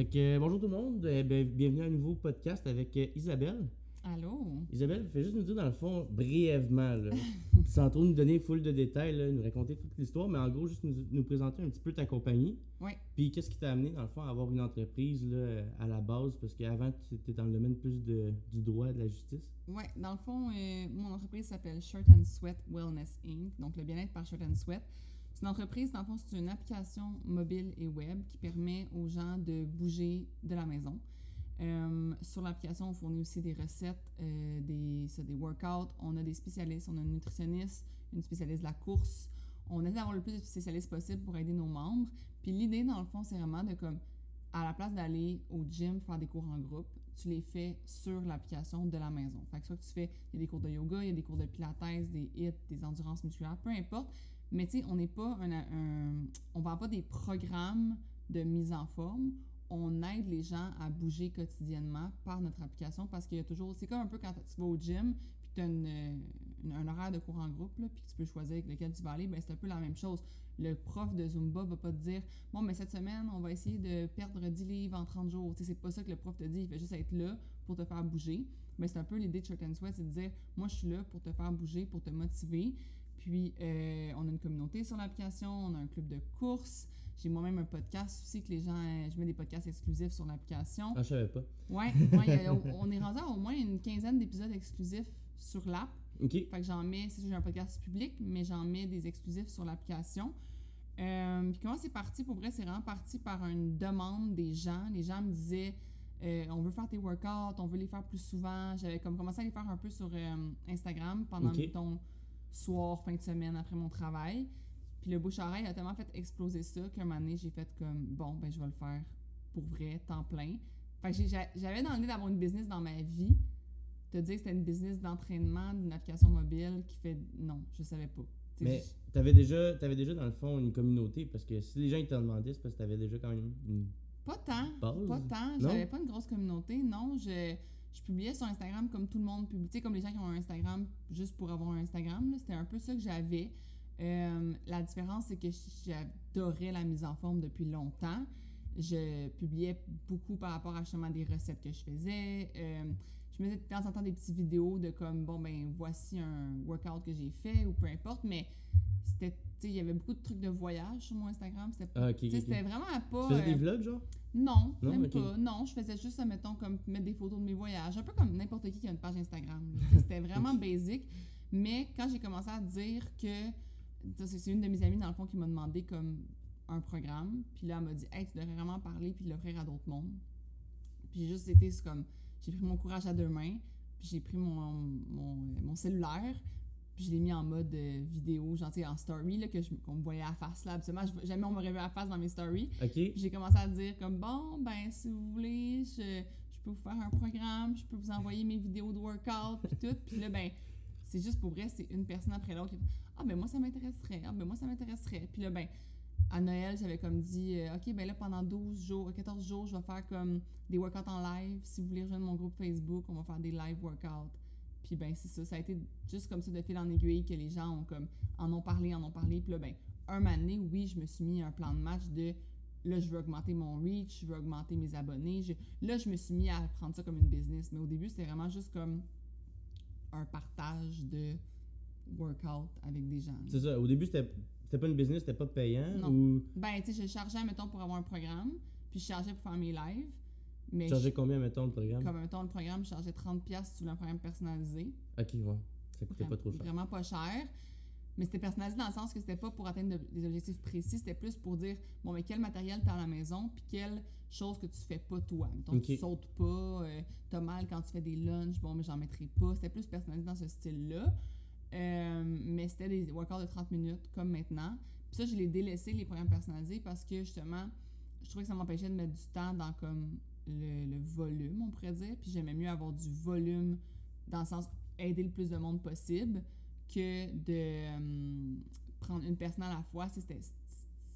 Fait que euh, bonjour tout le monde, euh, ben, bienvenue à un nouveau podcast avec euh, Isabelle. Allô? Isabelle, fais juste nous dire dans le fond, brièvement, là, sans trop nous donner full de détails, là, nous raconter toute l'histoire, mais en gros, juste nous, nous présenter un petit peu ta compagnie. Oui. Puis qu'est-ce qui t'a amené, dans le fond, à avoir une entreprise là, à la base, parce qu'avant, tu étais dans le domaine plus de, du droit, de la justice. Oui, dans le fond, euh, mon entreprise s'appelle Shirt and Sweat Wellness Inc., donc le bien-être par Shirt and Sweat. C'est entreprise, dans le fond, c'est une application mobile et web qui permet aux gens de bouger de la maison. Euh, sur l'application, on fournit aussi des recettes, euh, des, ça, des workouts. On a des spécialistes, on a une nutritionniste, une spécialiste de la course. On essaie d'avoir le plus de spécialistes possible pour aider nos membres. Puis l'idée, dans le fond, c'est vraiment de comme, à la place d'aller au gym faire des cours en groupe, tu les fais sur l'application de la maison. Fait que soit que tu fais, il y a des cours de yoga, il y a des cours de pilates, des hits, des endurances musculaires, peu importe. Mais tu sais, on n'est pas un, un on vend pas des programmes de mise en forme on aide les gens à bouger quotidiennement par notre application parce qu'il y a toujours. C'est comme un peu quand tu vas au gym puis tu as un horaire de cours en groupe puis tu peux choisir avec lequel tu vas aller, ben c'est un peu la même chose. Le prof de Zumba va pas te dire Bon, mais cette semaine, on va essayer de perdre 10 livres en 30 jours. Tu sais, c'est pas ça que le prof te dit, il fait juste être là pour te faire bouger. Mais c'est un peu l'idée de Shirt and Sweat, c'est de dire Moi, je suis là pour te faire bouger, pour te motiver. Puis, euh, on a une communauté sur l'application, on a un club de course. J'ai moi-même un podcast aussi que les gens. Je mets des podcasts exclusifs sur l'application. Ah, je savais pas. Ouais, ouais on est rendu à au moins une quinzaine d'épisodes exclusifs sur l'app. OK. Fait que j'en mets, c'est j'ai un podcast public, mais j'en mets des exclusifs sur l'application. Euh, puis comment c'est parti? Pour vrai, c'est vraiment parti par une demande des gens. Les gens me disaient euh, on veut faire tes workouts, on veut les faire plus souvent. J'avais comme commencé à les faire un peu sur euh, Instagram pendant OK. ton soir, fin de semaine après mon travail. Puis le bouche-oreille a tellement fait exploser ça qu'un moment donné, j'ai fait comme bon, ben je vais le faire pour vrai, temps plein. Fait j'avais dans l'idée d'avoir une business dans ma vie. Te dire que c'était une business d'entraînement, d'une application mobile qui fait. Non, je savais pas. Mais je- t'avais déjà, t'avais déjà, dans le fond, une communauté, parce que si les gens ils te demandaient, c'est parce que t'avais déjà quand même une. Pas tant. Base? Pas tant. J'avais pas une grosse communauté. Non, je, je publiais sur Instagram comme tout le monde publie. Tu sais, comme les gens qui ont un Instagram juste pour avoir un Instagram. C'était un peu ça que j'avais. Euh, la différence, c'est que j'adorais la mise en forme depuis longtemps. Je publiais beaucoup par rapport à justement des recettes que je faisais. Euh, je me faisais de temps en temps des petites vidéos de comme, bon, ben, voici un workout que j'ai fait ou peu importe, mais c'était, tu sais, il y avait beaucoup de trucs de voyage sur mon Instagram. C'était Ah, vraiment à pas. Tu faisais des euh, vlogs, genre? Non, Non, même pas. Non, je faisais juste, mettons, comme mettre des photos de mes voyages. Un peu comme n'importe qui qui a une page Instagram. C'était vraiment basic. Mais quand j'ai commencé à dire que. C'est une de mes amies, dans le fond, qui m'a demandé comme un programme. Puis là, elle m'a dit Hey, tu devrais vraiment parler puis l'offrir à d'autres mondes. Puis j'ai juste été comme. J'ai pris mon courage à deux mains. Puis j'ai pris mon, mon, mon cellulaire. Puis je l'ai mis en mode euh, vidéo, genre, en story, là, que je- qu'on me voyait à face, là. Absolument, je- jamais on me réveillait à face dans mes stories. Ok. Puis j'ai commencé à dire comme bon, ben si vous voulez, je, je peux vous faire un programme, je peux vous envoyer mes vidéos de workout puis tout. Puis là ben c'est juste pour vrai, c'est une personne après l'autre qui fait ah ben moi ça m'intéresserait, ah ben moi ça m'intéresserait. Puis là ben à Noël, j'avais comme dit euh, OK, ben là pendant 12 jours, 14 jours, je vais faire comme des workouts en live. Si vous voulez rejoindre mon groupe Facebook, on va faire des live workouts. Puis ben c'est ça, ça a été juste comme ça de fil en aiguille que les gens ont comme en ont parlé, en ont parlé. Puis là ben un moment oui, je me suis mis un plan de match de là, je veux augmenter mon reach, je veux augmenter mes abonnés. Là, je me suis mis à prendre ça comme une business. Mais au début, c'était vraiment juste comme un partage de workout avec des gens. C'est ça. Au début, c'était c'était pas une business, c'était pas payant. Non. Ou Ben, tu sais, je chargeais, mettons, pour avoir un programme, puis je chargeais pour faire mes lives. Mais tu chargeais combien, mettons, le programme? Comme, mettons, le programme, je chargeais 30$ si tu voulais un programme personnalisé. Ok, ouais. Ça coûtait pas trop cher. Vraiment pas cher. Mais c'était personnalisé dans le sens que c'était pas pour atteindre de- des objectifs précis, c'était plus pour dire bon mais quel matériel t'as à la maison puis quelle chose que tu fais pas toi? Mettons tu sautes pas, euh, t'as mal quand tu fais des lunchs, bon mais j'en mettrai pas. C'était plus personnalisé dans ce style-là. Euh, mais c'était des workouts de 30 minutes comme maintenant. Puis ça, je l'ai délaissé les programmes personnalisés parce que justement, je trouvais que ça m'empêchait de mettre du temps dans comme le, volume, on pourrait dire. Puis j'aimais mieux avoir du volume dans le sens aider le plus de monde possible que de euh, prendre une personne à la fois. C'était-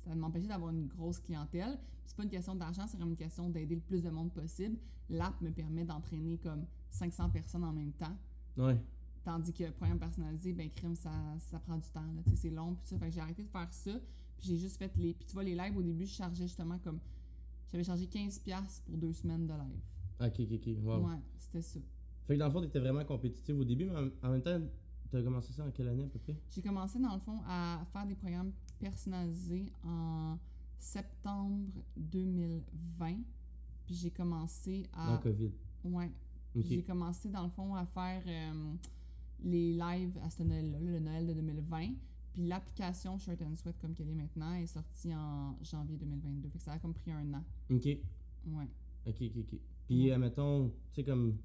ça m'empêchait d'avoir une grosse clientèle. C'est pas une question d'argent, c'est vraiment une question d'aider le plus de monde possible. L'app me permet d'entraîner comme 500 personnes en même temps. Ouais. Tandis que le programme personnalisé, ben crime, ça, ça prend du temps. C'est long. Puis ça, fait que j'ai arrêté de faire ça. Puis j'ai juste fait les. Puis tu vois, les lives, au début, je chargeais justement comme. j'avais chargé 15$ pour deux semaines de live. Ok, ok, ok. Wow. Ouais, c'était ça. Fait que dans le fond, t'étais vraiment compétitif au début, mais en, même temps, t'as commencé ça en quelle année à peu près? J'ai commencé, dans le fond, à faire des programmes personnalisés en septembre 2020. Puis j'ai commencé Dans à. le COVID. Ouais. Ok. J'ai commencé, dans le fond, à faire euh, les lives à ce Noël-là, le Noël de 2020. Puis l'application Shirt and Sweat, comme qu'elle est maintenant, est sortie en janvier 2022. Fait que ça a comme pris un an. Ok, Ouais. ok, ok, ok. Puis, admettons, tu sais, comme.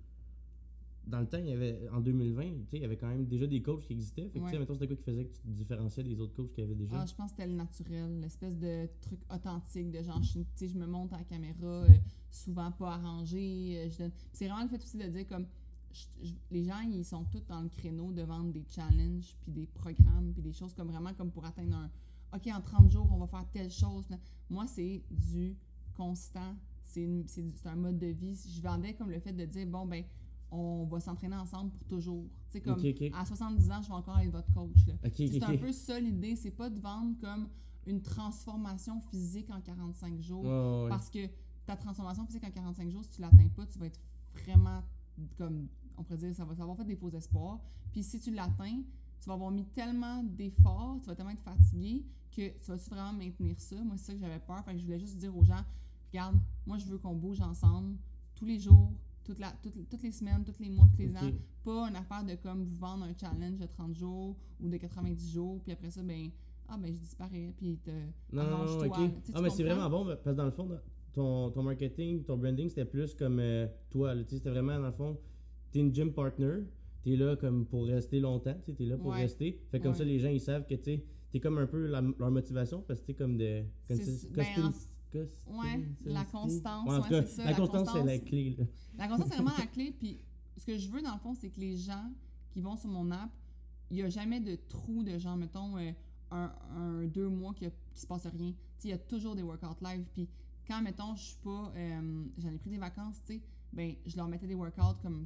Dans le temps, il y avait, en 2020, tu sais, il y avait quand même déjà des coachs qui existaient. Fait que, tu Ouais. sais, admettons, c'était quoi qui faisait que tu te différenciais des autres coachs qu'il y avait déjà? Ah, je pense que c'était le naturel, l'espèce de truc authentique, de genre, je, suis- tu sais, je me monte à la caméra, euh, souvent pas arrangé. euh, je donne- C'est vraiment le fait aussi de dire comme. Je- je- les gens, ils sont tous dans le créneau de vendre des challenges, puis des programmes, puis des choses comme vraiment comme pour atteindre un. OK, en 30 jours, on va faire telle chose. Moi, c'est du constant. C'est un mode de vie. Je vendais comme le fait de dire, bon, ben, on va s'entraîner ensemble pour toujours. Tu sais, comme à 70 ans, je vais encore être votre coach. C'est un peu ça l'idée, c'est pas de vendre comme une transformation physique en 45 jours. Parce que ta transformation physique en 45 jours, si tu l'atteins pas, tu vas être vraiment comme, on pourrait dire, ça va, ça va avoir fait des faux espoirs. Puis si tu l'atteins, tu vas avoir mis tellement d'efforts, tu vas tellement être fatigué que tu vas-tu vraiment maintenir ça? Moi, c'est ça que j'avais peur. Fait que je voulais juste dire aux gens, regarde, moi, je veux qu'on bouge ensemble tous les jours, toute la, toutes, toutes les semaines, tous les mois, tous les ans. Pas une affaire de comme vous vendre un challenge de 30 jours ou de 90 jours, puis après ça, ben, ah, ben, je disparais, puis te Non, arrange-toi. ok. Tu sais, Ah, mais c'est vraiment bon parce que dans le fond, ton, ton marketing, ton branding, c'était plus comme euh, toi. Tu sais, c'était vraiment dans le fond, t'es une gym partner, t'es là comme pour rester longtemps, t'es là pour Ouais. rester. Fait comme Ouais. ça, les gens ils savent que tu t'es comme un peu la- leur motivation parce que t'es comme de. Ça. Ben, Ouais, la constance, Ouais, ouais, cas, c'est ça, La la constance, c'est la constance. clé. Là. La constance, c'est vraiment la clé. Puis ce que je veux, dans le fond, c'est que les gens qui vont sur mon app, il n'y a jamais de trou de genre, mettons, euh, un, un deux mois qui, qui se passe rien. Il y a toujours des workouts live. Puis quand, mettons, je suis pas. euh, J'en ai pris des vacances, tu sais, ben, je leur mettais des workouts comme,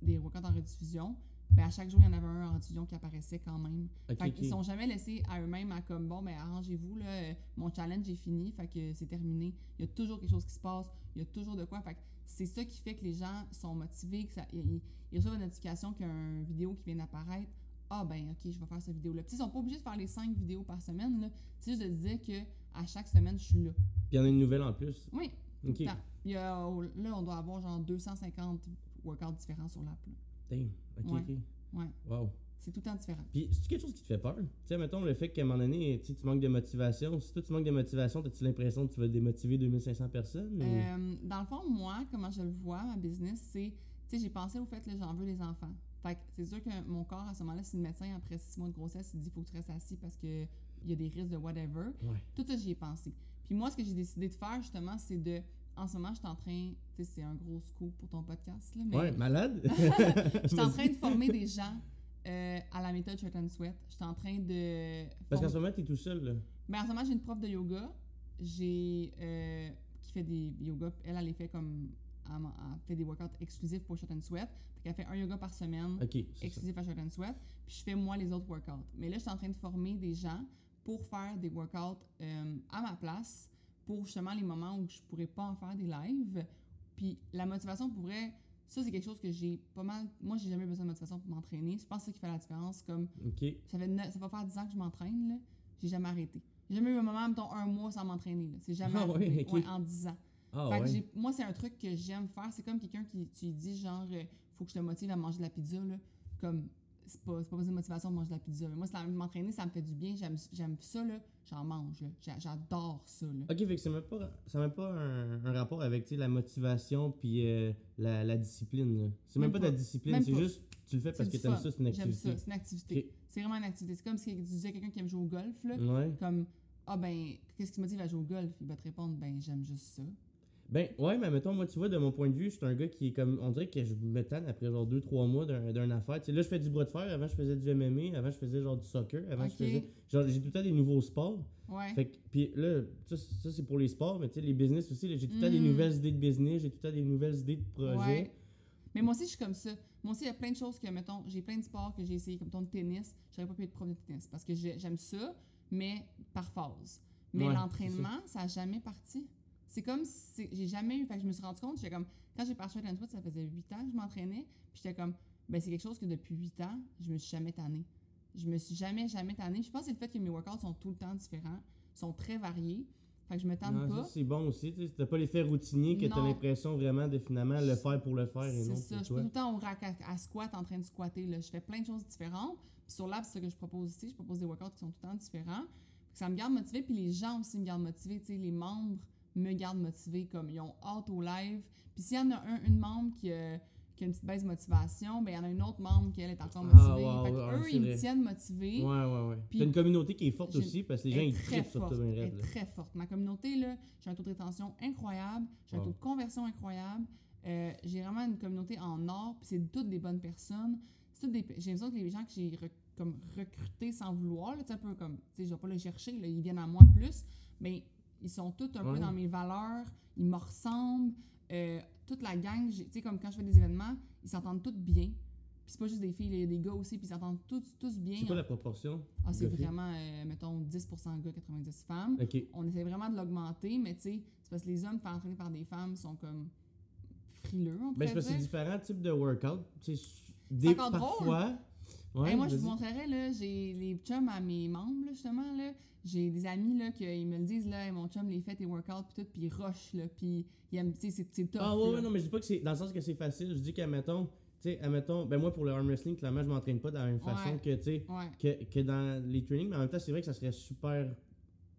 des workouts en rediffusion. Ben, à chaque jour, il y en avait un en rediffusion qui apparaissait quand même. Fait qu'ils ok. sont jamais laissés à eux-mêmes à comme bon ben arrangez-vous là, euh, mon challenge est fini, fait que c'est terminé. Il y a toujours quelque chose qui se passe, il y a toujours de quoi. Fait c'est ça qui fait que les gens sont motivés, que ça, ils, ils reçoivent une notification qu'il y a une vidéo qui vient d'apparaître. Ah ben ok, je vais faire cette vidéo-là. Puis ils sont pas obligés de faire les cinq vidéos par semaine, là. C'est juste de dire que à chaque semaine, je suis là. Puis il y en a une nouvelle en plus. Oui, tout Ok. le temps. Il y a, là, on doit avoir genre 250 workouts différents sur l'app. Damn. Ok, Ouais. ok. Ouais, Wow. c'est tout le temps différent. Puis, c'est quelque chose qui te fait peur? Tu sais, mettons le fait qu'à un moment donné, tu manques de motivation. Si toi, tu manques de motivation, as-tu l'impression que tu vas démotiver 2500 personnes? ou- Euh, dans le fond, moi, comment je le vois, ma business, c'est, tu sais, j'ai pensé au fait que j'en veux les enfants. Fait que c'est sûr que mon corps, à ce moment-là, si le médecin, après six mois de grossesse, il dit, faut que tu restes assis parce que il y a des risques de whatever. Ouais. Tout ça, j'y ai pensé. Puis moi, ce que j'ai décidé de faire, justement, c'est de, en ce moment, je suis en train, tu sais, c'est un gros scoop pour ton podcast, là, mais Ouais, malade? je suis en train de former des gens euh, à la méthode Shirt and Sweat. Je suis en train de... Parce qu'en ce moment, t'es tout seul, là. ben, en ce moment, j'ai une prof de yoga. J'ai. euh, qui fait des yoga. Elle, elle les fait comme. Elle, fait des workouts exclusifs pour Shirt and Sweat. Fait qu'elle fait un yoga par semaine Ok, c'est ça. exclusif à Shirt and Sweat. Puis je fais moi les autres workouts. Mais là, je suis en train de former des gens pour faire des workouts euh, à ma place pour justement les moments où je pourrais pas en faire des lives. Puis la motivation pourrait. Ça, c'est quelque chose que j'ai pas mal. Moi, j'ai jamais besoin de motivation pour m'entraîner. Je pense que c'est ça qui fait la différence. Comme Ok. ça, fait ça va faire 10 ans que je m'entraîne, là. J'ai jamais arrêté. J'ai jamais eu un moment, mettons, un mois sans m'entraîner, là. C'est jamais Ah ouais, arrivé. ok. Ouais, en 10 ans. Ah fait ouais. moi, c'est un truc que j'aime faire. C'est comme quelqu'un qui, tu lui dis, genre, euh, faut que je te motive à manger de la pizza, là. Comme, c'est pas, pas besoin de motivation de manger de la pizza. Moi, c'est m'entraîner, ça me fait du bien. J'aime, j'aime ça, là. J'en mange, là. J'adore ça, là. Ok, fait que c'est même pas, ça n'a même pas un, un rapport avec la motivation puis euh, la, la discipline. C'est même, Même pas de la discipline, c'est juste tu le fais parce que t'aimes ça, c'est une J'aime activité. ça, c'est une activité. C'est vraiment une activité. C'est comme si tu disais à quelqu'un qui aime jouer au golf, là. Ouais. Comme, ah ben, qu'est-ce qui te motive à jouer au golf? Il va te répondre, ben, j'aime juste ça. Ben ouais, mais mettons, moi, tu vois, de mon point de vue, je suis un gars qui est comme. On dirait que je me tanne après genre 2-3 mois d'un affaire. Tu sais, là, je fais du bras de fer, avant, je faisais du MMA, avant, je faisais genre du soccer, avant, je faisais. Genre, j'ai tout le temps des nouveaux sports. Ouais. Fait que, puis là, ça, ça, c'est pour les sports, mais tu sais, les business aussi, j'ai tout le temps des Mm. nouvelles idées de business, j'ai tout le temps des nouvelles idées de projets. Ouais. Mais moi aussi, je suis comme ça. Moi aussi, il y a plein de choses que, mettons, j'ai plein de sports que j'ai essayé, comme ton le tennis. J'aurais pas pu être prof de tennis parce que j'ai- j'aime ça, mais par phase. Mais Ouais, l'entraînement, ça n'a jamais parti. C'est comme si j'ai jamais eu. Fait que je me suis rendu compte, j'étais comme, quand j'ai parti à Sweat, ça faisait 8 ans que je m'entraînais, puis j'étais comme, ben c'est quelque chose que depuis 8 ans, je me suis jamais tannée. Je me suis jamais, jamais tannée. Je pense que c'est le fait que mes workouts sont tout le temps différents, sont très variés. Fait que je me tanne Non, pas. ça, c'est bon aussi. Tu n'as pas l'effet routinier que tu as l'impression vraiment de finalement le faire pour le faire et non C'est ça. Je suis tout le temps au rack à, à squat en train de squatter. Là. Je fais plein de choses différentes. Puis sur l'app, c'est ce que je propose ici. Je propose des workouts qui sont tout le temps différents. Ça me garde motivée. Puis les gens aussi me gardent motivée. Tu sais, les membres me gardent motivée. Comme ils ont hâte au live. Puis s'il y en a un, une membre qui, a- qui a une petite baisse de motivation, ben il y en a une autre membre qui, elle, est encore Ah, motivée. wow, fait que ouais, eux, ils vrai. me tiennent motivée. Ouais, ouais, ouais. Puis- T'as une communauté qui est forte aussi parce que les gens ils trippent sur toi bien raide. très forte. Ma communauté, là, j'ai un taux de rétention incroyable, j'ai un taux de conversion incroyable. Euh, j'ai vraiment une communauté en or, puis c'est toutes des bonnes personnes. Des, j'ai l'impression que les gens que j'ai comme recrutés sans vouloir, là, tu sais, un peu comme, tu sais, je vais pas le chercher, là, ils viennent à moi plus, mais ils sont tous un Ouais. peu dans mes valeurs, ils me ressemblent. Euh, toute la gang, tu sais, comme quand je fais des événements, ils s'entendent tous bien. Puis c'est pas juste des filles, il y a des gars aussi, puis ils s'entendent tous, tous bien. C'est quoi la proportion Ah, c'est vraiment, euh, mettons, 10% gars, 90 femmes. Ok. On essaie vraiment de l'augmenter, mais tu sais, c'est parce que les hommes faire entraîner par des femmes sont comme frileux, on Ben, pourrait c'est parce que c'est dire. différents types de workout. Tu sais, des, encore drôle. Parfois. Ouais, Hey, moi, je vous montrerais, là, j'ai les chums à mes membres, là, justement, là. J'ai des amis, là, qui me le disent, là, Hey, mon chum, les fait tes workouts, puis tout, puis il rush, là, puis il aime, tu sais, c'est- c'est tough. Ah ouais, ouais, non, mais je dis pas que c'est dans le sens que c'est facile. Je dis qu'admettons, tu sais, admettons, ben moi pour le arm wrestling, clairement, je m'entraîne pas de la même façon Ouais. que, tu sais, que, que dans les trainings, mais en même temps, c'est vrai que ça serait super.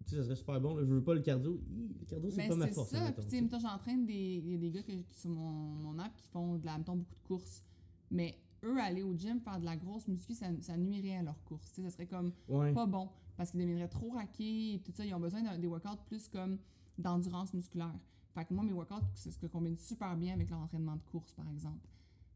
Tu sais, ça serait super bon. là. Je veux pas le cardio. Le cardio, c'est Ben, pas ma c'est force. ça. admettons, Puis, tu sais, j'entraîne des, gars que, sur mon, mon app qui font de la, mettons, beaucoup de courses. Mais eux, aller au gym, faire de la grosse muscu, ça, ça nuirait à leur course. Tu sais, ça serait comme Ouais. pas bon parce qu'ils deviendraient trop raqués et tout ça. Ils ont besoin des workouts plus comme d'endurance musculaire. Fait que moi, mes workouts, c'est ce que combine super bien avec leur entraînement de course, par exemple.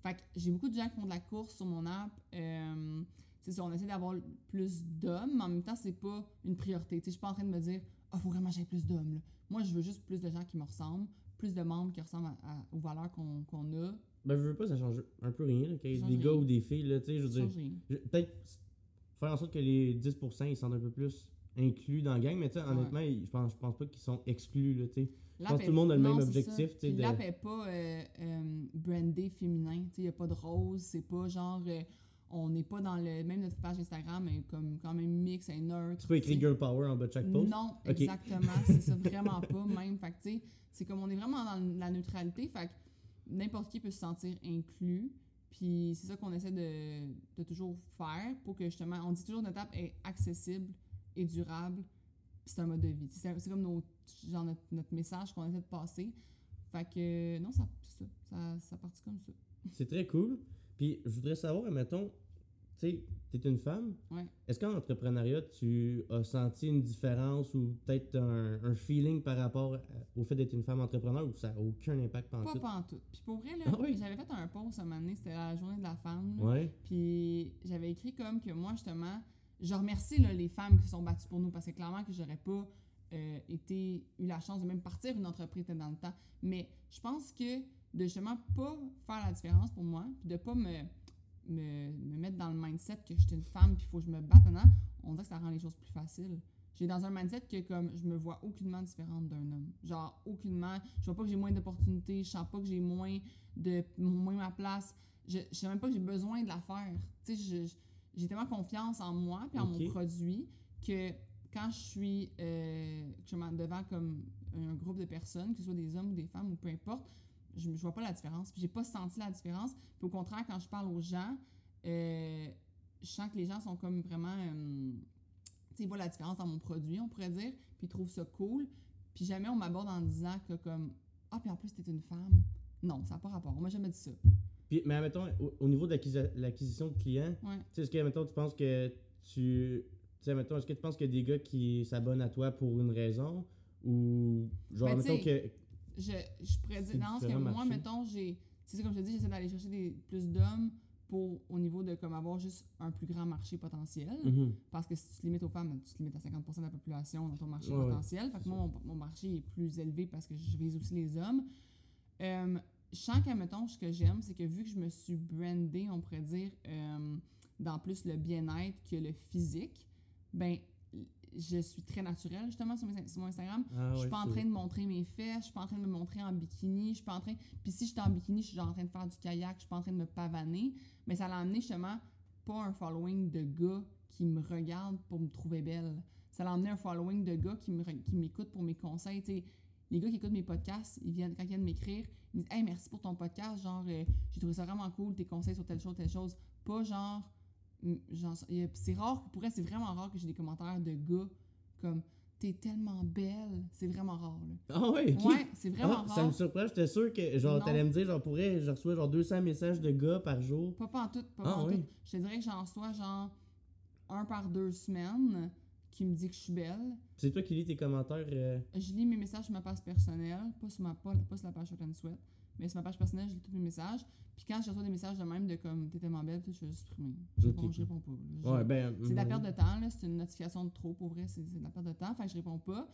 Fait que j'ai beaucoup de gens qui font de la course sur mon app. Euh, c'est ça, on essaie d'avoir plus d'hommes, mais en même temps, c'est pas une priorité. Tu sais, je suis pas en train de me dire, ah, faut vraiment que j'aie plus d'hommes. Moi, je veux juste plus de gens qui me ressemblent, plus de membres qui ressemblent à- à- aux valeurs qu'on qu'on a. Ben, je veux pas, ça change un peu rien, là, qu'il y ait Ça des change gars ou des filles, là, tu sais, je veux dire. je- Peut-être faire en sorte que les 10% ils sont un peu plus inclus dans la gang, mais tu sais, Ouais. honnêtement, je pense, je pense pas qu'ils sont exclus, là, tu sais. L'app pense que tout le monde a le non, même objectif, ça. tu sais, Puis de- L'app est pas euh, euh, brandé féminin. Il n'y a pas de rose. C'est pas genre. euh, on n'est pas dans le. Même notre page Instagram est comme quand même mix, est neutre. Tu sais. Girl Power en bas de chaque post. Non, exactement. C'est ça, vraiment pas même. Fait que, tu sais, c'est comme on est vraiment dans la neutralité. Fait que n'importe qui peut se sentir inclus. Puis c'est ça qu'on essaie de, de toujours faire pour que justement, on dit toujours notre app est accessible et durable. Puis c'est un mode de vie. C'est comme nos, genre notre, notre message qu'on essaie de passer. Fait que non, ça, ça, ça partit comme ça. C'est très cool. Puis je voudrais savoir, mettons, tu sais, t'es une femme. Ouais. Est-ce qu'en entrepreneuriat, tu as senti une différence ou peut-être un, un feeling par rapport au fait d'être une femme entrepreneur ou ça n'a aucun impact Pas pantoute? Puis pour vrai, là, Ah oui? j'avais fait un post un moment donné, c'était la journée de la femme. Ouais. Puis j'avais écrit comme que moi, justement, je remercie là, les femmes qui se sont battues pour nous parce que clairement que j'aurais pas euh, été, eu la chance de même partir une entreprise dans le temps. Mais je pense que de justement pas faire la différence pour moi, puis de pas me, me, me mettre dans le mindset que je suis une femme puis il faut que je me batte maintenant, on dirait que ça rend les choses plus faciles. J'ai dans un mindset que comme je me vois aucunement différente d'un homme. Genre aucunement, je vois pas que j'ai moins d'opportunités, je sens pas que j'ai moins de moins ma place. Je, je sais même pas que j'ai besoin de la faire. Tu sais, j'ai tellement confiance en moi puis en mon produit que quand je suis euh, devant comme un groupe de personnes, que ce soit des hommes ou des femmes ou peu importe, je, je vois pas la différence. Puis j'ai pas senti la différence. Puis au contraire, quand je parle aux gens, euh, je sens que les gens sont comme vraiment. euh, tu sais, ils voient la différence dans mon produit, on pourrait dire, puis ils trouvent ça cool. Puis jamais on m'aborde en disant que comme Ah, puis en plus, t'es une femme. Non, ça n'a pas rapport. On m'a jamais dit ça. Puis, mais mettons, au, au niveau de l'acquisi- l'acquisition de clients, Ouais. tu sais, est-ce que, mettons, tu penses que tu. Tu sais, mettons, est-ce que tu penses qu'il y a des gars qui s'abonnent à toi pour une raison ou. Genre, Ben, mettons que. Je, je pourrais dire, non, parce que moi, mettons, j'ai. C'est ça, comme je te dis, j'essaie d'aller chercher des, plus d'hommes pour, au niveau de comme avoir juste un plus grand marché potentiel. Mhm. Parce que si tu te limites aux femmes, tu te limites à 50% de la population dans ton marché Ouais, ouais, potentiel. Fait que moi, mon, mon marché est plus élevé parce que je vise aussi les hommes. Euh, je sens que, mettons, ce que j'aime, c'est que vu que je me suis brandée, on pourrait dire, euh, dans plus le bien-être que le physique, ben je suis très naturelle, justement, sur, mes- sur mon Instagram. Ah, je suis ouais, pas en train de montrer mes fesses, je suis pas en train de me montrer en bikini, je suis pas en train... Puis si j'étais en bikini, je suis genre en train de faire du kayak, je suis pas en train de me pavaner. Mais ça l'a amené, justement, pas un following de gars qui me regardent pour me trouver belle. Ça l'a amené un following de gars qui m'écoutent pour mes conseils, tu sais. Les gars qui écoutent mes podcasts, ils viennent, quand ils viennent m'écrire, ils me disent Hey, merci pour ton podcast. Genre, euh, j'ai trouvé ça vraiment cool, tes conseils sur telle chose, telle chose. Pas genre. Mm, c'est rare, pour elle, c'est vraiment rare que j'ai des commentaires de gars comme T'es tellement belle. C'est vraiment rare, là. Ah ouais. Ouais, c'est vraiment Ah, ça rare. me surprend, j'étais sûr que genre t'allais me dire genre pourrais je reçois genre 200 messages de gars par jour. Pas pas en tout, pas Ah, en oui. tout. Je te dirais que j'en reçois genre un par deux semaines qui me dit que je suis belle. C'est toi qui lis tes commentaires euh, Je lis mes messages sur ma page personnelle, pas sur, ma, pas, pas sur la page Short and Sweat, mais sur ma page personnelle, je lis tous mes messages. Puis quand je reçois des messages de même de comme t'es tellement belle, je vais juste supprimer. Je réponds, je réponds pas. Ouais, ben c'est de la perte de temps, là. C'est une notification de trop, pour vrai. C'est de la perte de temps. Fait que je réponds pas.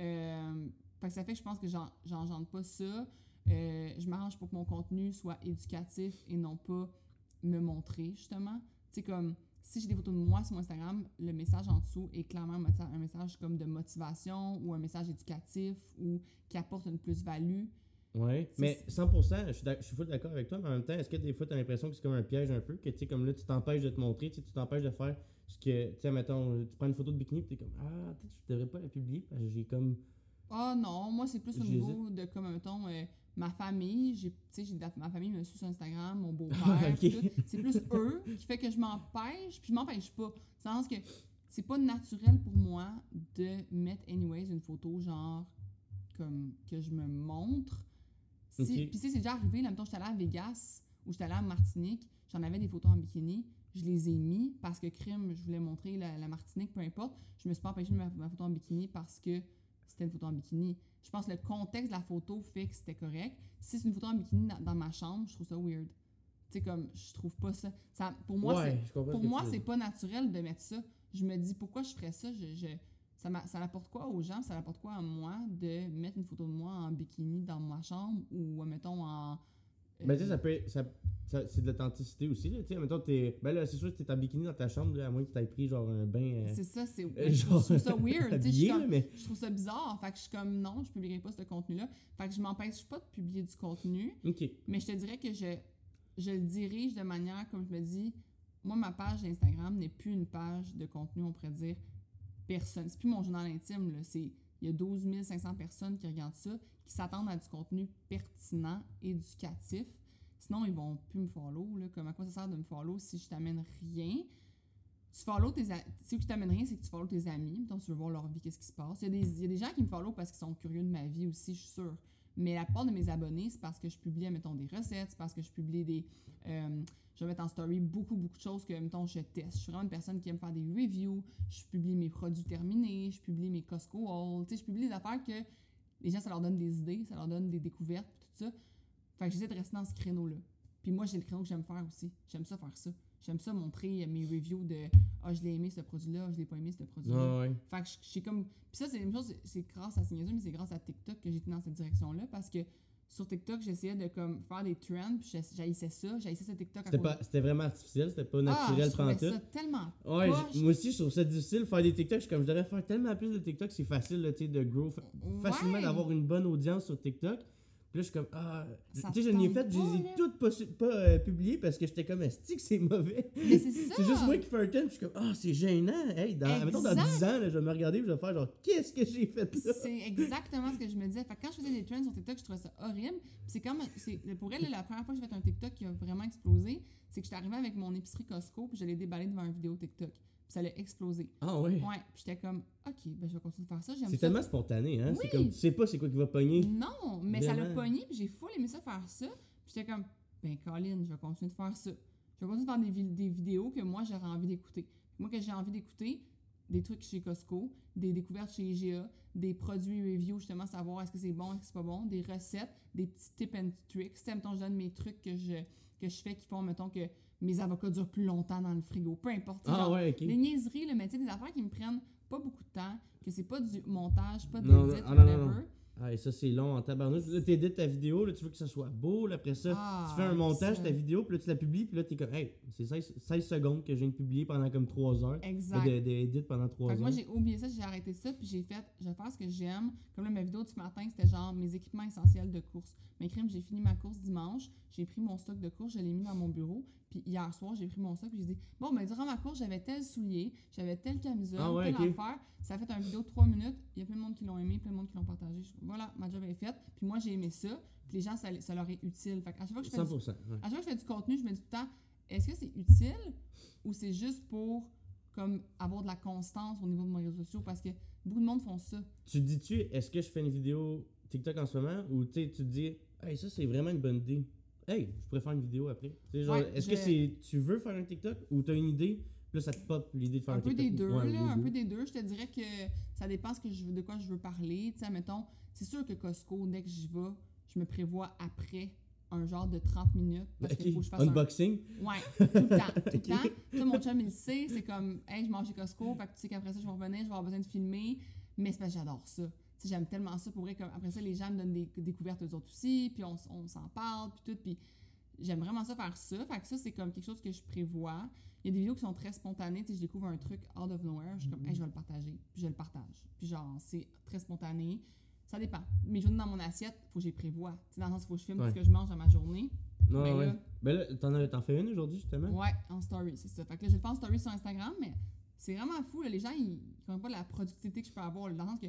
Euh, fait que ça fait que je pense que j'en- j'engendre pas ça. Euh, je m'arrange pour que mon contenu soit éducatif et non pas me montrer, justement. Tu sais, comme si j'ai des photos de moi sur mon Instagram, le message en dessous est clairement un message comme de motivation ou un message éducatif ou qui apporte une plus-value. Ouais, C'est- mais 100%, je suis, je suis full d'accord avec toi, mais en même temps, est-ce que des fois, tu as l'impression que c'est comme un piège un peu, que tu sais, comme là, tu t'empêches de te montrer, tu sais, tu t'empêches de faire ce que, tu sais, mettons, tu prends une photo de bikini, puis t'es comme, ah, peut-être que je devrais pas la publier, parce que j'ai comme. Ah non, moi c'est plus au niveau de comme mettons euh, ma famille, j'ai tu sais ma famille me suit sur Instagram, mon beau-père, Ok. puis tout. c'est plus eux qui fait que je m'empêche, puis je m'empêche pas. Dans le sens que c'est pas naturel pour moi de mettre anyways une photo genre comme que je me montre. Si, Ok. Puis tu sais c'est déjà arrivé, là, mettons j'étais allée à Vegas ou j'étais allée à Martinique, j'en avais des photos en bikini, je les ai mis parce que crime, je voulais montrer la, la Martinique, peu importe. Je me suis pas empêchée de mettre ma, ma photo en bikini parce que c'était une photo en bikini. Je pense que le contexte de la photo fait que c'était correct. Si c'est une photo en bikini dans, dans ma chambre, je trouve ça weird. Tu sais, comme, je trouve pas ça. ça pour moi, ouais, c'est, pour moi, c'est pas naturel de mettre ça. Je me dis, pourquoi je ferais ça? Je, je- ça, m'a- ça apporte quoi aux gens? Ça apporte quoi à moi de mettre une photo de moi en bikini dans ma chambre ou, mettons, en. euh, Ben, tu sais, ça peut ça, ça- c'est de l'authenticité aussi, là, tu sais, mettons, t'es, ben là, c'est sûr que t'es en bikini dans ta chambre, là, à moins que t'aies pris, genre, un bain, euh, c'est ça, c'est. euh, je trouve ça weird. tu sais, mais, je trouve ça bizarre. Fait que je suis comme non, je publierai pas ce contenu-là. Fait que je m'empêche pas de publier du contenu, ok, mais je te dirais que je, je le dirige de manière, comme je me dis, moi, ma page Instagram n'est plus une page de contenu, on pourrait dire, personne. C'est plus mon journal intime, là. C'est, il y a 12 500 personnes qui regardent ça, qui s'attendent à du contenu pertinent, éducatif. Sinon, ils vont plus me follow, là. Comme à quoi ça sert de me follow si je t'amène rien? Tu follow tes a- si tu t'amènes rien, c'est que tu follow tes amis. Donc, tu veux voir leur vie, qu'est-ce qui se passe. Il y, a des, il y a des gens qui me follow parce qu'ils sont curieux de ma vie aussi, je suis sûre. Mais la plupart de mes abonnés, c'est parce que je publie, mettons, des recettes, c'est parce que je publie des. euh, je vais mettre en story beaucoup, beaucoup de choses que, mettons, je teste. Je suis vraiment une personne qui aime faire des reviews. Je publie mes produits terminés, je publie mes Costco hauls. Tu sais, je publie des affaires que les gens, ça leur donne des idées, ça leur donne des découvertes, tout ça. Fait que j'essaie de rester dans ce créneau-là. Puis moi, j'ai le créneau que j'aime faire aussi. J'aime ça faire ça. J'aime ça montrer euh, mes reviews de Ah, je l'ai aimé ce produit-là, ah, je l'ai pas aimé ce produit-là. ouais, ouais. Fait que je je suis comme. Puis ça, c'est la même chose, c'est- grâce à niaiseux, mais c'est grâce à TikTok que été dans cette direction-là parce que sur TikTok, j'essayais de comme faire des trends, puis j'haïssais ça, j'haïssais ce TikTok C'était, pas, c'était vraiment artificiel, c'était pas Ah, naturel, je trouvais pantoute. ça tellement Ouais, moi aussi, je trouve ça difficile de faire des TikTok. Je suis comme, je devrais faire tellement plus de TikTok, c'est facile, là, tu sais, de grow fa- facilement, d'avoir une bonne audience sur TikTok. Puis là, je suis comme, ah, tu sais, je n'ai tente fait, je les ai toutes pas, pas euh, publiées parce que j'étais comme, est que c'est mauvais? Mais c'est ça! C'est juste moi qui fais un thème, puis je suis comme, ah, c'est gênant. Hey, dans, mettons, dans Exact. 10 ans, là, je vais me regarder, puis je vais faire genre, qu'est-ce que j'ai fait là? C'est exactement ce que je me disais. Fait que quand je faisais des trends sur TikTok, je trouvais ça horrible. Puis c'est comme, pour elle, la première fois que j'ai fait un TikTok qui a vraiment explosé, c'est que j'étais arrivée avec mon épicerie Costco, puis je l'ai déballé devant une vidéo TikTok. Puis ça l'a explosé. Ah ouais? Ouais, puis j'étais comme, ok, ben je vais continuer de faire ça. J'aime C'est ça. tellement spontané, hein? C'est Oui. comme, tu sais pas c'est quoi qui va pogner. Non, mais ça l'a pogné, puis j'ai full aimé ça faire ça. Puis j'étais comme, ben Colin, je vais continuer de faire ça. Je vais continuer de faire des, vi- des vidéos que moi j'aurais envie d'écouter. Moi, que j'ai envie d'écouter, des trucs chez Costco, des découvertes chez IGA, des produits review, justement, savoir est-ce que c'est bon, est-ce que c'est pas bon, des recettes, des petits tips and tricks. Tu sais, mettons, je donne mes trucs que je, que je fais qui font, mettons, que mes avocats durent plus longtemps dans le frigo. Peu importe. Ah genre, ouais, ok. Des niaiseries, tu sais, des affaires qui me prennent pas beaucoup de temps, que c'est pas du montage, pas de Non, edit, non, ah, non, whatever. non. Ah, et ça, c'est long en tabarnouche. Là, t'édites ta vidéo, là, tu veux que ça soit beau. là, après ça, Ah, tu fais un montage, ça. ta vidéo, puis là, tu la publies, puis là, t'es comme, hey, c'est 16, 16 secondes que je viens de publier pendant comme 3 heures. Exact. De, de edit pendant 3 Fait heures. que moi, j'ai oublié ça, j'ai arrêté ça, puis j'ai fait, je vais faire ce que j'aime. Comme là, ma vidéo de ce matin, c'était genre mes équipements essentiels de course. Mais crème, j'ai fini ma course dimanche, j'ai pris mon stock de course, je l'ai mis dans mon bureau, puis hier soir, j'ai pris mon stock, puis j'ai dit, bon, ben, durant ma course, j'avais tel soulier, j'avais telle camisole, Ah ouais, telle ok. affaire. Ça a fait une vidéo de 3 minutes, il y a plein de monde qui l'ont aimé, plein de monde qui l'ont partagé. Je- Voilà, ma job est faite, puis moi, j'ai aimé ça, puis les gens, ça, ça leur est utile. Fait à chaque fois que je fais du 100%. ouais. à chaque fois que je fais du contenu, je me dis tout le temps, est-ce que c'est utile ou c'est juste pour comme avoir de la constance au niveau de mes réseaux sociaux? Parce que beaucoup de monde font ça. Tu dis-tu, est-ce que je fais une vidéo TikTok en ce moment? Ou tu te dis, hey, ça c'est vraiment une bonne idée. Hey, je pourrais faire une vidéo après. Tu sais, genre, Ouais, est-ce je- que c'est tu veux faire un TikTok ou tu as une idée, puis là ça te pop l'idée de faire un, Un peu TikTok des deux, Ouais, là, les un peu des deux. Je te dirais que ça dépend ce que je veux, de quoi je veux parler. Tu sais, mettons, c'est sûr que Costco, dès que j'y vais, je me prévois après un genre de 30 minutes parce qu'il faut que je fasse un Unboxing? Ouais, tout le temps, tout le temps. Mon chum, il le sait, c'est comme, hey, je mange chez Costco, fait que tu sais qu'après ça, je vais revenir, je vais avoir besoin de filmer, mais c'est parce que j'adore ça. J'aime tellement ça pour vrai, comme, après ça, les gens me donnent des découvertes eux autres aussi, puis on, s'en parle, puis tout, puis j'aime vraiment ça faire ça. Fait que ça, c'est comme quelque chose que je prévois. Il y a des vidéos qui sont très spontanées, tu sais, je découvre un truc out of nowhere, je suis comme, hey, je vais le partager, puis je le partage. Puis genre, c'est très spontané. Ça dépend. Mes journées dans mon assiette, faut que j'y prévois. Tu sais, dans le sens, il faut que je filme Ouais. ce que je mange dans ma journée. Non, Ben ouais. là- Ben là, t'en, fais une aujourd'hui justement? Ouais, en story, c'est ça. Fait que là, je le fais en story sur Instagram, mais c'est vraiment fou. là. Les gens, ils ne comprennent pas la productivité que je peux avoir. Dans le sens que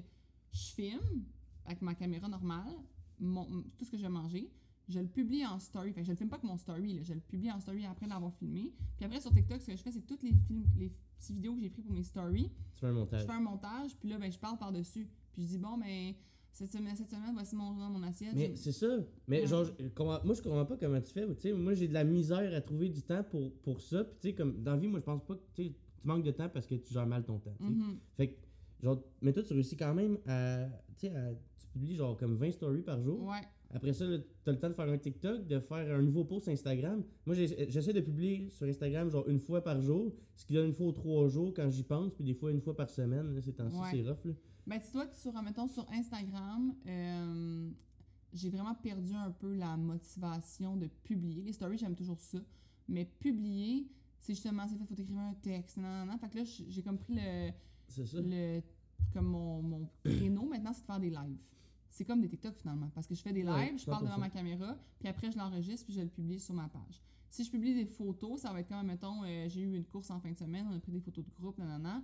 je filme avec ma caméra normale, mon- tout ce que je vais manger, je le publie en story. Fait que je le filme pas avec mon story, là. je le publie en story après l'avoir filmé. Puis après, sur TikTok, ce que je fais, c'est toutes les, films, les petites vidéos que j'ai prises pour mes stories. Tu fais un Je montage. fais un montage, puis là, ben, je parle par-dessus. Puis je dis, bon, ben, cette semaine, cette semaine voici mon, mon assiette. Mais J'ai- c'est ça. Mais Ouais. genre, je comprends- moi, je comprends pas comment tu fais. Tu sais, moi, j'ai de la misère à trouver du temps pour, pour ça. Puis, tu sais, comme dans la vie, moi, je pense pas que tu manques de temps parce que tu gères mal ton temps. Mhm. Fait que, genre, mais toi, tu réussis quand même à. Tu sais, tu publies genre comme 20 stories par jour. Ouais. Après ça, là, t'as le temps de faire un TikTok, de faire un nouveau post Instagram. Moi, j'essaie de publier sur Instagram genre une fois par jour, ce qui donne une fois ou trois jours quand j'y pense, puis des fois une fois par semaine. Là, ces temps-ci, Ouais. c'est rough. Là. Ben, dis-toi que sur, mettons, sur Instagram, euh, j'ai vraiment perdu un peu la motivation de publier. Les stories, j'aime toujours ça. Mais publier, c'est justement, c'est fait, faut écrire un texte, nan, nan, nan. Fait que là, j'ai comme pris le, C'est ça. le comme mon, mon créneau maintenant, c'est de faire des lives. C'est comme des TikTok finalement, parce que je fais des Ouais, lives, je parle devant 100%. ma caméra, puis après je l'enregistre, puis je le publie sur ma page. Si je publie des photos, ça va être comme, mettons, euh, j'ai eu une course en fin de semaine, on a pris des photos de groupe, nanana.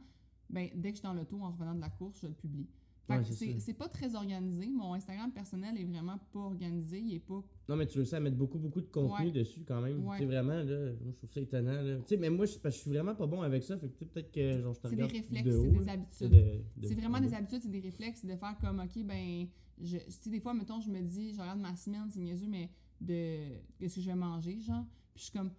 Ben, dès que je suis dans l'auto en revenant de la course, je le publie. Ouais, c'est pas très organisé. Mon Instagram personnel est vraiment pas organisé. Il est pas. Non, mais tu réussis à mettre beaucoup, beaucoup de contenu Ouais. dessus quand même. Ouais. Tu sais, vraiment, là, moi, je trouve ça étonnant. Là. Tu sais, mais moi, je, parce que je suis vraiment pas bon avec ça. Fait que tu sais, peut-être que genre, je te C'est des réflexes, de c'est des habitudes. de- de- C'est vraiment de- des habitudes, c'est des réflexes, de faire comme, OK, ben, je, tu sais, des fois, mettons, je me dis, je regarde ma semaine, c'est niaiseux, mais de qu'est-ce que je vais manger, genre. Puis je suis comme,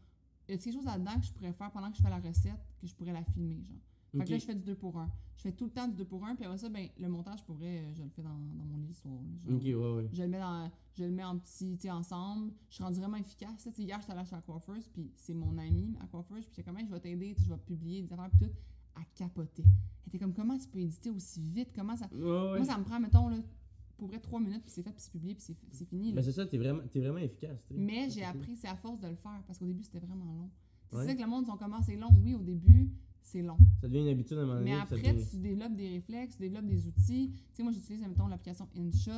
y a quelque chose là-dedans que je pourrais faire pendant que je fais la recette, que je pourrais la filmer, genre? Fait que là, je fais du 2 pour 1. Je fais tout le temps du 2 pour 1, puis après ça, ben, le montage, euh, je le fais dans, dans mon lit le soir. là, genre. Ok, ouais, ouais. Je le mets dans, je le mets en petit, tu ensemble. Je suis rendue vraiment efficace. là. Hier, j'étais allée chez la coiffeuse, puis c'est mon amie, ma coiffeuse, puis comme, Hey, je vais t'aider, je vais publier des affaires, puis tout, à capoter. Elle était comme, comment tu peux éditer aussi vite? Comment ça. Ouais, ouais. Moi, ça me prend, mettons, là, pour vrai, trois minutes, puis c'est fait, puis c'est publié, puis c'est, fini. Mais c'est ça, t'es vraiment, t'es vraiment efficace. Mais j'ai appris, c'est à force de le faire, parce qu'au début, c'était vraiment long. C'est Ouais. ça que le monde, ils ont commencé c'est long. Oui, au début, c'est long. Ça devient une habitude à un moment donné. Mais après, devient- tu développes des réflexes, tu développes des outils. Tu sais, moi, j'utilise, mettons, l'application InShot.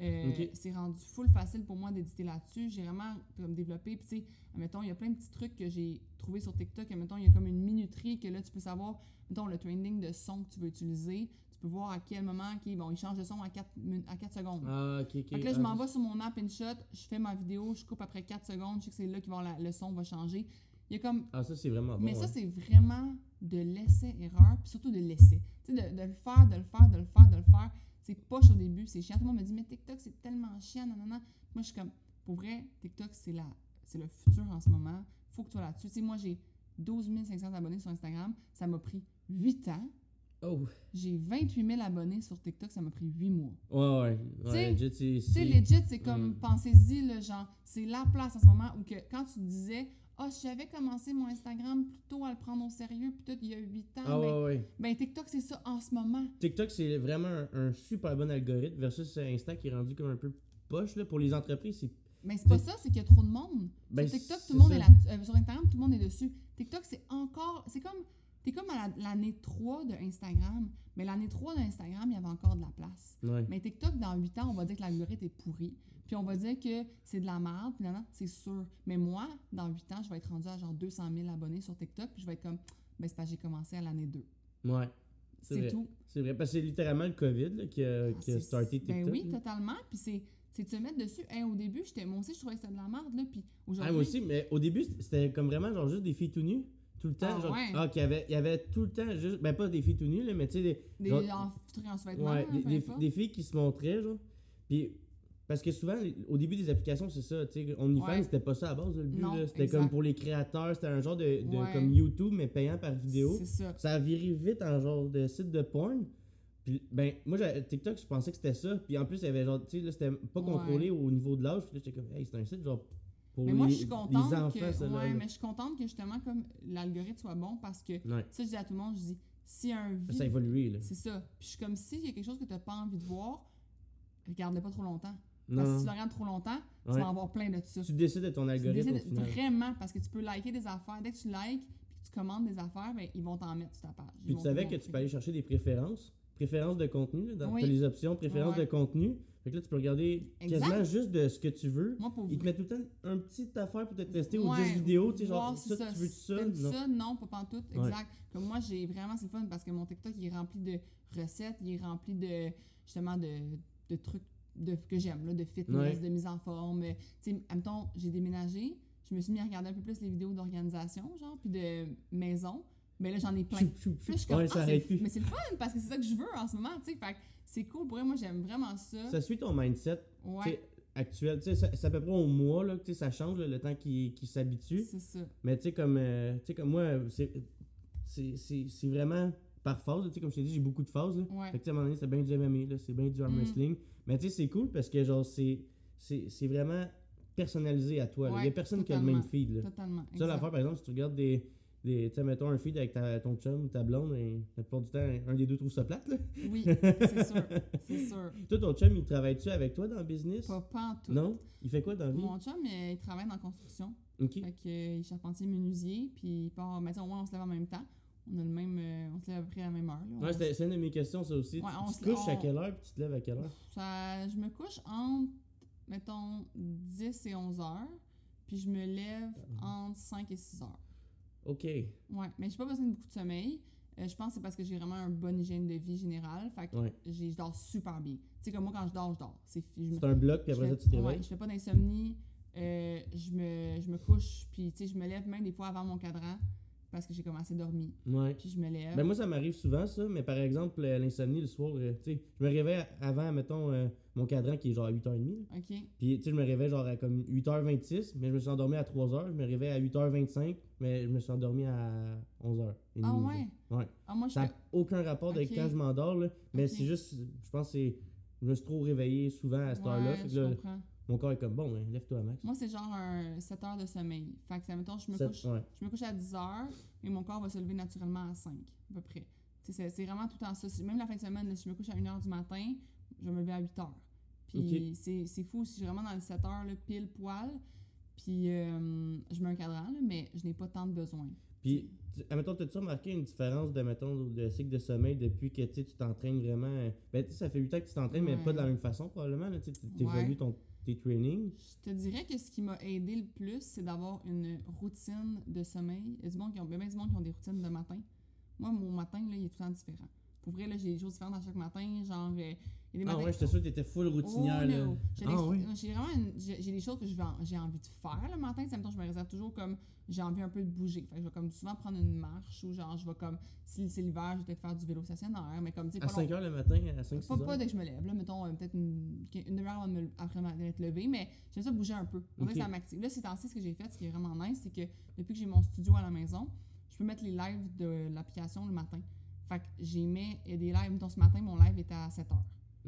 Euh. C'est rendu full facile pour moi d'éditer là-dessus. J'ai vraiment comme développé. Puis, tu sais, mettons, il y a plein de petits trucs que j'ai trouvés sur TikTok. Et, mettons, il y a comme une minuterie que là, tu peux savoir, mettons, le trending de son que tu veux utiliser. Tu peux voir à quel moment, OK, bon, il change de son à 4, à 4 secondes. Ah, ok, ok. Fait que là, je Ah, m'en vais sur mon app InShot, je fais ma vidéo, je coupe après 4 secondes, je sais que c'est là que le son va changer. Il y a comme Ah, ça, c'est vraiment bon. mais ça, ouais. c'est vraiment de l'essai-erreur, puis surtout de l'essai. Tu sais, de, de le faire, de le faire, de le faire, de le faire. C'est poche au début, c'est chiant. Tout le monde me dit, mais TikTok, c'est tellement chiant, nanana. Moi, je suis comme, pour vrai, TikTok, c'est la, c'est le futur en ce moment. Faut que tu sois là-dessus. Tu sais, moi, j'ai 12 500 abonnés sur Instagram. Ça m'a pris 8 ans. Oh, J'ai 28 000 abonnés sur TikTok. Ça m'a pris 8 mois. ouais, ouais. ouais legit, c'est. Tu sais, c'est- legit, c'est comme, Mm. pensez-y, là, genre, c'est la place en ce moment où que quand tu disais, Ah, si j'avais commencé mon Instagram plus tôt à le prendre au sérieux, peut-être il y a 8 ans, Ah ben, ouais, ouais. ben TikTok, c'est ça en ce moment. TikTok, c'est vraiment un, un super bon algorithme versus Insta qui est rendu comme un peu poche. Là. Pour les entreprises, c'est. Mais c'est pas ça, c'est qu'il y a trop de monde. Ben, sur TikTok, tout le monde ça. est là Sur Instagram, tout le monde est dessus. TikTok, c'est encore. C'est comme. T'es comme à la- l'année 3 de Instagram. Mais l'année 3 d'Instagram, il y avait encore de la place. Ouais. Mais TikTok, dans 8 ans, on va dire que l'algorithme est pourri. Puis on va dire que c'est de la merde. Puis là, c'est sûr. Mais moi, dans 8 ans, je vais être rendu à genre 200 000 abonnés sur TikTok. Puis je vais être comme. Ben, c'est parce que j'ai commencé à l'année 2. Ouais. C'est tout. C'est vrai, parce que c'est littéralement le COVID là, qui a, Ah, qui a starté TikTok. Ben oui, là. totalement. Puis c'est c'est de se mettre dessus. Hey, au début, j'étais moi aussi, je trouvais que c'était de la merde. Là, puis Ah, aujourd'hui. moi aussi, mais au début, c'était comme vraiment genre juste des filles tout nues. Tout le temps. Ah, genre, ouais. ah, qu'il y avait, il y avait tout le temps juste. Ben, pas des filles tout nues, là, mais tu sais, des, Des genre- en, trucs en sous-vêtements, ouais, hein, des, des filles qui se montraient, genre. Puis, parce que souvent, au début des applications, c'est ça, tu sais, OnlyFans, Ouais. c'était pas ça à base, le but. C'était comme pour les créateurs, c'était un genre de, de- Ouais. comme YouTube, mais payant par vidéo. C'est ça. Ça a viré vite en genre de site de porn. Puis, ben, moi, TikTok, je pensais que c'était ça. Puis en plus, il y avait genre, tu sais, là, c'était pas Ouais. contrôlé au niveau de l'âge. Puis là, j'étais comme, hey, c'est un site genre pour Mais les, moi, je suis les contente enfants, que, ça, là, ouais, là. mais je suis contente que justement, comme l'algorithme soit bon parce que Ouais. ça, je dis à tout le monde, je dis, si un Ça a évolué, là. c'est ça. Puis je suis comme, s'il y a quelque chose que tu n'as pas envie de voir, regarde-le pas trop longtemps. Parce que si tu le regardes trop longtemps, tu Ouais. vas avoir plein de ça. Tu décides de ton Tu algorithme au décides vraiment parce que tu peux liker des affaires. Dès que tu likes puis que tu commandes des affaires, ben, ils vont t'en mettre sur ta page. Puis tu savais que tu peux aller chercher des préférences. Préférences de contenu, là, dans Oui. t'as les options, préférences Ouais. de contenu. Fait que là, tu peux regarder Exact. quasiment juste de ce que tu veux. Moi, pour Ils te mettent tout le temps un petit affaire pour te tester ou Ouais, 10 vidéos, tu sais, genre, si ça, tu veux ça? Non. ça? Non, pas pantoute. Ouais. Exact. Comme moi, j'ai vraiment, c'est le fun parce que mon TikTok, il est rempli de recettes, il est rempli de, justement, de, de trucs de, que j'aime, là, de fitness, Ouais. de mise en forme. Tu sais, admettons, j'ai déménagé, je me suis mis à regarder un peu plus les vidéos d'organisation, genre, puis de maison. Mais là, j'en ai plein. Chou, chou, chou. Là, je suis comme, Ouais, ah, ça plus. mais c'est le fun parce que c'est ça que je veux en ce moment, tu sais. Fait c'est cool. Pour moi, j'aime vraiment ça. Ça suit ton mindset ouais, actuel. Tu sais, c'est à peu près au mois, là, que ça change là, le temps qui, qui s'habitue. c'est ça. Mais tu sais, comme, euh, comme moi, c'est vraiment par phase. Tu sais, comme je t'ai dit, j'ai beaucoup de phases. Là. Ouais. Fait que tu sais, à un moment donné, c'est bien du MMA, c'est bien du arm Mm. wrestling. Mais tu sais, c'est cool parce que genre, c'est, c'est, c'est vraiment personnalisé à toi. Il y a Ouais, personne qui a le même feed. Là. Totalement. Ça, l'affaire, par exemple, si tu regardes des. des tu sais, mettons un feed avec ta, ton chum ou ta blonde, et la plupart du temps, un des deux trouve ça plate. Là. Oui, c'est sûr. C'est sûr. Toi, ton chum, il travaille-tu avec toi dans le business? Pas, pas en tout. Non? Il fait quoi dans la vie? Mon chum, euh, il travaille dans la construction. Ok. Fait que, euh, il est charpentier menuisier, puis il part. Mais au moins, on se lève en même temps. On a le même. euh, on se lève à peu près à la même heure. là. Ouais, c'est une de mes questions, ça aussi. Ouais, tu on te couches à quelle heure puis tu te lèves à quelle heure? Ça, je me couche entre, mettons, 10 et 11 heures, puis je me lève entre 5 et 6 heures. Ok. Ouais, mais j'ai pas besoin de beaucoup de sommeil. Euh, je pense que c'est parce que j'ai vraiment une bonne hygiène de vie générale. Fait que Ouais. je dors super bien. Tu sais, comme moi, quand je dors, je dors. C'est, un bloc, puis après ça, tu te ouais, réveilles. je fais pas d'insomnie. Euh, je, me, je me couche, puis tu sais, je me lève même des fois avant mon cadran parce que j'ai commencé à dormir. Ouais. Puis je me lève. Ben moi, ça m'arrive souvent, ça, mais par exemple, euh, l'insomnie le soir, euh, tu sais, je me réveille avant, mettons, euh, mon cadran qui est genre à 8h30. là. OK. Puis, tu sais, je me réveille genre à comme 8h26, mais je me suis endormi à 3h. Je me réveille à 8h25, mais je me suis endormi à 11h. Ah ouais? Ouais. Ah, moi, Ça n'a aucun rapport avec quand je m'endors, là. Mais c'est juste, je pense que c'est. Je me suis trop réveillé souvent à cette heure-là. Ouais, je là, comprends. Mon corps est comme bon, ben, lève-toi, Max. Moi, c'est genre un 7 heures de sommeil. Fait que, mettons, je me, couche, ouais. je me couche à 10 heures, mais mon corps va se lever naturellement à 5, à peu près. C'est c'est vraiment tout le temps ça. Même la fin de semaine, là, si je me couche à 1 heure du matin, je vais me lever à 8 heures. Puis c'est c'est fou, je suis vraiment dans le 7 heures, là, pile poil. Puis euh, je mets un cadran, là, mais je n'ai pas tant de besoin. Puis, admettons, t'as-tu remarqué une différence de, mettons, de cycle de sommeil depuis que tu t'entraînes vraiment. Ben, tu sais, ça fait 8 ans que tu t'entraînes, mais pas de la même façon, probablement. Tu Ouais. évolues ton, tes trainings? Je te dirais que ce qui m'a aidé le plus, c'est d'avoir une routine de sommeil. Il y a du monde qui ont, bien du monde qui ont des routines de matin. Moi, mon matin, là, il est tout le temps différent. Pour vrai, j'ai des choses différentes à chaque matin. Genre, euh, Ah matins. ouais, j'étais sûr que t'étais full routinière. Oh, là. no. J'ai Ah vraiment une- j'ai j'ai des choses que en- j'ai envie de faire le matin. En même temps, je me réserve toujours comme j'ai envie un peu de bouger. Fait que je vais comme souvent prendre une marche ou genre je vais comme si c'est l'hiver, je vais peut-être faire du vélo stationnaire, mais comme tu sais À pas 5 long- h le matin, à 5-6 pas, heures. pas dès que je me lève, là, mettons euh, peut-être une, une demi-heure avant de me- après m'être levée, mais j'aime ça bouger un peu. On dirait Ok. que ça m'active. Là, ces temps-ci, ce que j'ai fait, ce qui est vraiment nice, c'est que depuis que j'ai mon studio à la maison, je peux mettre les lives de l'application le matin. Fait que j'ai mis des lives, mettons ce matin, mon live était à 7h.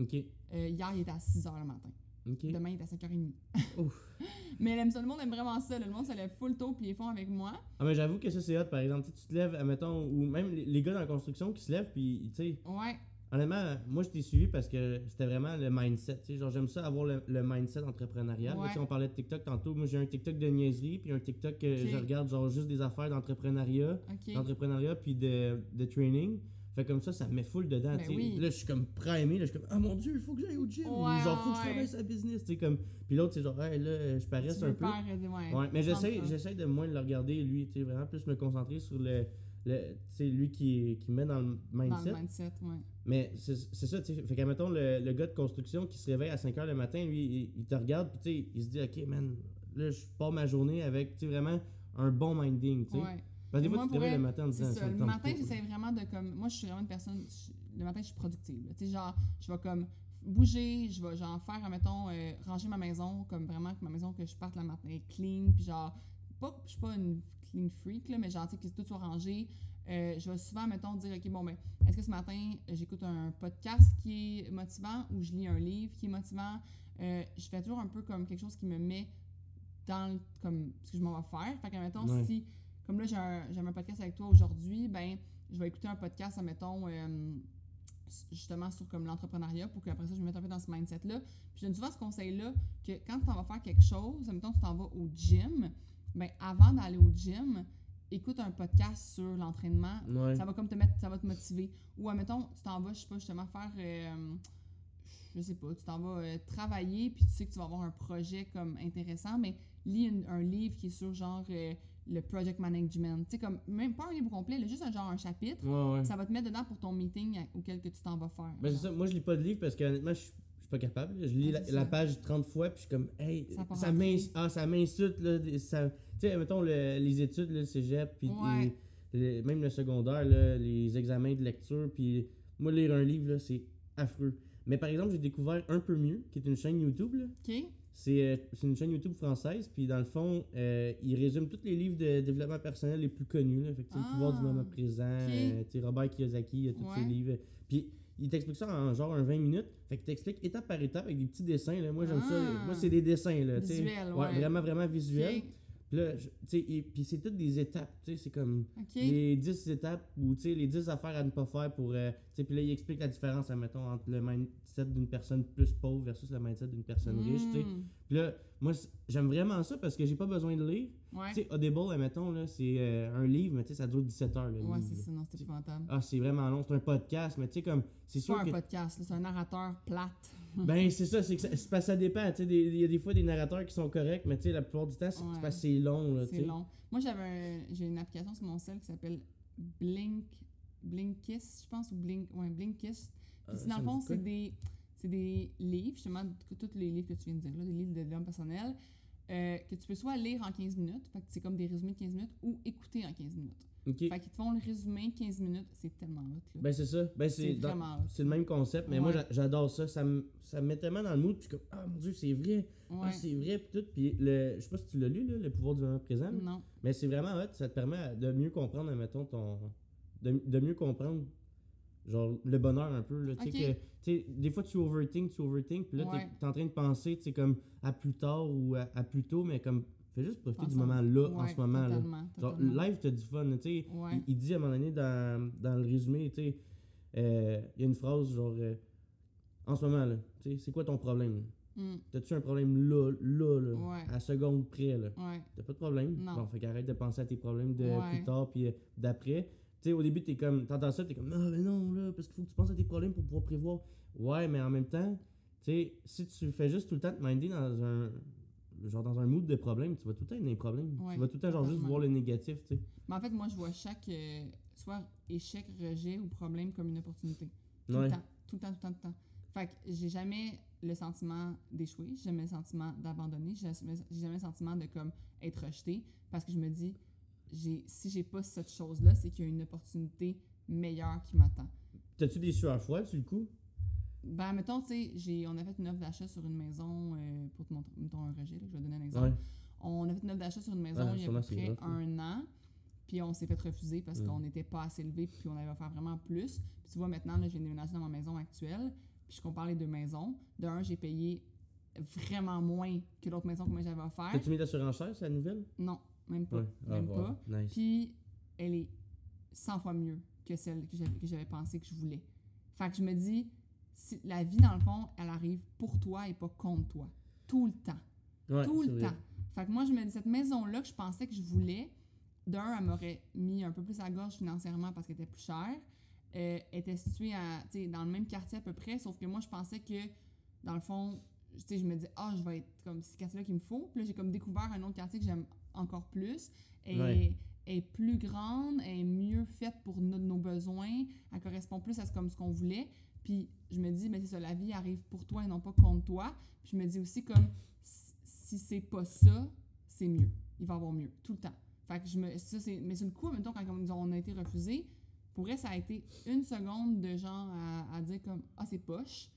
Ok. Euh, hier, il était à 6h le matin. Demain, il est à 5h30. Ouf. Mais l'aime ça, le monde aime vraiment ça. Le monde se lève full tôt puis ils font avec moi. Ah, mais j'avoue que ça, c'est hot, par exemple. Tu te lèves, admettons, ou même les, gars dans la construction qui se lèvent, puis, tu sais, Ouais, honnêtement, moi, je t'ai suivi parce que c'était vraiment le mindset. Tu sais, genre, j'aime ça avoir le, le mindset entrepreneurial. Ouais. on parlait de TikTok tantôt. Moi, j'ai un TikTok de niaiserie, puis un TikTok que je regarde, genre, juste des affaires d'entrepreneuriat, ok. d'entrepreneuriat, puis de, de training. Fait comme ça, ça me met full dedans, Ben oui. Là, je suis comme primé, là, je suis comme, ah mon dieu, il faut que j'aille au gym. Ou Ouais, genre, faut que je travaille sa business, comme. Puis l'autre, c'est genre, hey, là, je paresse un peu. euh, ouais, mais j'essaie, de moins le regarder, lui, tu sais, vraiment plus me concentrer sur le. le lui qui, qui me met dans le Dans mindset. le mindset, ouais. Mais c'est ça, tu sais. Fait qu'à mettons, le, le gars de construction qui se réveille à 5 h le matin, lui, il, il te regarde, puis tu sais, il se dit, ok, man, là, je pars ma journée avec, tu sais, vraiment un bon minding, tu sais. Ouais. Parce que des fois, tu te réveilles le matin en disant, ça. Le matin, j'essaie vraiment de comme. Moi, je suis vraiment une personne. je- le matin, je suis productive. Tu sais, genre, je vais comme bouger, je vais genre faire, mettons, euh, ranger ma maison, comme vraiment que ma maison, que je parte le matin est clean, puis genre, pas, je suis pas une clean freak, là, mais genre, tu sais, que tout soit rangé. Euh, je vais souvent, mettons, dire, OK, bon, ben, est-ce que ce matin, j'écoute un podcast qui est motivant ou je lis un livre qui est motivant? Euh, je fais toujours un peu comme quelque chose qui me met dans le- comme ce que je m'en vais faire. Fait que, mettons, Ouais. si, comme là, j'ai un, podcast avec toi aujourd'hui, ben, je vais écouter un podcast, mettons, justement sur comme l'entrepreneuriat pour qu'après ça, je me mette un peu dans ce mindset-là. Puis je donne souvent ce conseil-là que quand tu t'en vas faire quelque chose, mettons, tu t'en vas au gym, ben, avant d'aller au gym, écoute un podcast sur l'entraînement. Ouais. Ça va comme te mettre, ça va te motiver. Ou, admettons, tu t'en vas, je sais pas, justement faire, euh, je sais pas, tu t'en vas euh, travailler, puis tu sais que tu vas avoir un projet comme intéressant, mais lis une- un livre qui est sur genre euh, le project management. Tu sais, comme, même pas un livre complet, là, juste un genre un chapitre. Ouais, ouais. Ça va te mettre dedans pour ton meeting à- auquel que tu t'en vas faire. Ben, c'est ça. Moi, je lis pas de livre parce que honnêtement, je suis pas capable. Je lis Ouais, la, page 30 fois, puis je suis comme, hey, Ça a pas ça rentré. m'ins- ah, ça m'insulte, Tu sais, mettons le- les études, le cégep, puis Ouais. même le secondaire, là, les examens de lecture, puis moi, lire un livre, c'est affreux. Mais par exemple, j'ai découvert Un peu mieux, qui est une chaîne YouTube, là. OK? C'est euh, c'est une chaîne YouTube française, puis dans le fond, euh, il résume tous les livres de développement personnel les plus connus. Là. Fait que, Ah, le pouvoir du moment présent, ok. euh, Robert Kiyosaki, il y a tous Ouais. ses livres. Puis il t'explique ça en genre un 20 minutes. Fait qu'il t'explique étape par étape avec des petits dessins. Là. Moi, j'aime ça. Ah. Moi, c'est des dessins. Là. Visuel, ouais. Vraiment, vraiment visuel. Puis là, tu sais, puis c'est toutes des étapes. tu sais, C'est comme les 10 étapes ou tu sais, les 10 affaires à ne pas faire pour. euh, tu sais, puis là, il explique la différence, admettons, entre le mindset d'une personne plus pauvre versus le mindset d'une personne riche. tu sais. Mm. Puis là, moi, j'aime vraiment ça parce que j'ai pas besoin de lire. Ouais. Tu sais, Audible, admettons, là, c'est euh, un livre, mais tu sais, ça dure 17 heures. Le Ouais, c'est ça, non, c'est épouvantable. Ah, c'est vraiment long. C'est un podcast, mais tu sais, comme. C'est sûr un que. podcast, c'est un narrateur plate. Ben, c'est ça, c'est que ça, c'est parce que ça dépend. Il y a des fois des narrateurs qui sont corrects, mais la plupart du temps, c'est Ouais. c'est parce que c'est long, là, C'est long. Moi, j'avais un- j'ai une application sur mon cell qui s'appelle Blink Blinkist, je pense, ou Blink, ouais, Blinkist. Euh, Puis dans ça le fond, c'est des, c'est des livres, justement, tous les livres que tu viens de dire, là, des livres de l'homme personnel, euh, que tu peux soit lire en 15 minutes, fait que c'est comme des résumés de 15 minutes, ou écouter en 15 minutes. Ok. Fait qu'ils te font le résumé 15 minutes, c'est tellement hot, là. Ben, c'est ça. Ben, c'est c'est vraiment le même concept, mais moi, Ouais. j'adore ça. Ça me, ça me met tellement dans le mood, puis comme, ah mon dieu, c'est vrai. Ah, c'est vrai, puis tout. Puis le, je sais pas si tu l'as lu, là, Le pouvoir du moment présent. Non. Mais c'est vraiment hot, ça te permet de mieux comprendre, mettons, ton. De, de mieux comprendre, genre, le bonheur un peu. Là, que, des fois, tu overthink, tu overthink, puis là, Ouais. t'es t'es en train de penser, tu comme à plus tard ou à, à plus tôt, mais comme, fais juste profiter du Ensemble. moment là, en ce moment. là. Genre, live, t'as du fun, tu sais. Ouais. Il, il dit à un moment donné dans, dans le résumé, tu sais, euh, il y a une phrase genre, euh, en ce moment, là, tu sais, c'est quoi ton problème? Mm. T'as-tu un problème là, là, là, Ouais. à seconde près, là? Ouais. T'as pas de problème? Non. Bon, fait qu'arrête de penser à tes problèmes de plus tard puis euh, d'après. Tu sais, au début, t'es comme, t'entends ça, t'es comme, non, mais non, là, parce qu'il faut que tu penses à tes problèmes pour pouvoir prévoir. Ouais, mais en même temps, tu sais, si tu fais juste tout le temps te minder dans un, genre dans un mood de problème, tu vas tout le temps être dans les problèmes. Ouais, tu vas tout le temps, genre, juste voir le négatif, tu sais. Mais en fait, moi, je vois chaque euh, soit échec, rejet ou problème comme une opportunité. Tout Ouais. le temps, tout le temps, tout le temps, tout le temps. Fait que j'ai jamais le sentiment d'échouer, j'ai jamais le sentiment d'abandonner, j'ai jamais, le sentiment de comme être rejeté parce que je me dis, j'ai, si j'ai pas cette chose-là, c'est qu'il y a une opportunité meilleure qui m'attend. T'as-tu des sueurs froides sur le coup? Ben, mettons, tu sais, j'ai- on a fait une offre d'achat sur une maison, euh, pour te montrer, mettons un rejet, là, je vais donner un exemple. Ouais. On a fait une offre d'achat sur une maison Ouais, il y a à peu près un an. Puis on s'est fait refuser parce qu'on n'était pas assez élevé puis on allait faire vraiment plus. Puis tu vois, maintenant, là, je viens de déménager dans ma maison actuelle. Puis je compare les deux maisons. De un, j'ai payé vraiment moins que l'autre maison que moi j'avais offert. T'as-tu mis la surenchère, c'est la nouvelle? Non, même pas. Ah, Même pas. Nice. Puis elle est 100 fois mieux que celle que j'avais, que j'avais pensé que je voulais. Fait que je me dis, si, la vie, dans le fond, elle arrive pour toi et pas contre toi. Tout le temps. Ouais, tout le vrai. temps. Fait que moi, je me dis, cette maison-là que je pensais que je voulais, d'un, elle m'aurait mis un peu plus à la gorge financièrement parce qu'elle était plus chère. Euh, était située à, dans le même quartier à peu près, sauf que moi, je pensais que, dans le fond, je me dis, ah, je vais être comme ce quartier-là qu'il me faut. Puis là, j'ai comme découvert un autre quartier que j'aime encore plus. Ouais. est, plus grande, est mieux faite pour no- nos besoins, elle correspond plus à ce, comme ce qu'on voulait. Puis je me dis, mais c'est ça, la vie arrive pour toi et non pas contre toi. Puis je me dis aussi comme, si- c'est pas ça, c'est mieux. Il va y avoir mieux, tout le temps. Fait que je me, ça, c'est, mais sur le coup, en même temps, quand on a- été refusés, pour ça a été une seconde de genre à, à dire comme, ah, c'est poche.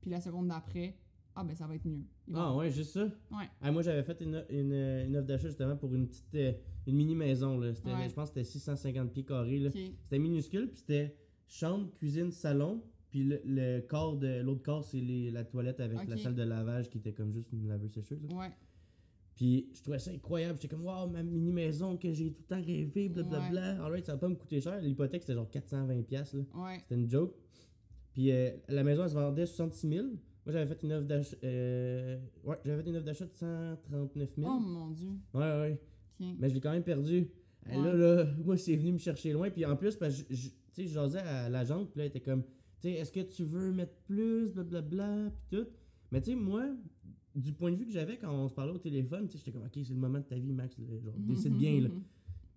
Puis la seconde d'après, ah, ben ça va être mieux. Il Ah ouais, juste ça? Ouais. Ah, moi, j'avais fait une, une, une offre d'achat justement pour une petite euh, une mini maison. Là. Ouais. Je pense que c'était 650 pieds carrés. Là. C'était minuscule, puis c'était chambre, cuisine, salon. Puis le, le corps de l'autre corps, c'est les- la toilette avec la salle de lavage qui était comme juste une laveuse sécheuse. là. Ouais. Puis je trouvais ça incroyable. J'étais comme, waouh, ma mini maison que j'ai tout le temps rêvé, blablabla. Alright, ça va pas me coûter cher. L'hypothèque, c'était genre 420$. piastres, Là. Ouais. C'était une joke. Puis euh, la maison, elle se vendait 66 000. Moi, j'avais fait une offre d'achat. euh, ouais, j'avais fait une offre d'achat de 139 000. Oh mon dieu. Ouais, ouais. Ok. Mais je l'ai quand même perdu. Là, là, moi, c'est venu me chercher loin. Puis en plus, parce que je, je- tu sais, je jasais à l'agente, puis là, elle était comme, tu sais, est-ce que tu veux mettre plus, blablabla, puis tout. Mais tu sais, moi, du point de vue que j'avais quand on se parlait au téléphone, tu sais, j'étais comme, ok, c'est le moment de ta vie, Max, là, genre, décide bien, là.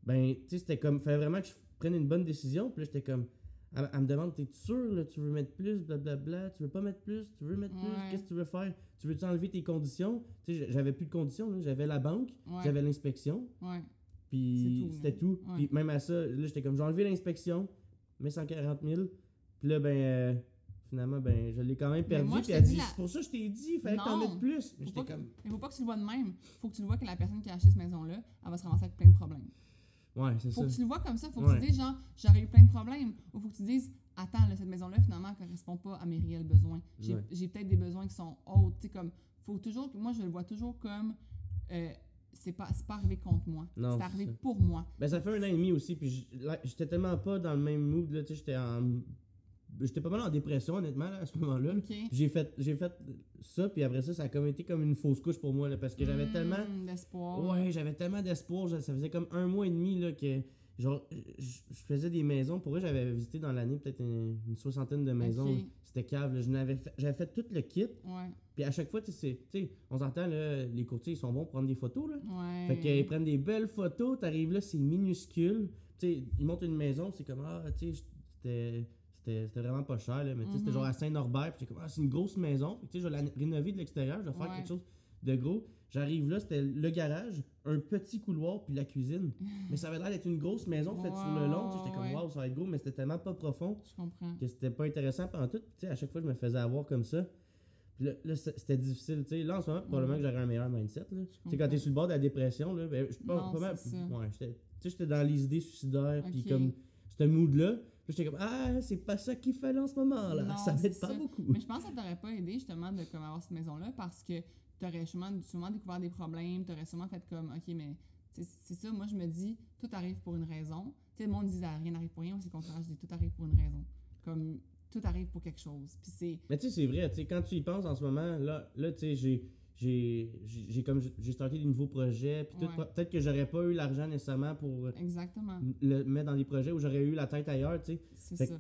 Ben, tu sais, c'était comme, fallait vraiment que je prenne une bonne décision. Puis là, j'étais comme, elle, elle me demande, t'es sûr, là, tu veux mettre plus, blablabla, tu veux pas mettre plus, tu veux mettre plus, qu'est-ce que tu veux faire? Tu veux-tu enlever tes conditions? Tu sais, j'avais plus de conditions, là, j'avais la banque, Ouais. j'avais l'inspection, Ouais. Puis c'était tout. ouais. Puis même à ça, là, j'étais comme, j'ai enlevé l'inspection, mais 140 000. Puis là, ben, euh, finalement, ben, je l'ai quand même perdu. moi, puis elle dit, la- c'est pour ça que je t'ai dit, il fallait que t'en mettes plus. Mais Faut j'étais comme, que, mais faut pas que tu le vois de même. Faut que tu le vois que la personne qui a acheté cette maison-là, elle va se ramasser avec plein de problèmes. ouais, c'est Faut ça. que tu le vois comme ça. Faut que Ouais. tu dises, genre, j'aurais eu plein de problèmes. Ou faut que tu dises, attends, là, cette maison-là, finalement, elle correspond pas à mes réels besoins. J'ai Ouais. peut-être des besoins qui sont hauts. Tu sais, comme, faut toujours moi, je le vois toujours comme, euh, c'est pas, c'est pas arrivé contre moi. C'est arrivé ça. pour moi. Ben, ça fait un an et demi aussi, puis j'étais tellement pas dans le même mood, là, tu sais, j'étais en... J'étais pas mal en dépression, honnêtement, là, à ce moment-là. J'ai fait, j'ai fait ça, puis après ça, ça a comme été comme une fausse couche pour moi, là, parce que j'avais Mm, tellement... d'espoir. Ouais, j'avais tellement d'espoir, ça faisait comme un mois et demi, là, que... Genre, je faisais des maisons. Pour vrai, j'avais visité dans l'année peut-être une, une soixantaine de maisons. C'était cave. n'avais fait- J'avais fait tout le kit. Ouais. Puis à chaque fois, tu sais, on s'entend, là, les courtiers, ils sont bons pour prendre des photos. Là. Ouais. Fait qu'ils prennent des belles photos, t'arrives là, c'est minuscule. Tu sais, ils montent une maison, c'est comme, ah, tu sais, c'était- vraiment pas cher, là, mais tu sais, c'était Mhm. genre à Saint-Norbert, puis comme, ah, c'est une grosse maison. Tu sais, je vais la rénover de l'extérieur, je vais faire Ouais. quelque chose de gros. J'arrive là, c'était le garage, un petit couloir, puis la cuisine. mais ça avait l'air d'être une grosse maison faite sur le long. Tu sais, J'étais comme, waouh, ça va être gros, mais c'était tellement pas profond Je comprends. que c'était pas intéressant pendant tout. Tu sais, à chaque fois, je me faisais avoir comme ça. Puis là, là, c'était difficile. Tu sais, là, en ce moment, probablement que j'aurais un meilleur mindset. Là. Tu sais, quand t'es sur le bord de la dépression, là, ben, je pas, Non, pas mal-. Ouais, j'étais- tu sais, j'étais dans les idées suicidaires, puis comme, ce mood-là. Puis j'étais comme, ah, c'est pas ça qu'il fallait en ce moment-là. Non, ça m'aide pas ça. beaucoup. Mais je pense que ça t'aurait pas aidé justement de comme, avoir cette maison-là parce que tu aurais sûrement, sûrement découvert des problèmes, tu aurais sûrement fait comme, OK, mais c'est ça, moi je me dis, tout arrive pour une raison. Tu sais, le monde dit, rien n'arrive pour rien, c'est le contraire, je dis, tout arrive pour une raison. Comme, tout arrive pour quelque chose. Puis c'est. Mais tu sais, c'est vrai, tu sais, quand tu y penses en ce moment, là, là tu sais, j'ai. J'ai comme j'ai starté des nouveaux projets puis Ouais. peut-être que j'aurais pas eu l'argent nécessairement pour Exactement. le mettre dans des projets où j'aurais eu la tête ailleurs tu sais C'est ça.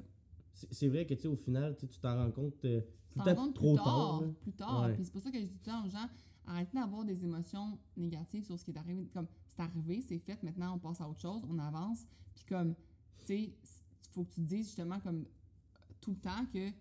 c'est vrai que tu sais au final tu t'en rends compte euh, peut-être rends compte trop tard. plus tard. Ouais. Puis c'est pour ça que je dis tout le temps aux gens, arrêtez d'avoir des émotions négatives sur ce qui est arrivé. Comme, c'est arrivé, c'est fait, maintenant on passe à autre chose, on avance. Puis comme, tu sais, il faut que tu te dises justement comme tout le temps que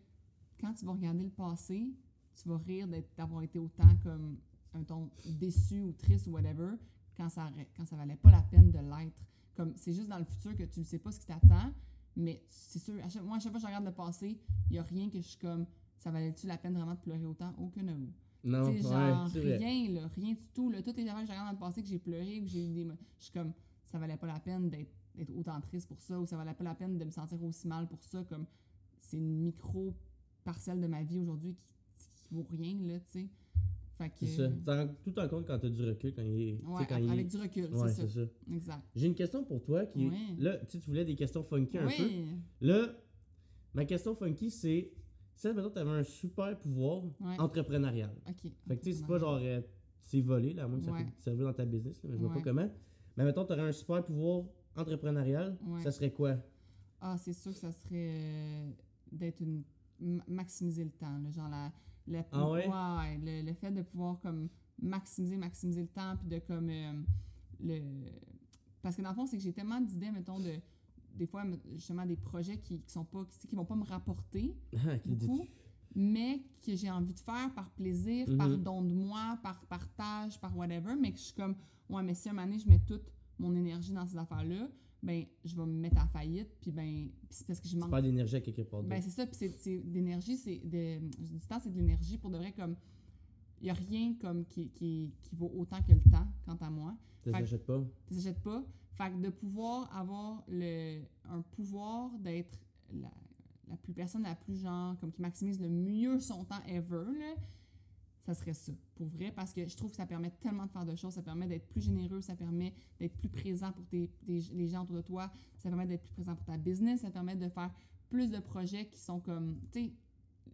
quand tu vas regarder le passé, tu vas rire d'avoir été autant comme un ton déçu ou triste ou whatever quand ça, quand ça valait pas la peine de l'être. Comme c'est juste dans le futur que tu ne sais pas ce qui t'attend, mais c'est sûr, à chaque, moi, à chaque fois que je regarde le passé, il n'y a rien que je suis comme ça valait-tu la peine vraiment de pleurer autant? Aucun avoue. non ouais, genre, rien, là, rien du tout. Là. Toutes les affaires que j'ai regardées dans le passé, que j'ai pleuré, que j'ai eu des. Je suis comme, ça valait pas la peine d'être autant triste pour ça, ou ça valait pas la peine de me sentir aussi mal pour ça. Comme, c'est une micro-parcelle de ma vie aujourd'hui qui, qui vaut rien, là, tu sais. Fait que, C'est ça. Tu t'en rends tout en compte quand t'as du recul, quand il est. tu Ouais, quand il est- avec du recul, Ouais, c'est ça. ça. Exact. J'ai une question pour toi qui. Oui. Là, tu tu voulais des questions funky un peu. Là, ma question funky, c'est. Si, admettons, tu avais un super pouvoir Ouais. entrepreneurial. OK. Fait que, tu sais, c'est pas genre. euh, c'est volé, là, à moins que ça Ouais. peut te servir dans ta business, là, mais je vois Ouais. pas comment. Mais mettons, tu aurais un super pouvoir entrepreneurial, Ouais. ça serait quoi? Ah, c'est sûr que ça serait euh, d'être une. ma- maximiser le temps. là, genre, la, la- Ah ouais? ouais, le, le fait de pouvoir comme maximiser, maximiser le temps, puis de comme. euh, le... Parce que dans le fond, c'est que j'ai tellement d'idées, mettons, de. Des fois, justement, des projets qui, qui sont pas. qui, qui vont pas me rapporter. Ah, beaucoup, mais que j'ai envie de faire par plaisir, par don de moi, par partage, par whatever, mais que je suis comme, ouais, mais si à un moment donné, je mets toute mon énergie dans ces affaires-là, ben, je vais me mettre à faillite, puis ben, c'est parce que je manque. perds d'énergie à quelque part. Ben, c'est ça, puis c'est- d'énergie, c'est dis temps, c'est de l'énergie pour de vrai, comme. Il n'y a rien comme qui, qui, qui vaut autant que le temps, quant à moi. Tu les achètes pas? Tu t'achètes pas. Fait que de pouvoir avoir le, un pouvoir d'être la, la plus personne la plus genre, comme qui maximise le mieux son temps ever, là, ça serait ça, pour vrai, parce que je trouve que ça permet tellement de faire de choses, ça permet d'être plus généreux, ça permet d'être plus présent pour tes, les gens autour de toi, ça permet d'être plus présent pour ta business, ça permet de faire plus de projets qui sont comme, tu sais,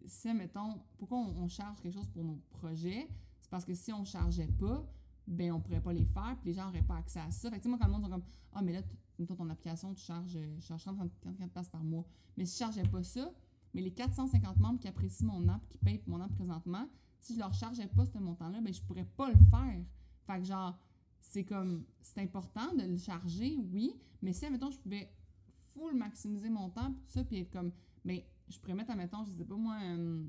si, mettons, pourquoi on, charge quelque chose pour nos projets, c'est parce que si on chargeait pas, ben on pourrait pas les faire, puis les gens n'auraient pas accès à ça. Fait que, moi, quand le monde sont comme, ah, mais là, mettons, ton application, tu charges, je charge 30 pièces par mois. Mais si je chargeais pas ça, mais les 450 membres qui apprécient mon app, qui payent mon app présentement, si je leur chargeais pas ce montant-là, ben je pourrais pas le faire. Fait que genre, c'est comme, c'est important de le charger, oui, mais si, admettons, je pouvais full maximiser mon temps, puis tout ça, puis être comme, ben, je pourrais mettre, admettons, je sais pas moi, euh,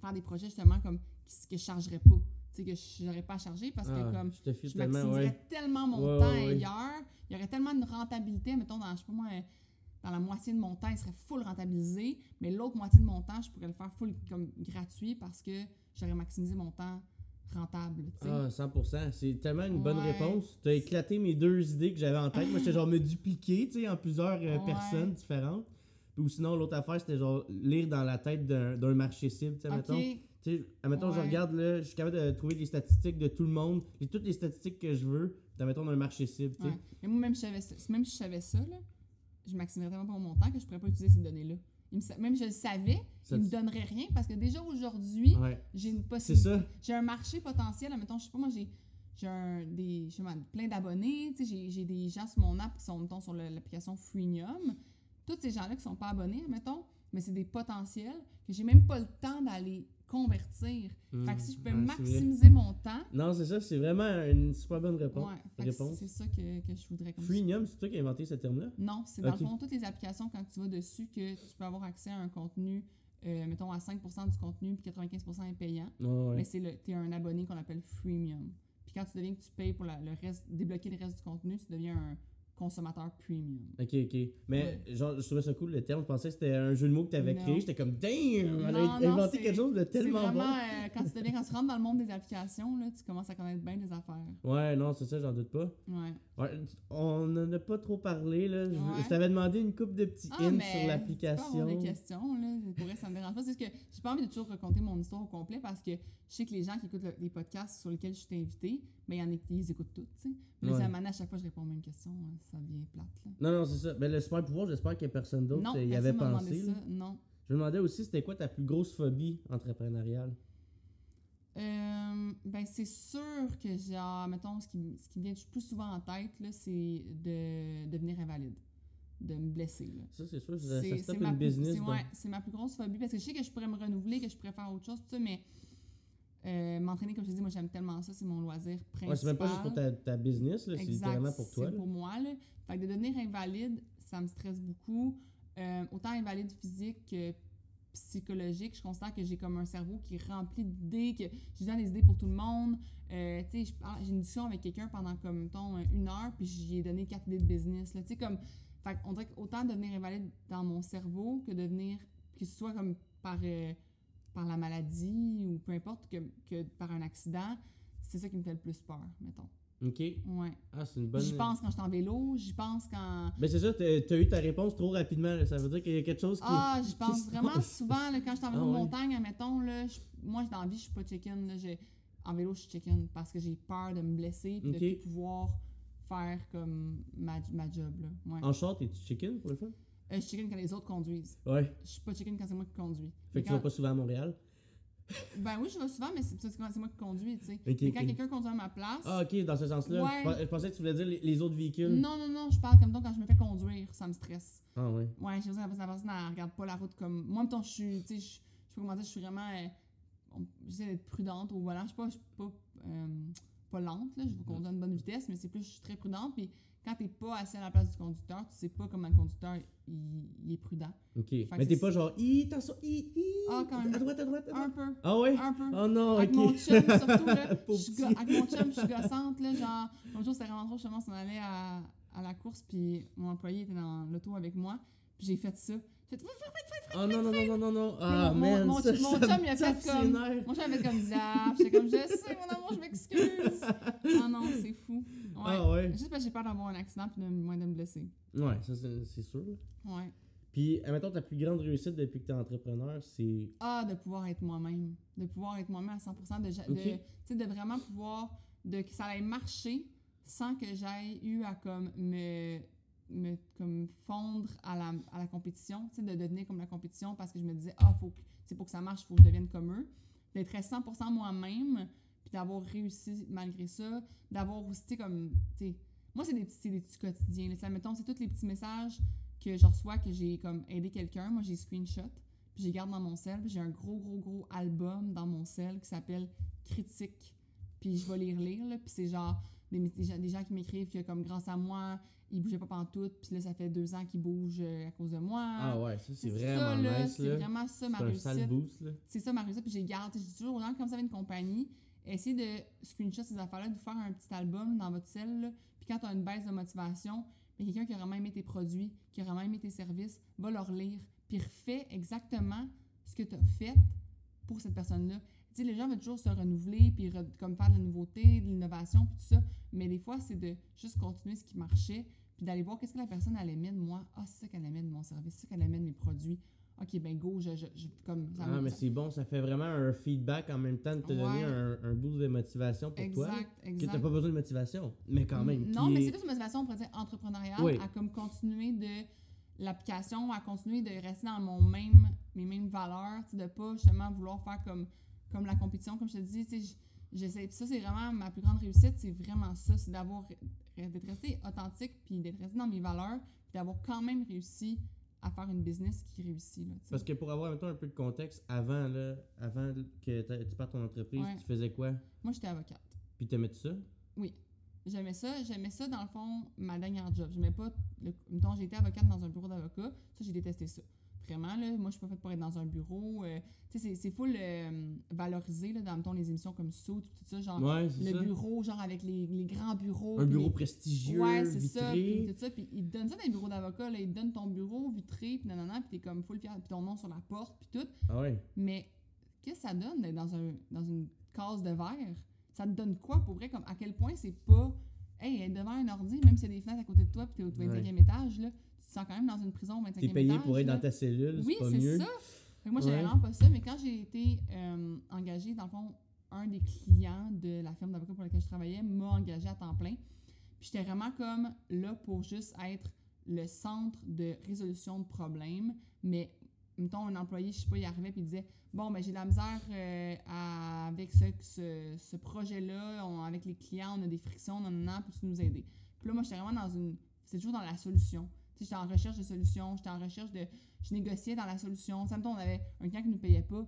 faire des projets justement comme, que je chargerais pas. Tu sais, que je n'aurais pas à charger parce que Ah, comme, je maximiserais ouais. tellement mon Ouais, temps ouais, ailleurs. Il y aurait tellement de rentabilité, mettons, dans, je sais pas moi, euh, dans la moitié de mon temps, il serait full rentabilisé, mais l'autre moitié de mon temps, je pourrais le faire full comme gratuit parce que j'aurais maximisé mon temps rentable. Ah, 100%. C'est tellement une bonne Ouais. réponse. Tu as éclaté mes deux idées que j'avais en tête. Moi, j'étais genre me dupliquer, tu sais, en plusieurs euh, Ouais. personnes différentes. Ou sinon, l'autre affaire, c'était genre lire dans la tête d'un marché cible, tu sais, mettons. Tu admettons, je regarde là, je suis capable de trouver les statistiques de tout le monde, et toutes les statistiques que je veux, dans, mettons, d'un marché cible, tu sais. ouais. Mais moi, même si je savais ça, même si je savais ça, là, je maximerais tellement pas mon temps que je pourrais pas utiliser ces données-là. Il me sa- Même je le savais, Ça, il me donnerait rien parce que déjà aujourd'hui, Ouais, j'ai une possibilité. j'ai un marché potentiel, admettons, je sais pas, moi, j'ai j'ai un, des, je sais pas, plein d'abonnés, j'ai- des gens sur mon app qui sont, mettons, sur l'application Freemium. Tous ces gens-là qui sont pas abonnés, mettons, mais c'est des potentiels que j'ai même pas le temps d'aller convertir. Fait que si je peux maximiser mon temps, Non, c'est ça, c'est vraiment une super bonne réponse. ouais, réponse. c'est ça que, que je voudrais comme Freemium, c'est toi qui as inventé ce terme-là? Non, c'est dans le fond, toutes les applications, quand tu vas dessus, que tu peux avoir accès à un contenu, euh, mettons, à 5% du contenu, puis 95% est payant. Ouais. Mais c'est le, t'es un abonné qu'on appelle freemium. Puis quand tu deviens que tu payes pour la- le reste, débloquer le reste du contenu, tu deviens un consommateur premium. Ok, ok. Mais genre, je trouvais ça cool le terme. Je pensais que c'était un jeu de mots que tu avais Non. créé. J'étais comme, damn, elle a Non, inventé quelque chose de tellement vraiment, bon. euh, quand tu deviens, quand tu rentres dans le monde des applications, là, tu commences à connaître bien les affaires. Ouais, non, c'est ça, j'en doute pas. Ouais. Ouais, on n'en a pas trop parlé, là. Je, Ouais. je t'avais demandé une coupe de petits Ah, hints mais sur l'application. des questions, là. Pour vrai, ça me dérange pas. C'est juste que j'ai pas envie de toujours raconter mon histoire au complet parce que je sais que les gens qui écoutent le- les podcasts sur lesquels je suis invitée, ben, il y en a qui les écoutent toutes. Mais ça m'amène à chaque fois je réponds aux mêmes questions, hein, ça devient plate, là. Non, non, c'est ça. Ben, le super pouvoir, j'espère que personne d'autre Non, euh, y avait pensé. ça. Non. Je me demandais aussi, c'était quoi ta plus grosse phobie entrepreneuriale? Euh, ben, c'est sûr que, genre, mettons, ce qui, ce qui me vient le plus souvent en tête, là, c'est de devenir invalide, de me blesser, là. Ça, c'est sûr, ça, ça une business. c'est- ouais, c'est ma plus grosse phobie parce que je sais que je pourrais me renouveler, que je pourrais faire autre chose, tout ça, mais euh, m'entraîner, comme je te dis, moi j'aime tellement ça, c'est mon loisir principal. Ouais, c'est même pas juste pour ta, ta business, là, c'est littéralement pour toi. C'est pour moi, là. Fait que de devenir invalide, ça me stresse beaucoup. Euh, autant invalide physique que psychologique, je constate que j'ai comme un cerveau qui est rempli d'idées, que j'ai des idées pour tout le monde. Euh, tu sais, j'ai une discussion avec quelqu'un pendant comme, mettons, une heure, puis j'y ai donné quatre idées de business. Tu sais, comme, fait on dirait qu'autant devenir invalide dans mon cerveau que devenir, que ce soit comme par, par la maladie ou peu importe, que, que par un accident, c'est ça qui me fait le plus peur, mettons. Ok. Ouais. Ah, c'est une bonne. J'y pense quand je suis en vélo, j'y pense quand. Ben, c'est ça, t'as t'as eu ta réponse trop rapidement. là. Ça veut dire qu'il y a quelque chose qui. Ah, j'y pense se vraiment souvent là, quand je suis en vélo Ah ouais. montagne, admettons, là, je- moi, dans la vie, je suis pas chicken. Là, j'ai- en vélo, je suis chicken parce que j'ai peur de me blesser puis Ok. de pouvoir faire comme ma, ma job. Là. Ouais. En short, es-tu chicken pour le fun? Euh, je chicken quand les autres conduisent. Ouais. Je suis pas chicken quand c'est moi qui conduis. Fait Mais que tu vas quand- pas souvent à Montréal? Ben oui, je vais souvent, mais c'est c'est moi qui conduis, tu sais. Mais quand quelqu'un conduit à ma place. Ah, ok, dans ce sens-là. Ouais. Je pens- Je pensais que tu voulais dire les, les autres véhicules. non, non, non, je parle comme toi quand je me fais conduire, ça me stresse. Ah, ouais. Ouais, j'ai l'impression que la personne, elle regarde pas la route comme. Moi, mettons, je suis. Tu sais, je je sais pas comment dire, je suis vraiment. euh, J'essaie d'être prudente au volant. Je suis pas, je suis pas, euh, pas lente, là. Je vais conduire à une bonne vitesse, mais c'est plus, je suis très prudente. Puis quand t'es pas assis à la place du conducteur, tu sais pas comment le conducteur, il, il est prudent. Ok. que Mais t'es pas genre, hi, attention, hi, hi. Ah, quand même. À droite, à droite, à Un peu. Ah, ouais? Un peu. Oh non, Avec ok. mon chum, surtout, là. Je avec mon chum, je suis gossante, là. Genre, l'autre jour, c'était vraiment trop, justement, on allait à, à la course, puis mon employé était dans l'auto avec moi, puis j'ai fait ça. J'ai fait, Oh non, non, non, non, non, non. Ah, mon- man. mon- ça, mon ça chum, me il a fait comme-. Mon chum avait comme zap, j'étais comme, je sais, mon amour, je m'excuse. Ah non, c'est fou. Ouais. Ah, ouais. Juste parce que j'ai peur d'avoir un accident, puis de, moins de me blesser. Ouais, ça, c'est c'est sûr. Ouais. Puis, admettons, ta plus grande réussite depuis que t'es entrepreneur, c'est. Ah, de pouvoir être moi-même. De pouvoir être moi-même à 100%. De, ja- de, Ok. tu sais, de vraiment pouvoir. De, que ça allait marcher sans que j'aille eu à comme me, me comme fondre à la, à la compétition. De devenir comme la compétition parce que je me disais, ah, faut que, pour que ça marche, il faut que je devienne comme eux. D'être 100% moi-même, puis d'avoir réussi malgré ça. D'avoir aussi, comme. Tu sais, moi, c'est des petits, des petits quotidiens. là. Mettons, c'est tous les petits messages que je reçois, que j'ai comme aidé quelqu'un. Moi, j'ai screenshot puis les garde dans mon sel. J'ai un gros, gros, gros album dans mon sel qui s'appelle Critique. Puis je vais les relire, là, puis c'est genre des, des gens, des gens qui m'écrivent que comme grâce à moi, ils bougeaient pas pantoute, puis là, ça fait deux ans qu'ils bougent euh, à cause de moi. Ah, ouais, ça, c'est ça, vraiment là, nice, C'est vraiment ça, ma sale réussite. boost. C'est ça ma réussite, puis garde. Je dis toujours aux gens, comme vous avez une compagnie, essayez de screenshot ces affaires-là, de vous faire un petit album dans votre cell, puis quand tu as une baisse de motivation, mais quelqu'un qui a vraiment aimé tes produits, qui a vraiment aimé tes services, va leur lire, puis refait exactement ce que tu as fait pour cette personne-là. Tu sais, les gens veulent toujours se renouveler, puis re- comme faire de la nouveauté, de l'innovation, puis tout ça, mais des fois, c'est de juste continuer ce qui marchait, puis d'aller voir qu'est-ce que la personne elle aimait de moi. Ah, c'est ça qu'elle aimait de mon service, c'est ça qu'elle aimait de mes produits. OK, ben go, je, je, je- comme ça Ah, mais c'est bon, ça fait vraiment un feedback en même temps de te donner un, un boost de motivation pour toi. Exact, Que exact. t'as pas besoin de motivation, mais quand même. Non, mais est- c'est plus une motivation, on pourrait dire entrepreneuriale, Oui. à comme continuer de l'application, à continuer de rester dans mon même, mes mêmes valeurs, de pas justement vouloir faire comme, comme la compétition, comme je te dis, tu sais, j- j'essaie, puis ça c'est vraiment ma plus grande réussite, c'est vraiment ça, c'est d'avoir, d'être resté authentique, puis d'être resté dans mes valeurs, puis d'avoir quand même réussi à faire une business qui réussit, là. Parce que pour avoir un peu de contexte, avant, là, avant que tu partes ton entreprise, Ouais. tu faisais quoi? Moi, j'étais avocate. Puis t'aimais tout ça? J'aimais ça, j'aimais ça dans le fond, ma dernière job. J'aimais pas, le, mettons, été avocate dans un bureau d'avocat, ça j'ai détesté ça. Vraiment, là, moi je suis pas faite pour être dans un bureau. euh, tu sais, c'est- full euh, valorisé, là, dans mettons, les émissions comme Suits, tout ça, genre Ouais, c'est le ça. bureau, genre avec les, les grands bureaux. Un bureau les- prestigieux, Ouais, c'est ça, puis tout ça, puis ils te donnent ça dans les bureaux d'avocat, là, ils te donnent ton bureau vitré, puis nanana, puis t'es comme full fier, puis ton nom sur la porte, puis tout. Ah ouais. Mais qu'est-ce que ça donne d'être dans, un, dans une case de verre? Ça te donne quoi pour vrai? Comme à quel point c'est pas. Hey, être devant un ordi, même s'il y a des fenêtres à côté de toi, puis t'es au 25e étage, là, tu sens quand même dans une prison au 25e T'es étage. payé pour être là. dans ta cellule, Oui, c'est pas c'est mieux. ça. Fait que moi, j'avais vraiment pas ça, mais quand j'ai été euh, engagée, dans le fond, un des clients de la firme d'avocat pour laquelle je travaillais m'a engagée à temps plein. Puis j'étais vraiment comme là pour juste être le centre de résolution de problèmes, mais mettons un employé, je sais pas, il arrivait puis il disait Bon, ben j'ai de la misère euh, à- avec ce, ce, ce projet-là, on- avec les clients, on a des frictions, non, non, non, peux-tu nous aider? Puis là, moi, j'étais vraiment dans une. C'est toujours dans la solution. J'étais en recherche de solutions, j'étais en recherche de. Je négociais dans la solution. Ça, mettons, on avait un client qui ne nous payait pas.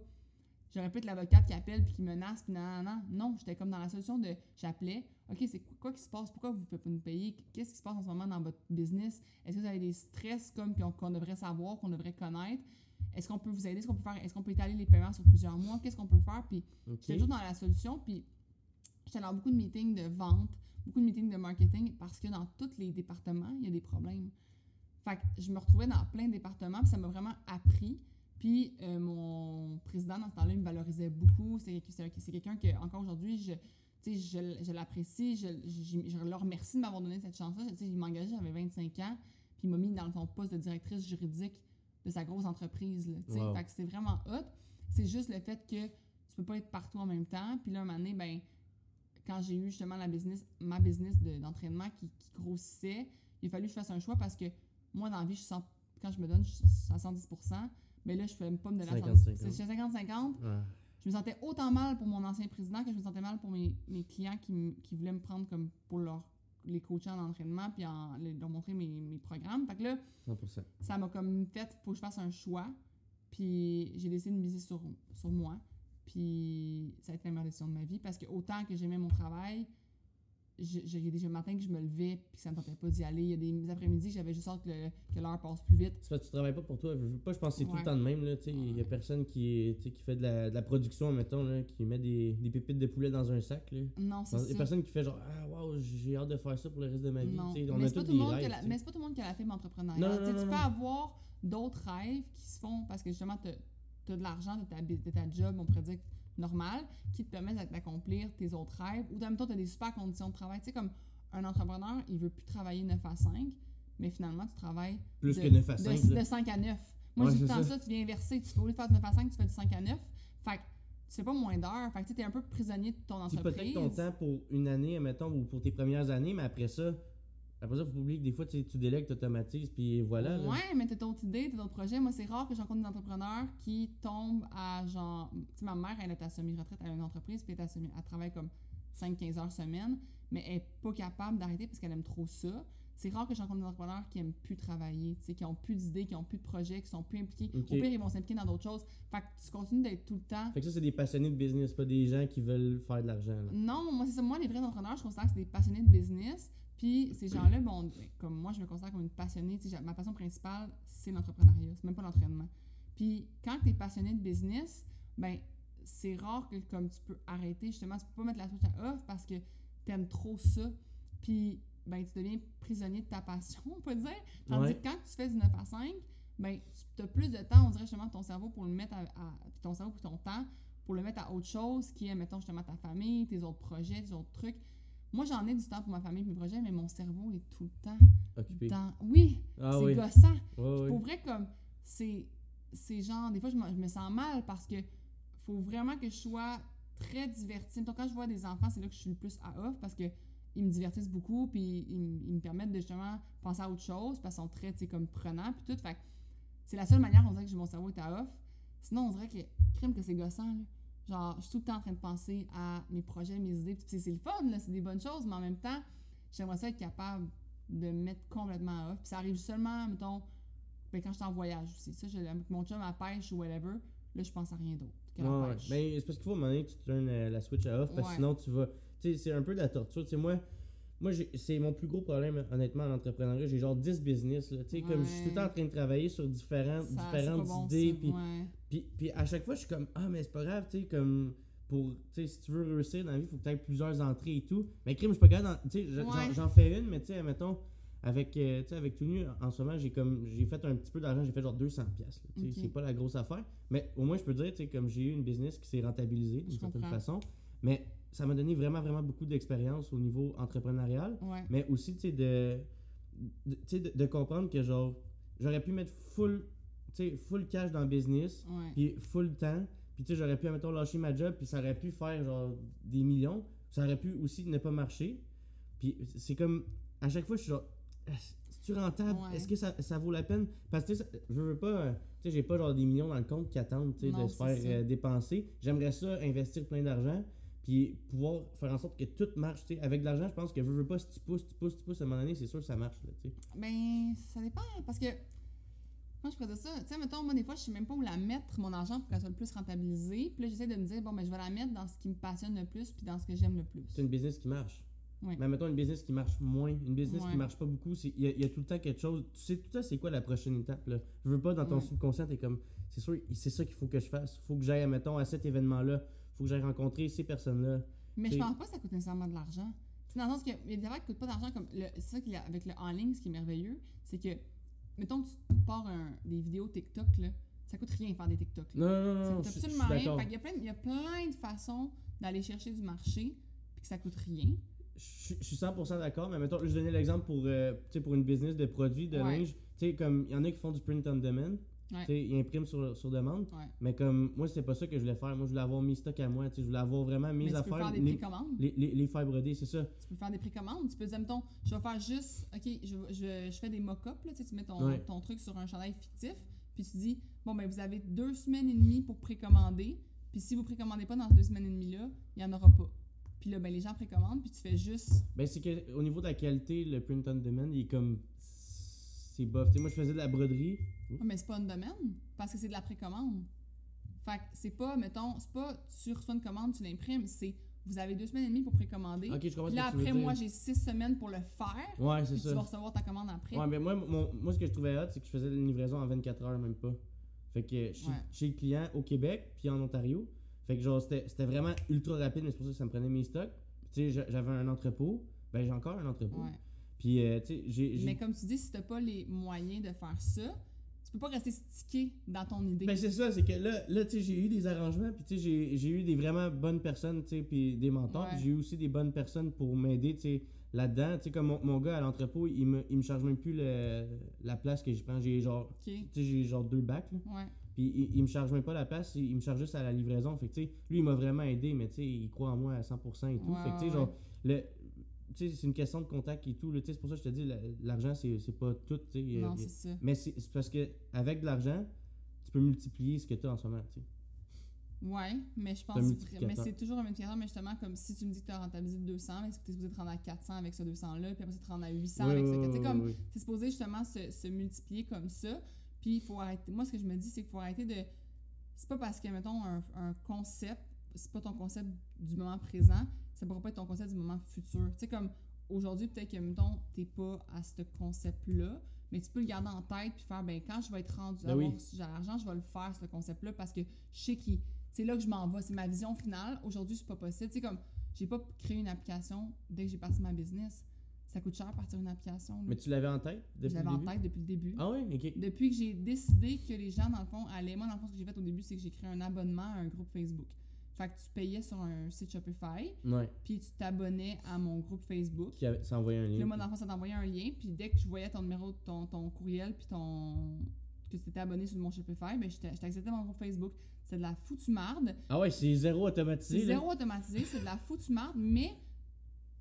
J'aurais pu être l'avocate qui appelle puis qui menace, puis non, non, non. Non, j'étais comme dans la solution de. J'appelais. OK, c'est quoi, qui se passe? Pourquoi vous ne pouvez pas nous payer? Qu'est-ce qui se passe en ce moment dans votre business? Est-ce que vous avez des stress comme qu'on qu'on devrait savoir, qu'on devrait connaître? Est-ce qu'on peut vous aider? Est-ce qu'on peut faire? Est-ce qu'on peut étaler les paiements sur plusieurs mois? Qu'est-ce qu'on peut faire? Puis. J'étais toujours dans la solution, puis j'étais dans beaucoup de meetings de vente, beaucoup de meetings de marketing, parce que dans tous les départements, il y a des problèmes. Fait que je me retrouvais dans plein de départements, puis ça m'a vraiment appris. Puis euh, mon président, dans ce temps-là, il me valorisait beaucoup. C'est c'est- c'est quelqu'un que, encore aujourd'hui, je, je, je l'apprécie, je, je, je le remercie de m'avoir donné cette chance-là. Il m'a engagé, j'avais 25 ans, puis il m'a mis dans son poste de directrice juridique de sa grosse entreprise. Là. Wow. Fait que c'était vraiment hot. C'est juste le fait que tu peux pas être partout en même temps. Puis là, un moment donné, ben, quand j'ai eu justement la business, ma business de- d'entraînement qui, qui grossissait, il a fallu que je fasse un choix parce que moi, dans la vie, je sens, quand je me donne, je suis à 110 mais là, je ne fais pas me donner à 50-50. 70 Je suis à 50-50. Ouais. Je me sentais autant mal pour mon ancien président que je me sentais mal pour mes, mes clients qui, voulaient me prendre comme pour leur, les coacher en entraînement puis en, leur montrer mes, mes programmes. Fait que là, 100%. ça m'a comme fait, faut que je fasse un choix. Puis j'ai décidé de miser sur, sur moi. Puis ça a été la meilleure décision de ma vie parce que autant que j'aimais mon travail, il y a des matins que je me levais puis ça me tentait pas d'y aller. Il y a des après-midi que j'avais juste hâte que, l'heure passe plus vite. C'est parce que tu travailles pas pour toi. Je pas, je pense que c'est tout Ouais. le temps de même. Il y a Ouais. personne qui, qui fait de la, de la production, mettons, là, qui met des, des pépites de poulet dans un sac. Là. Non, c'est Il y a ça. personne qui fait genre Ah, waouh, j'ai hâte de faire ça pour le reste de ma vie. Non. On mais c'est pas, tout rêves. la- mais pas tout le monde qui a la fibre entrepreneuriale. Non, non, non, tu peux avoir d'autres rêves qui se font parce que justement, tu as, de l'argent de ta, de ta job, on pourrait dire normal, qui te permet d'ac- d'accomplir tes autres rêves. Ou même temps, tu as des super conditions de travail. Tu sais, comme un entrepreneur, il veut plus travailler 9 à 5, mais finalement, tu travailles Plus de, que 9 à de- 5. de, là. 5 à 9. Moi, Ouais, j'ai tout le temps ça. tu viens inverser. Tu fais, au lieu de faire du 9 à 5, tu fais du 5 à 9. Fait que tu fais pas moins d'heures. Fait que tu es un peu prisonnier de ton Tu entreprise. hypothèques ton temps pour une année, mettons, ou pour tes premières années, mais après ça, après ça, faut oublier que des fois, tu tu délègues, tu automatises, puis voilà. là. Ouais, mais t'as d'autres idées, t'as d'autres projets. Moi, c'est rare que je rencontre des entrepreneurs qui tombent à genre. Tu sais, ma mère, elle est à semi-retraite, elle a une entreprise, puis elle, elle travaille comme 5-15 heures semaine, mais elle est pas capable d'arrêter parce qu'elle aime trop ça. C'est rare que je rencontre des entrepreneurs qui aiment plus travailler, qui ont plus d'idées, qui ont plus de projets, qui sont plus impliqués. Au pire, ils vont s'impliquer dans d'autres choses. Fait que tu continues d'être tout le temps. Fait que ça, c'est des passionnés de business, pas des gens qui veulent faire de l'argent. Non, moi, c'est ça. Moi, les vrais entrepreneurs, je considère que c'est des passionnés de business. Puis ces gens-là, bon, comme moi, je me considère comme une passionnée. Ma passion principale, c'est l'entrepreneuriat. C'est même pas l'entraînement. Puis quand tu es passionné de business, ben c'est rare que comme tu peux arrêter, justement, tu peux pas mettre la switch à off parce que tu aimes trop ça. Puis ben tu deviens prisonnier de ta passion, on peut dire. Tandis Ouais. que quand tu fais du 9 à 5, ben tu as plus de temps, on dirait justement, ton cerveau pour le mettre à, ton cerveau puis ton temps pour le mettre à autre chose qui est, mettons, justement, ta famille, tes autres projets, tes autres trucs. Moi, j'en ai du temps pour ma famille et mes projets, mais mon cerveau est tout le temps Occupé. dans... Oui, Ah c'est oui. gossant. Pour vrai, comme, c'est c'est genre, des fois, je me, je me sens mal parce que faut vraiment que je sois très divertie. Donc, quand je vois des enfants, c'est là que je suis le plus à off parce que ils me divertissent beaucoup, puis ils, me- ils me permettent de justement penser à autre chose, parce qu'ils sont très, tu sais, comme prenants, puis tout. Fait c'est la seule manière, on dirait que mon cerveau est à off. Sinon, on dirait que, crime que c'est gossant, là. Genre, je suis tout le temps en train de penser à mes projets, mes idées, puis tu sais, c'est le fun, là, c'est des bonnes choses, mais en même temps, j'aimerais ça être capable de me mettre complètement off. Puis ça arrive seulement, mettons, ben, quand je suis en voyage aussi. Ça, je, avec mon chum à pêche ou whatever, là, je pense à rien d'autre Ouais, ouais. Ben, c'est parce qu'il faut à un moment donné que tu turnes euh, la switch à off, parce que Ouais. sinon tu vas. Tu sais, c'est un peu de la torture. Tu sais, moi, moi c'est mon plus gros problème, honnêtement, en entrepreneuriat. J'ai genre 10 business. Là. Tu sais, comme je suis tout le temps en train de travailler sur différentes, Ça, différentes bon, idées. puis, Ouais. Puis, puis à chaque fois, je suis comme, ah, mais c'est pas grave, tu sais, comme. Pour, tu sais, si tu veux réussir dans la vie, il faut que tu aies plusieurs entrées et tout. Mais crime, je suis pas capable. Tu sais, j'en- Ouais. j'en fais une, mais tu sais, mettons, avec, euh, tu sais, avec tout nu, en ce moment, j'ai comme j'ai fait un petit peu d'argent, j'ai fait genre 200 pièces. Ok. C'est pas la grosse affaire. Mais au moins, je peux dire, tu sais, comme j'ai eu une business qui s'est rentabilisée d'une certaine comprends. façon. Mais ça m'a donné vraiment, vraiment beaucoup d'expérience au niveau entrepreneurial. Ouais. Mais aussi, tu sais, de, de, comprendre que, genre, j'aurais pu mettre full, sais, full cash dans le business, puis full temps. Puis, tu sais, j'aurais pu, mettons, lâcher ma job, puis ça aurait pu faire, genre, des millions. Ça aurait pu aussi ne pas marcher. Puis, c'est comme, à chaque fois, je suis genre, est-ce rentable? Ouais. Est-ce que ça, ça vaut la peine? Parce que, tu sais, ça- je veux pas, euh, tu sais, j'ai pas, genre, des millions dans le compte qui attendent, tu sais, Non, de se faire euh, dépenser. J'aimerais ça, investir plein d'argent, puis pouvoir faire en sorte que tout marche, tu sais. Avec de l'argent, je pense que, veux, veux pas, si tu pousses, tu pousses, tu pousses, à un moment donné, c'est sûr que ça marche, là, tu sais. Ben, ça dépend, parce que. Moi, je dire ça. Tu sais, mettons, moi, des fois, je sais même pas où la mettre, mon argent, pour qu'elle soit le plus rentabilisée. Puis là, j'essaie de me dire, bon, ben, je vais la mettre dans ce qui me passionne le plus, puis dans ce que j'aime le plus. C'est une business qui marche. Ouais. Mais mettons une business qui marche moins, une business Ouais. qui marche pas beaucoup, il y, a- il y a tout le temps quelque chose. Tu sais tout le temps c'est quoi la prochaine étape là? Je veux pas dans ton subconscient, t'es comme c'est sûr, c'est ça qu'il faut que je fasse. Faut que j'aille mettons à cet événement là, faut que j'aille rencontrer ces personnes là. Mais je pense pas que ça coûte nécessairement de l'argent. C'est dans le sens qu'il y a des affaires qui coûtent pas d'argent. comme le- C'est ça qu'il y a avec le en ligne, ce qui est merveilleux, c'est que, mettons que tu pars un- des vidéos TikTok, là, ça coûte rien faire des TikTok. là. Non non non, Ça coûte je- je suis absolument rien. Fait qu'il y a plein, il y a plein de façons d'aller chercher du marché, puis que ça coûte rien. Je suis- je suis 100% d'accord, mais mettons, je donnais l'exemple pour, euh, pour une business de produits de Ouais. linge. Tu sais, comme il y en a qui font du print on demand. Ouais. Sais, ils impriment sur, sur demande. Ouais. Mais comme moi, c'est pas ça que je voulais faire. Moi, je voulais avoir mes stocks à moi. Je voulais avoir vraiment peux affaires. faire des les, précommandes. les, les, les faire broder, c'est ça. Tu peux faire des précommandes. Tu peux dire, mettons, je vais faire juste, OK, je, je, je fais des mock-ups, tu mets ton, Ouais. ton truc sur un chandail fictif, puis tu dis, bon, ben, vous avez deux semaines et demie pour précommander, puis si vous précommandez pas dans ces deux semaines et demie-là, il y en aura pas. Puis là, ben, les gens précommandent, puis tu fais juste. Ben, c'est que au niveau de la qualité, le print on demand, il est comme. C'est bof. Tu sais, moi, je faisais de la broderie. Mais c'est pas un domaine, parce que c'est de la précommande. Fait que c'est pas, mettons, c'est pas tu reçois une commande, tu l'imprimes, c'est vous avez deux semaines et demie pour précommander. Ok, je comprends Puis ce là, que tu veux après, dire. moi, j'ai six semaines pour le faire, Ouais, c'est puis tu ça. vas recevoir ta commande après. Ouais, mais moi, mon- moi, ce que je trouvais hot, c'est que je faisais une livraison en 24 heures, même pas. Fait que chez, Ouais. chez le client au Québec, puis en Ontario. Fait que genre, c'était c'était vraiment ultra rapide, mais c'est pour ça que ça me prenait mes stocks. Puis, tu sais, j'a- j'avais un entrepôt. Ben, j'ai encore un entrepôt. Ouais. Puis, euh, tu sais, j'ai. j'ai- Mais comme tu dis, si t'as pas les moyens de faire ça, peux pas rester stické dans ton idée. Ben, c'est ça, c'est que là, là tu sais, j'ai eu des arrangements, puis, tu sais, j'ai- eu des vraiment bonnes personnes, tu sais, puis des mentors. Ouais. J'ai eu aussi des bonnes personnes pour m'aider, tu sais, là-dedans. Tu sais, comme mon, mon gars à l'entrepôt, il me, il me charge même plus le- la place que j'y prends. J'ai genre, ok. tu sais, j'ai genre deux bacs, là. Ouais. Puis il, il me charge même pas la place, il, il me charge juste à la livraison. Fait que, tu sais, lui, il m'a vraiment aidé, mais tu sais, il croit en moi à 100% et tout. Ouais, fait que, tu sais, genre, le, c'est une question de contact et tout. Tu c'est pour ça que je te dis, la- l'argent, c'est c'est pas tout. tu Non, c'est ça. mais c'est parce que avec de l'argent, tu peux multiplier ce que tu as en ce moment. tu sais. Ouais, mais je pense multiplicateur. mais c'est toujours un multiplicateur, mais justement, comme si tu me dis que tu as rentabilisé 200, mais c'est que tu es supposé te rendre à 400 avec ce 200-là, puis après ça, te rendre à 800 Ouais, avec ouais, ce. Tu ouais, comme, c'est supposé justement se, se multiplier comme ça. Puis il faut arrêter. Moi, ce que je me dis, c'est qu'il faut arrêter de. C'est pas parce que, mettons, un, un concept, c'est pas ton concept du moment présent, ça pourra pas être ton concept du moment futur. Tu sais, comme aujourd'hui, peut-être que, mettons, t'es pas à ce concept-là, mais tu peux le garder en tête puis faire, ben, quand je vais être rendu à Ben oui. avoir si j'ai l'argent, je vais le faire, ce concept-là, parce que je sais qu'il. C'est là que je m'en vais. C'est ma vision finale. Aujourd'hui, c'est pas possible. Tu sais, comme, j'ai pas créé une application dès que j'ai parti ma business. Ça coûte cher partir une application. là. Mais tu l'avais en tête Je depuis le l'avais en début? tête depuis le début. Ah ouais, ok. Depuis que j'ai décidé que les gens, dans le fond, allaient. Moi, dans le fond, ce que j'ai fait au début, c'est que j'ai créé un abonnement à un groupe Facebook. Fait que tu payais sur un site Shopify, Ouais. puis tu t'abonnais à mon groupe Facebook. Qui avait- ça envoyait un lien. là, moi, dans le fond, ça t'envoyait un lien. Puis dès que je voyais ton numéro, ton, ton courriel, puis ton. que tu étais abonné sur mon Shopify, ben, je t'ai- je t'acceptais dans mon groupe Facebook. C'est de la foutue marde. Ah ouais, c'est zéro automatisé. C'est zéro automatisé, c'est de la foutue marde, mais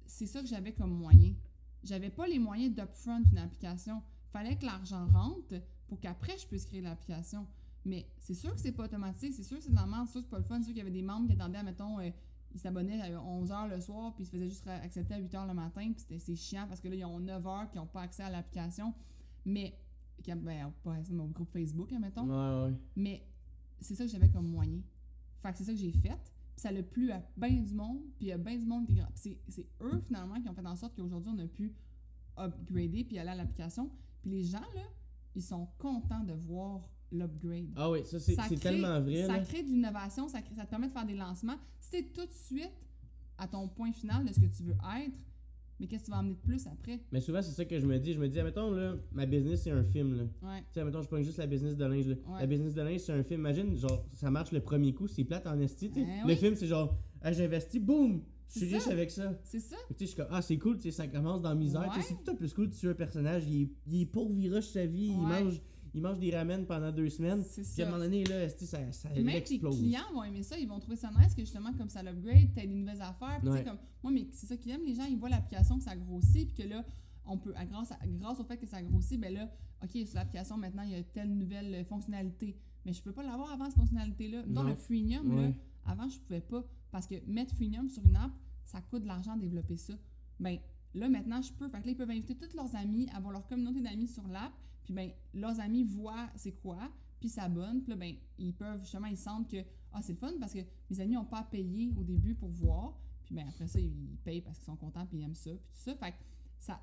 c'est ça que j'avais comme moyen. J'avais pas les moyens d'upfront une application. Fallait que l'argent rentre pour qu'après je puisse créer l'application. Mais c'est sûr que c'est pas automatisé, c'est sûr que c'est merde, c'est sûr que c'est pas le fun, c'est sûr qu'il y avait des membres qui attendaient, mettons, euh, ils s'abonnaient à 11h le soir, puis ils se faisaient juste accepter à 8h le matin, puis c'était c'est chiant parce que là, ils ont 9h qui n'ont pas accès à l'application. Mais, ben, pas accès à mon groupe Facebook, mettons. Ouais, ouais. Mais c'est ça que j'avais comme moyen. Fait que c'est ça que j'ai fait. Puis ça l'a plu à bien du monde. Puis il y a bien du monde qui. C'est, c'est eux, finalement, qui ont fait en sorte qu'aujourd'hui, on a pu upgrader puis aller à l'application. Puis les gens, là, ils sont contents de voir l'upgrade. Ah ouais, ça c'est Ça c'est crée- tellement vrai. Ça là. crée de l'innovation, ça, crée- ça te permet de faire des lancements. Si t'es tout de suite à ton point final de ce que tu veux être, mais qu'est-ce que tu vas emmener de plus après? Mais souvent, c'est ça que je me dis. Je me dis, admettons, là, ma business, c'est un film. Là. Ouais. Tu sais, admettons, je prends juste la business de linge. Là. Ouais. La business de linge, c'est un film. Imagine, genre, ça marche le premier coup, c'est plate en esti. tu. Ben le oui. film, c'est genre, ah, j'investis, boum, je suis C'est riche avec ça. C'est ça? Tu sais, je suis comme, ah, c'est cool, tu sais, ça commence dans la misère. Tu sais. C'est tout plus cool de tuer un personnage. Il est, il est pauvre, il rush sa vie, il, mange, il mange des ramen pendant deux semaines. Puis à un moment donné, là, ça, ça même tes explose. clients vont aimer ça, ils vont trouver ça nice que justement comme ça l'upgrade, t'as des nouvelles affaires. Puis tu sais, Ouais. comme moi, mais c'est ça qu'ils aiment, les gens, ils voient l'application que ça grossit, puis que là, on peut, à- grâce, à- grâce au fait que ça grossit, ben là, ok, sur l'application maintenant, il y a telle nouvelle euh, fonctionnalité. Mais je peux pas l'avoir avant cette fonctionnalité-là. Dans le freemium, là, avant, je pouvais pas. Parce que mettre freemium sur une app, ça coûte de l'argent développer ça. Ben là, maintenant, je peux. Fait que là, ils peuvent inviter tous leurs amis, avoir leur communauté d'amis sur l'app. Puis ben, leurs amis voient c'est quoi, puis s'abonnent. Puis là, ben, ils peuvent, justement, ils sentent que, ah, c'est le fun parce que mes amis n'ont pas à payer au début pour voir. Puis ben, après ça, ils payent parce qu'ils sont contents, puis ils aiment ça, puis tout ça. Fait que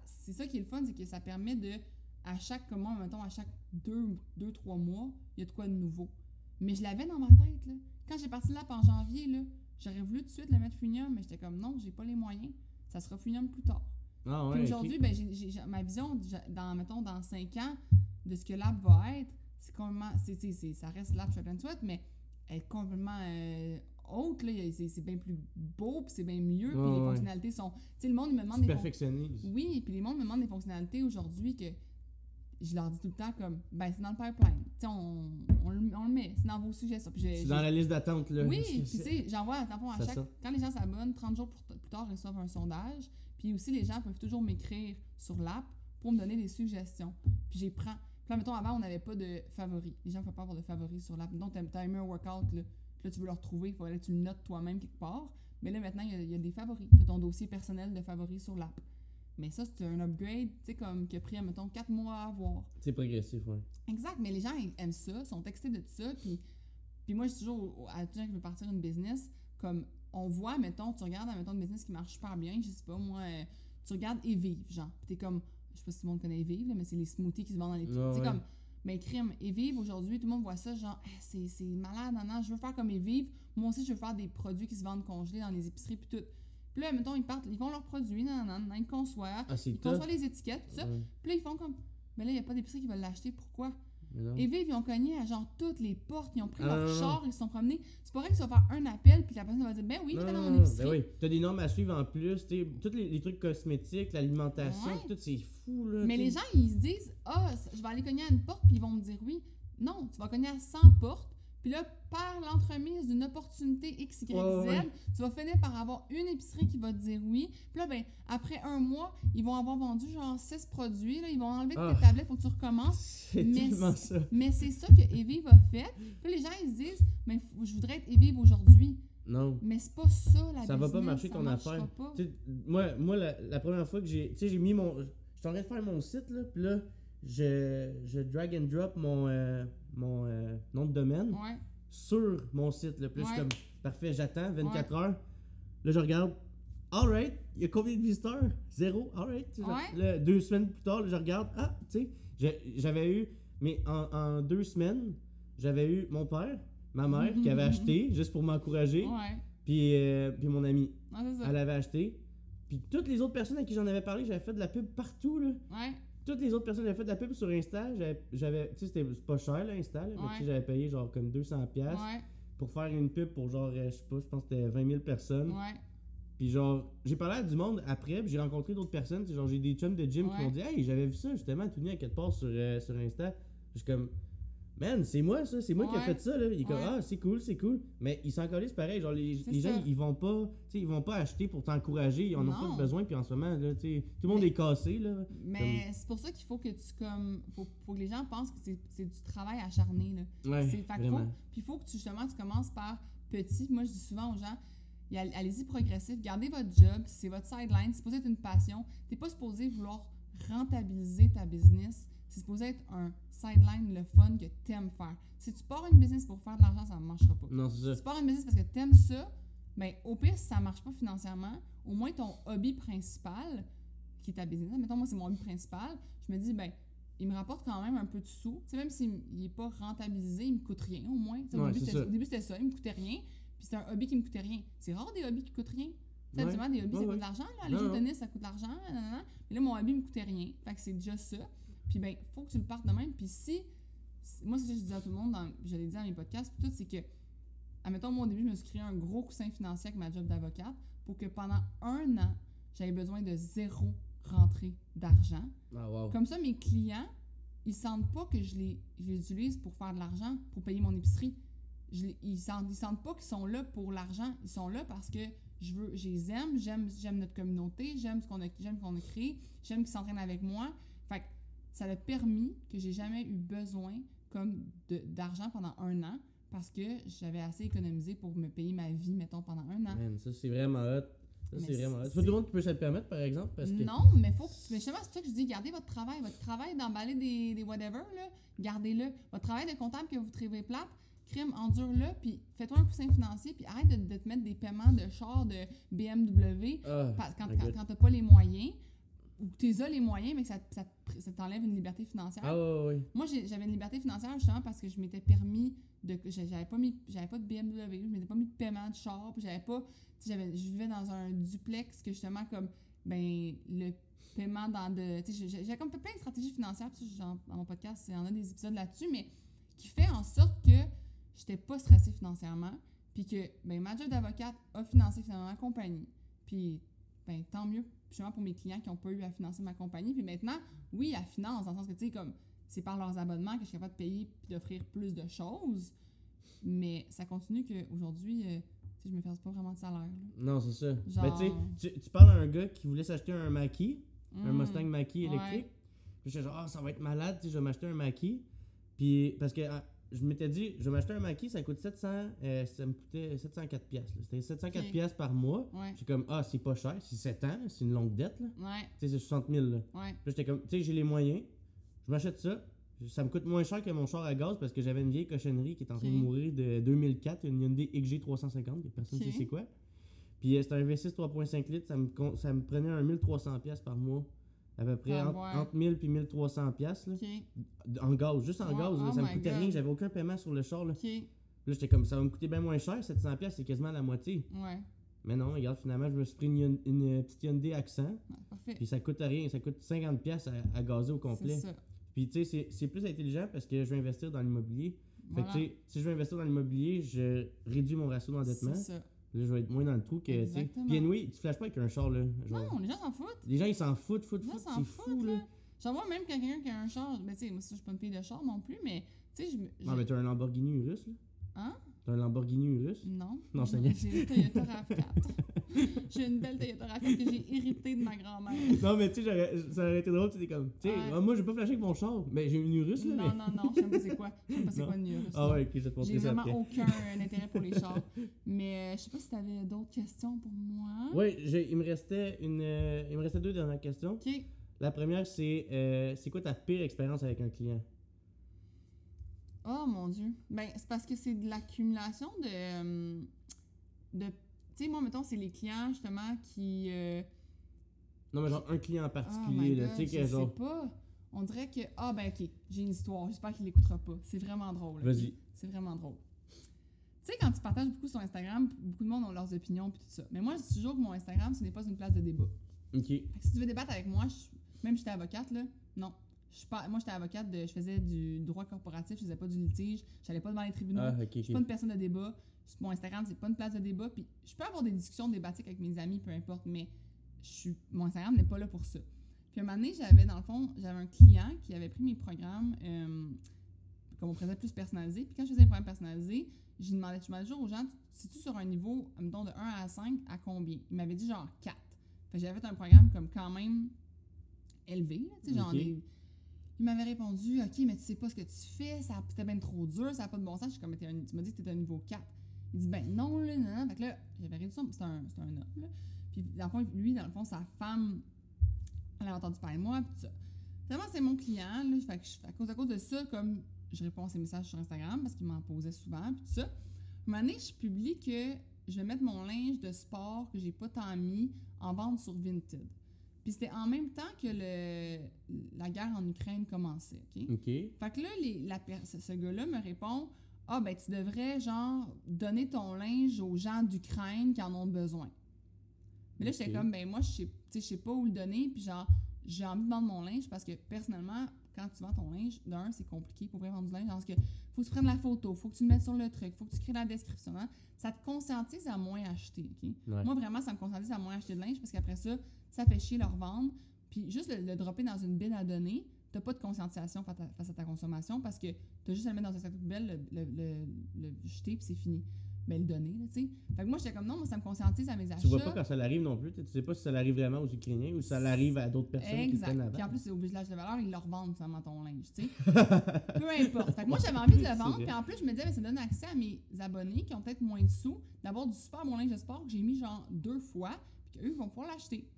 c'est ça qui est le fun, c'est que ça permet de, à chaque, comment, mettons, à chaque deux, trois mois, il y a de quoi de nouveau. Mais je l'avais dans ma tête, là. Quand j'ai parti là en janvier, là, j'aurais voulu tout de suite le mettre Freemium, mais j'étais comme non, j'ai pas les moyens. Ça sera Freemium plus tard. Ah Puis ouais, aujourd'hui, ben, j'ai- ma vision, dans, mettons, dans 5 ans, de ce que l'app va être, c'est complètement. c'est c'est- c'est- ça reste l'app Shop and Sweat, mais elle est complètement euh, haute. là. C'est c'est bien plus beau, puis c'est bien mieux, puis Ouais, les ouais. fonctionnalités sont. Tu sais, le monde, me demande des fon- oui, puis les monde me demandent des fonctionnalités aujourd'hui que je leur dis tout le temps comme, ben c'est dans le pipeline. Tu sais, on, on, le- on le met, c'est dans vos suggestions. Puis j'ai- C'est j'ai- dans la liste d'attente, là. oui, puis tu sais, j'envoie, à Ça chaque. sort. Quand les gens s'abonnent, 30 jours plus, plus tard, ils reçoivent un sondage. Puis aussi, les gens peuvent toujours m'écrire sur l'app pour me donner des suggestions. Puis j'y prends. Puis là, mettons, avant, on n'avait pas de favoris. Les gens ne peuvent pas avoir de favoris sur l'app. Donc, tu as aimé un workout, là. Puis là, tu veux le retrouver, il faudrait que tu le notes toi-même quelque part. Mais là, maintenant, il y a- il y, a des favoris. Tu as ton dossier personnel de favoris sur l'app. Mais ça, c'est un upgrade, tu sais, comme qui a pris, mettons, 4 mois à avoir. C'est progressif, ouais. Exact, mais les gens ils aiment ça, sont excités de ça, puis, puis moi je dis toujours à tous les gens qui veulent partir une business, comme on voit, mettons, tu regardes, mettons, une business qui marche super bien, je sais pas, moi, euh, tu regardes et vive, genre, puis t'es comme, je sais pas si tout le monde connaît et vive, là, mais c'est les smoothies qui se vendent dans les Ouais, tu sais, ouais. comme, mais crime, et vive aujourd'hui, tout le monde voit ça, genre, Eh, c'est c'est malade, non, non, je veux faire comme et vive, moi aussi je veux faire des produits qui se vendent congelés dans les épiceries, puis tout. Puis là, mettons, ils partent, ils font leurs produits, non, non, non, ils conçoivent, Ah, ils conçoivent les étiquettes, tout ça, Ouais. puis là, ils font comme, mais là, il n'y a pas d'épicerie qui va l'acheter, pourquoi? Et Vive, ils ont cogné à genre toutes les portes, ils ont pris Ah, leur non, non, char, ils se sont promenés. C'est pas vrai que va faire un appel, puis la personne va dire Ben oui, je vais dans mon épicerie. ben oui. T'as des normes à suivre en plus, tu tous les, les trucs cosmétiques, l'alimentation, Ouais. tout c'est fou, là. Mais tu les gens, ils se disent Ah, je vais aller cogner à une porte, puis ils vont me dire oui. Non, tu vas cogner à 100 portes, puis là, par l'entremise d'une opportunité X, Y, Ouais, Z, ouais. tu vas finir par avoir une épicerie qui va te dire oui. Puis là, ben, après un mois, ils vont avoir vendu genre 6 produits, là, ils vont enlever de Ah. tes tablettes, faut que tu recommences. C'est Mais ça. Mais c'est ça que Evive a fait. Puis les gens, ils se disent Mais f- je voudrais être Evive aujourd'hui. Non. Mais c'est pas ça la Ça va pas business, marcher ton affaire. moi, moi la, la première fois que j'ai. Tu sais, j'ai mis mon. J'étais en train de faire mon site, là, puis là, je, je drag and drop mon, euh, mon euh, nom de domaine Ouais, sur mon site, là. Puis là, je suis Ouais. comme, parfait, j'attends 24 heures. Là, je regarde. Alright, il y a combien de visiteurs? Zéro, alright. Tu sais, Ouais. Là, deux semaines plus tard, là, je regarde. Ah, tu sais, j'ai- j'avais eu. Mais en, en deux semaines, j'avais eu mon père, ma mère qui avait acheté juste pour m'encourager, ouais. puis, euh, puis mon ami. Ouais, c'est ça. Elle avait acheté. Puis toutes les autres personnes à qui j'en avais parlé, j'avais fait de la pub partout, là. Ouais, Toutes les autres personnes j'avais fait de la pub sur Insta. J'avais, tu sais, c'était pas cher, là, Insta, là, mais tu sais, j'avais payé genre comme 200$ piastres ouais, pour faire une pub pour genre, euh, je sais pas, je pense que c'était 20 000 personnes. ouais. Puis genre, j'ai parlé à du monde après, puis j'ai rencontré d'autres personnes. Genre, j'ai des chums de gym qui m'ont dit Hey, j'avais vu ça justement tout nu à quelque part sur, euh, sur Insta. Je suis comme, Man, c'est moi ça, c'est moi qui ai fait ça. Là. Il est comme, Ouais. ah, c'est cool, c'est cool. Mais ils s'en collent, pareil. Genre, les, les gens, ils vont pas, tu sais, ils vont pas acheter pour t'encourager. Ils en ont pas besoin. Puis en ce moment, là, tu tout le monde Mais- est cassé. Là. Mais c'est pour ça qu'il faut que tu comme. Faut, faut que les gens pensent que c'est du travail acharné. Là. Ouais, C'est- Puis il faut que tu, justement tu commences par petit. Moi, je dis souvent aux gens allez-y progressif, gardez votre job, c'est votre sideline, c'est supposé être une passion. T'es pas supposé vouloir rentabiliser ta business. C'est supposé être un sideline, le fun que t'aimes faire. Si tu pars une business pour faire de l'argent, ça ne marchera pas. Non, c'est Si ça. tu pars une business parce que t'aimes ça, ben au pire, si ça marche pas financièrement, au moins ton hobby principal, qui est ta business, mettons moi c'est mon hobby principal, je me dis ben il me rapporte quand même un peu de sous. Tu sais, même s'il n'est pas rentabilisé, il me coûte rien au moins. Tu sais, au, Ouais, début, c'est c'était- ça. au début c'était ça, il me coûtait rien. Puis c'était un hobby qui me coûtait rien. C'est rare des hobbies qui coûtent rien. Tu sais, Ouais. des hobbies, Ouais, ça coûte de l'argent. Là. Les jeux de tennis, ça coûte de l'argent. Mais là, mon hobby me coûtait rien. Fait que c'est déjà ça. Puis ben, faut que tu le partes de même. Puis si, moi, ce que je dis à tout le monde, dans, je l'ai dit dans mes podcasts, puis tout, c'est que, admettons, moi, au début, je me suis créé un gros coussin financier avec ma job d'avocate pour que pendant un an, j'avais besoin de zéro rentrée d'argent. Ah, wow. Comme ça, mes clients, ils sentent pas que je les, je les utilise pour faire de l'argent, pour payer mon épicerie. Je ils, sentent, ils sentent pas qu'ils sont là pour l'argent. Ils sont là parce que je veux, je les aime, j'aime, j'aime notre communauté, j'aime ce qu'on a, j'aime qu'on a créé, j'aime qu'ils s'entraînent avec moi. Ça a permis que j'ai jamais eu besoin comme d'argent pendant un an parce que j'avais assez économisé pour me payer ma vie, mettons, pendant un an. Man, ça, c'est vraiment hot. Ça, c'est vraiment c'est- pas tout le monde qui peut se le permettre, par exemple? Parce que... Non, mais faut que tu. Mais justement, c'est ça que je dis, gardez votre travail. Votre travail d'emballer des, des whatever, là, gardez-le. Votre travail de comptable que vous trouvez plate, crime, endure-le, puis fais-toi un coussin financier, puis arrête de, de te mettre des paiements de char de BMW Ah, quand, quand, quand t'as pas les moyens, ou que t'es les moyens, mais que ça, ça, te- ça t'enlève une liberté financière. Ah, ouais, ouais. Moi, j'avais une liberté financière justement parce que je m'étais permis de. J'avais pas mis. J'avais pas de BMW, je m'étais pas mis de paiement de char, puis j'avais pas. tu j'avais- Je vivais dans un duplex que justement, comme. Ben, le paiement dans de. tu sais, j'ai- comme fait plein de stratégies financières, puis genre, dans mon podcast, il y en a des épisodes là-dessus, mais qui fait en sorte que j'étais pas stressée financièrement, puis que, ben, ma job d'avocate a financé finalement ma compagnie. Puis, ben, tant mieux, justement, pour mes clients qui ont pas eu à financer ma compagnie. Puis maintenant, oui, elle finance, dans le sens que, tu sais, comme, c'est par leurs abonnements que je suis capable de payer puis d'offrir plus de choses. Mais ça continue qu'aujourd'hui, euh, sais, je me fais pas vraiment de salaire. là. Non, c'est ça. Genre- Ben, tu sais, tu- parles à un gars qui voulait s'acheter un Mackie, un Mm. Mustang ouais. électrique. Puis j'étais genre, ah, ça va être malade, tu sais, je vais m'acheter un Mackie. Puis, parce que ah, je m'étais dit, je vais m'acheter un Mackie, ça coûte 700, euh, ça me coûtait 704 piastres. là. C'était 704 Ok. piastres par mois. Ouais, J'étais comme, ah, c'est pas cher, c'est 7 ans, c'est une longue dette, là. ouais, Tu sais, c'est 60 000, là. Ouais. j'étais comme, tu sais, j'ai les moyens, je m'achète ça. Ça me coûte moins cher que mon char à gaz parce que j'avais une vieille cochonnerie qui est en train de mourir de 2004, une Hyundai XG 350, que personne ne sait c'est quoi. Puis euh, c'était un V6 3.5 litres, ça me, ça me prenait un 1300$ piastres par mois. À peu près Ah, entre, ouais. entre 1000 puis 1300$. piastres, Là, OK, en gaz, juste en Ouais, gaz. oh ça me coûtait God. rien, j'avais aucun paiement sur le char. Là, Là, j'étais comme, ça va me coûter bien moins cher, 700$, piastres, c'est quasiment la moitié. ouais. Mais non, regarde, finalement, je me suis pris une, une, euh, petite Hyundai Accent. ouais. Puis ça coûte rien, ça coûte 50$ piastres à, à gazer au complet. C'est ça. Puis tu sais, c'est- plus intelligent parce que je vais investir dans l'immobilier. Fait que si je veux investir dans l'immobilier, je réduis mon ratio d'endettement. Là, je vais être moins dans le trou que. Exactement. Puis anyway, tu flashes pas avec un char là. Genre, Non, les gens s'en foutent. Les gens ils s'en foutent, foutent, Les gens foutent. s'en C'est foutent, fou là. là. J'en vois même quelqu'un qui a un char. Mais tu sais, moi, ça, je suis pas une fille de char non plus, mais tu sais, je. Non, mais t'as un Lamborghini Urus là. Hein? T'as un Lamborghini Urus. Non. Non, te J'ai une Toyota RAV4. J'ai une belle Toyota RAV4 que j'ai héritée de ma grand-mère. non, mais tu sais, ça aurait été drôle, tu sais, comme. Tu sais, Ouais. moi j'ai pas flashé avec mon char, mais j'ai une Urus là. Non, mais... non, non, je sais pas c'est quoi. Je sais pas c'est quoi une Urus. Ah ouais, ok, je vais te J'ai montrer ça vraiment après. aucun intérêt pour les chars. Mais euh, je sais pas si t'avais d'autres questions pour moi. J'ai- il me restait une. euh, il me restait deux dernières questions. Ok. La première, c'est euh, c'est quoi ta pire expérience avec un client? Oh mon Dieu. Ben, c'est parce que c'est de l'accumulation de. euh, de tu sais, moi, mettons, c'est les clients, justement, qui. euh, Non, mais genre un client en oh particulier, my là. Tu sais, je que genre. sais pas. On dirait que. Ah, ben, ok, j'ai une histoire. J'espère qu'il l'écoutera pas. C'est vraiment drôle. Vas-y. C'est vraiment drôle. Tu sais, quand tu partages beaucoup sur Instagram, beaucoup de monde ont leurs opinions puis tout ça. Mais moi, je dis toujours que mon Instagram, ce n'est pas une place de débat. Ok. Fait que si tu veux débattre avec moi, je- même si j'étais avocate, là, non. Je moi, j'étais avocate, de, je faisais du droit corporatif, je faisais pas du litige, j'allais pas devant les tribunaux. Ah, Je suis pas une personne de débat. Mon Instagram, c'est pas une place de débat. Puis je peux avoir des discussions débattiques avec mes amis, peu importe, mais je suis, mon Instagram n'est pas là pour ça. Puis un moment donné, j'avais, dans le fond, j'avais un client qui avait pris mes programmes, euh, comme on faisait plus personnalisés. Puis quand je faisais les programmes personnalisés, je demandais, je demandais toujours aux gens, si tu sur un niveau, mettons, de 1 à 5, à combien? Il m'avait dit genre 4. Fait que j'avais fait un programme comme quand même élevé, là, tu sais, genre des- il m'avait répondu, OK, mais tu sais pas ce que tu fais, ça c'était bien trop dur, ça n'a pas de bon sens. Je suis comme, un- tu m'as dit que tu étais à niveau 4. Il dit, ben non, là, non, non. Fait que là, j'avais réduit son. C'était un, un homme. Puis, dans le fond, lui, dans le fond, sa femme, elle a entendu parler de moi, puis tout ça. Finalement, c'est mon client, là. Fait que à cause, à cause de ça, comme je réponds à ses messages sur Instagram, parce qu'il m'en posait souvent, puis tout ça. Un moment donné, je publie que je vais mettre mon linge de sport que j'ai pas tant mis en vente sur Vinted. Puis c'était en même temps que le, la guerre en Ukraine commençait, OK? Fait que là, les- la ce gars-là me répond Ah, ben, tu devrais, genre, donner ton linge aux gens d'Ukraine qui en ont besoin. Mais là, j'étais comme Ben, moi, je sais je sais pas où le donner, puis genre, j'ai envie de vendre mon linge parce que personnellement, quand tu vends ton linge, d'un, c'est compliqué pour vrai vendre du linge. Parce que faut que tu prennes la photo, faut que tu le mettes sur le truc, faut que tu crées la description. hein. Ça te conscientise à moins acheter, OK? Ouais. Moi, vraiment, ça me conscientise à moins acheter de linge parce qu'après ça, ça fait chier leur vendre. Puis juste le, le dropper dans une bine à donner, t'as pas de conscientisation face à, ta consommation parce que t'as juste à le mettre dans un sac de poubelle, le, le, le, le jeter, puis c'est fini. Mais le donner, là, tu sais. Fait que moi, j'étais comme non, moi, ça me conscientise à mes achats. Tu vois pas quand ça l'arrive non plus. Tu sais pas si ça l'arrive vraiment aux Ukrainiens ou si ça l'arrive à d'autres personnes qui le Exact. prennent Puis en avant. plus, c'est au village de valeur, ils leur vendent finalement ton linge, tu sais. Peu importe. Fait que moi, j'avais envie de le vendre. Puis en plus, je me disais, ben, ça donne accès à mes abonnés qui ont peut-être moins de sous d'avoir du super bon linge de sport que j'ai mis genre deux fois, puis qu'eux vont pouvoir l'acheter.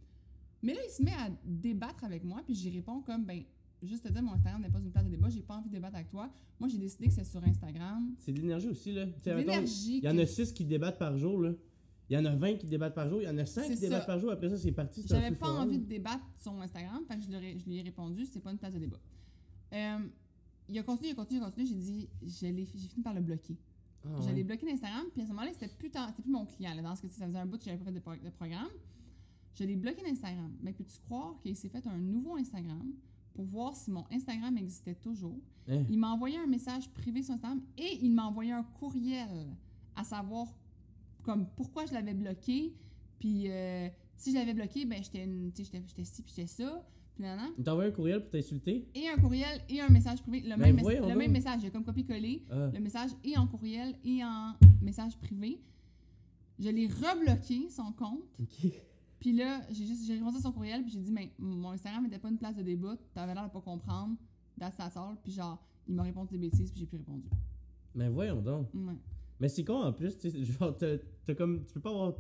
Mais là, il se met à débattre avec moi, puis j'y réponds comme, ben, juste te dire, mon Instagram n'est pas une place de débat, j'ai pas envie de débattre avec toi. Moi, j'ai décidé que c'est sur Instagram. C'est de l'énergie aussi, là. L'énergie. Il y en a 6 qui débattent par jour, là. Il y en a 20 qui débattent par jour. Il y en a 5 C'est qui débattent par jour. Après ça, c'est parti. J'avais pas forum. envie de débattre sur mon Instagram, fait que je, lui ai répondu, c'est pas une place de débat. Euh, il a continué, il a continué, il a continué, j'ai dit, j'ai fini par le bloquer. Ah, Je ouais. l'ai bloqué d'Instagram, puis à ce moment-là, c'était plus, mon client. Là, dans ce que ça faisait un bout que j'avais pas fait de, pro- de programme. Je l'ai bloqué d'Instagram. Mais peux-tu croire qu'il s'est fait un nouveau Instagram pour voir si mon Instagram existait toujours? Hein? Il m'a envoyé un message privé sur Instagram et il m'a envoyé un courriel à savoir comme pourquoi je l'avais bloqué. Puis euh, si je l'avais bloqué, ben j'étais ci puis j'étais ça. puis nanana. Il t'a envoyé un courriel pour t'insulter? Et un courriel et un message privé. Le, Ben même, voyons le même message, j'ai comme copié-collé. Ah. Le message et en courriel et en message privé. Je l'ai rebloqué, son compte. Puis là, j'ai juste j'ai répondu à son courriel, puis j'ai dit, mais mon Instagram n'était pas une place de débat, t'avais l'air de pas comprendre, that's that's all. Puis genre, il m'a répondu des bêtises, puis j'ai plus répondu. Mais voyons donc. Ouais. Mais c'est con en plus, tu sais, genre, t'as, t'as comme, tu peux pas avoir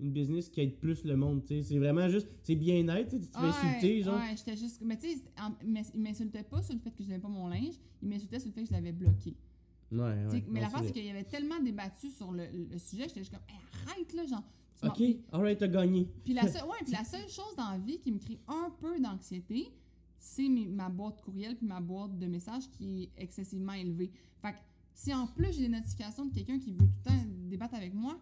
une business qui aide plus le monde, tu sais. C'est vraiment juste, c'est bien-être, tu te fais insulter, genre. Ouais, j'étais juste. Mais tu sais, il m'insultait pas sur le fait que je n'avais pas mon linge, il m'insultait sur le fait que je l'avais bloqué. Ouais, ouais. Tu sais, mais non, la face, c'est qu'il y avait tellement débattu sur le, le sujet, j'étais juste comme, Hey, arrête là, genre. Ok, alright, t'as gagné. Puis la, seule, ouais, puis la seule chose dans la vie qui me crée un peu d'anxiété, c'est ma boîte courriel puis ma boîte de messages qui est excessivement élevée. Fait que si en plus j'ai des notifications de quelqu'un qui veut tout le temps débattre avec moi,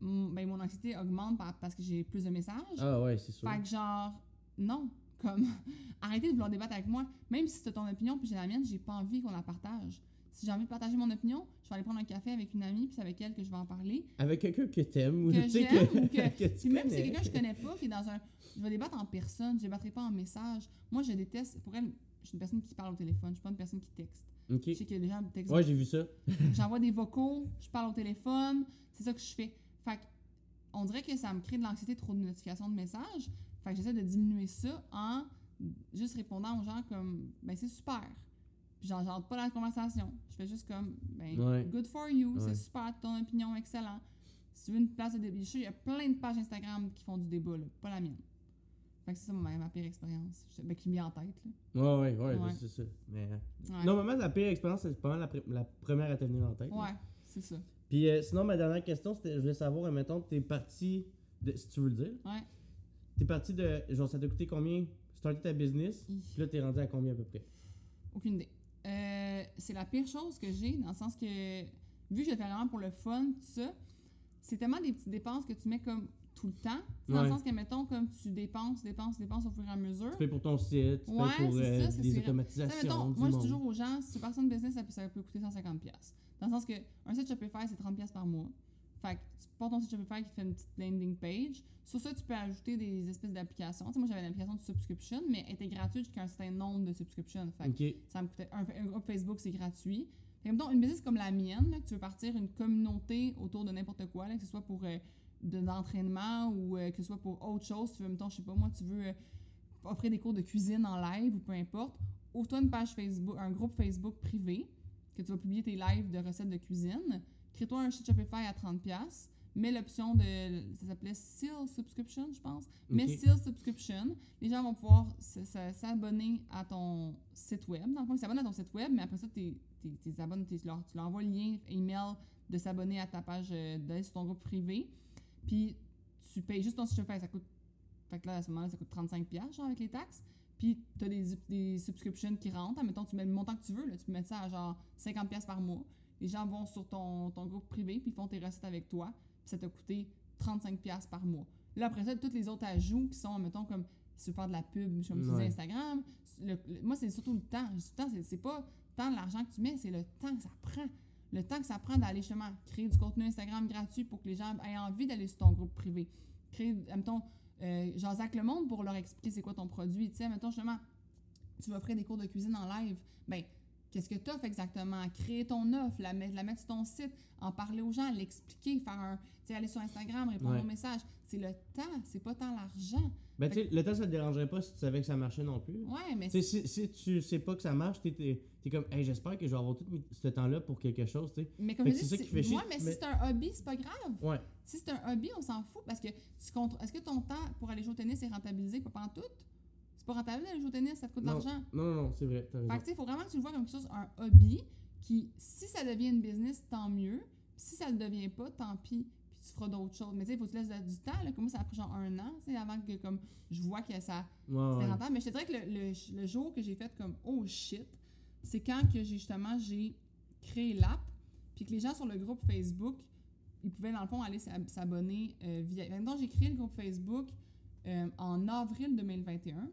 ben mon anxiété augmente par- parce que j'ai plus de messages. Ah ouais, c'est sûr. Fait que genre, non. Comme, arrêtez de vouloir débattre avec moi. Même si c'est ton opinion puis j'ai la mienne, j'ai pas envie qu'on la partage. Si j'ai envie de partager mon opinion, je vais aller prendre un café avec une amie puis c'est avec elle que je vais en parler. Avec quelqu'un que t'aimes, ou Que j'aime que, ou que- que tu même si c'est quelqu'un que je connais pas, qui est dans un. Je vais débattre en personne, je débattrai pas en message. Moi, je déteste. Pour elle, je suis une personne qui parle au téléphone, je suis pas une personne qui texte. Ok. Je sais que les gens me textent. Ouais, j'ai vu ça. J'envoie des vocaux, je parle au téléphone, c'est ça que je fais. Fait que, on dirait que ça me crée de l'anxiété, trop de notifications de messages. Fait que j'essaie de diminuer ça en juste répondant aux gens comme, ben c'est super. Puis j'en- j'entre pas la conversation. Je fais juste comme, ben, Ouais. good for you, Ouais. c'est super, ton opinion, excellent. Si tu veux une place de sûre, il y a plein de pages Instagram qui font du débat, là, pas la mienne. Fait que c'est ça ma, ma pire expérience. Je- Ben, qui me en tête, là. Ouais, ouais, ouais, Ouais. c'est ça. Mais, euh, Ouais, Normalement, la pire expérience, c'est pas la, la première à te venir en tête. là. ouais c'est ça. Puis euh, sinon, ma dernière question, c'était, je voulais savoir, mettons, t'es parti, de, si tu veux le dire, Ouais. t'es parti de, genre, ça t'a coûté combien, starter ta business, puis là, t'es rendu à combien à peu près? Aucune idée. Euh, c'est la pire chose que j'ai, dans le sens que, vu que je le fais vraiment pour le fun, tout ça, c'est tellement des petites dépenses que tu mets comme tout le temps. Dans le sens que, mettons, comme tu dépenses, dépenses, dépenses au fur et à mesure. Tu payes pour ton site, tu Ouais, payes pour euh, ça, c'est des automatisations, sais, mettons, moi, je dis toujours aux gens, si tu pars sur une business, ça peut, ça peut coûter 150$. pièces Dans le sens que un site Shopify, c'est 30$ par mois. Fait que tu pars ton site Shopify qui te fait une petite landing page. Sur ça, tu peux ajouter des espèces d'applications. Tu sais, moi, j'avais l'application de subscription, mais elle était gratuite jusqu'à un certain nombre de subscriptions. Fait que ça me coûtait un, un groupe Facebook, c'est gratuit. Fait que, une business comme la mienne, là, que tu veux partir une communauté autour de n'importe quoi, là, que ce soit pour euh, de l'entraînement ou euh, que ce soit pour autre chose. Tu veux, mettons, je sais pas, moi, tu veux euh, offrir des cours de cuisine en live ou peu importe. Ouvre-toi une page Facebook, un groupe Facebook privé que tu vas publier tes lives de recettes de cuisine. Crée-toi un site Shopify à 30$. Mets l'option de. Ça s'appelait Seal Subscription, je pense. Mets Ok. Seal Subscription. Les gens vont pouvoir s'abonner à ton site web. Dans le fond, ils s'abonnent à ton site web, mais après ça, t'es- t'es abonnes, tu leur, tu leur envoies le lien email de s'abonner à ta page, euh, d'aller sur ton groupe privé. Puis tu payes juste ton site Shopify. Ça coûte. Fait que là, à ce moment-là, ça coûte 35$, genre, avec les taxes. Puis tu as des, des subscriptions qui rentrent. Admettons, tu mets le montant que tu veux. Là, tu peux mettre ça à genre 50$ par mois. Les gens vont sur ton, ton groupe privé, puis ils font tes recettes avec toi. Puis ça t'a coûté 35$ par mois. Là, après ça, tous les autres ajouts qui sont, mettons, comme si tu veux faire de la pub, comme Ouais. disais, Instagram. le- le- moi, c'est surtout le temps. Le temps, c'est- pas tant l'argent que tu mets, c'est le temps que ça prend. Le temps que ça prend d'aller justement créer du contenu Instagram gratuit pour que les gens aient envie d'aller sur ton groupe privé. Créer, mettons, euh, genre Zach le monde pour leur expliquer c'est quoi ton produit. Tu sais, mettons justement, tu vas offrir des cours de cuisine en live. Ben, qu'est-ce que tu offres exactement? Créer ton offre, la mettre, la mettre sur ton site, en parler aux gens, l'expliquer, faire un. Tu sais, aller sur Instagram, répondre Ouais. aux messages. C'est le temps, c'est pas tant l'argent. Ben, tu sais, le temps, ça te dérangerait pas si tu savais que ça marchait non plus. Ouais, mais si, si tu sais pas que ça marche, t'es, t'es comme, hey, j'espère que je vais avoir tout ce temps-là pour quelque chose, tu sais. Mais comme je dis, c'est ça qui fait chier, ouais, mais, mais- si c'est un hobby, c'est pas grave. Ouais. Si c'est un hobby, on s'en fout parce que tu comptes. Est-ce que ton temps pour aller jouer au tennis est rentabilisé? Pas en tout. C'est pas rentable d'aller jouer au tennis, ça te coûte de l'argent. Non, non, non, c'est vrai, Fait raison. que il faut vraiment que tu le vois comme quelque chose, un hobby, qui, si ça devient une business, tant mieux. Puis si ça ne le devient pas, tant pis. Puis tu feras d'autres choses. Mais tu sais, il faut que tu laisses du temps. Là, comme moi, ça a pris genre un an, tu sais, avant que comme je vois que ça Ouais, c'était ouais. rentable. Mais je te dirais que le, le- le jour que j'ai fait comme oh shit, c'est quand que j'ai justement j'ai créé l'app, puis que les gens sur le groupe Facebook, ils pouvaient dans le fond aller s'ab- s'abonner euh, via. Donc j'ai créé le groupe Facebook euh, en avril 2021.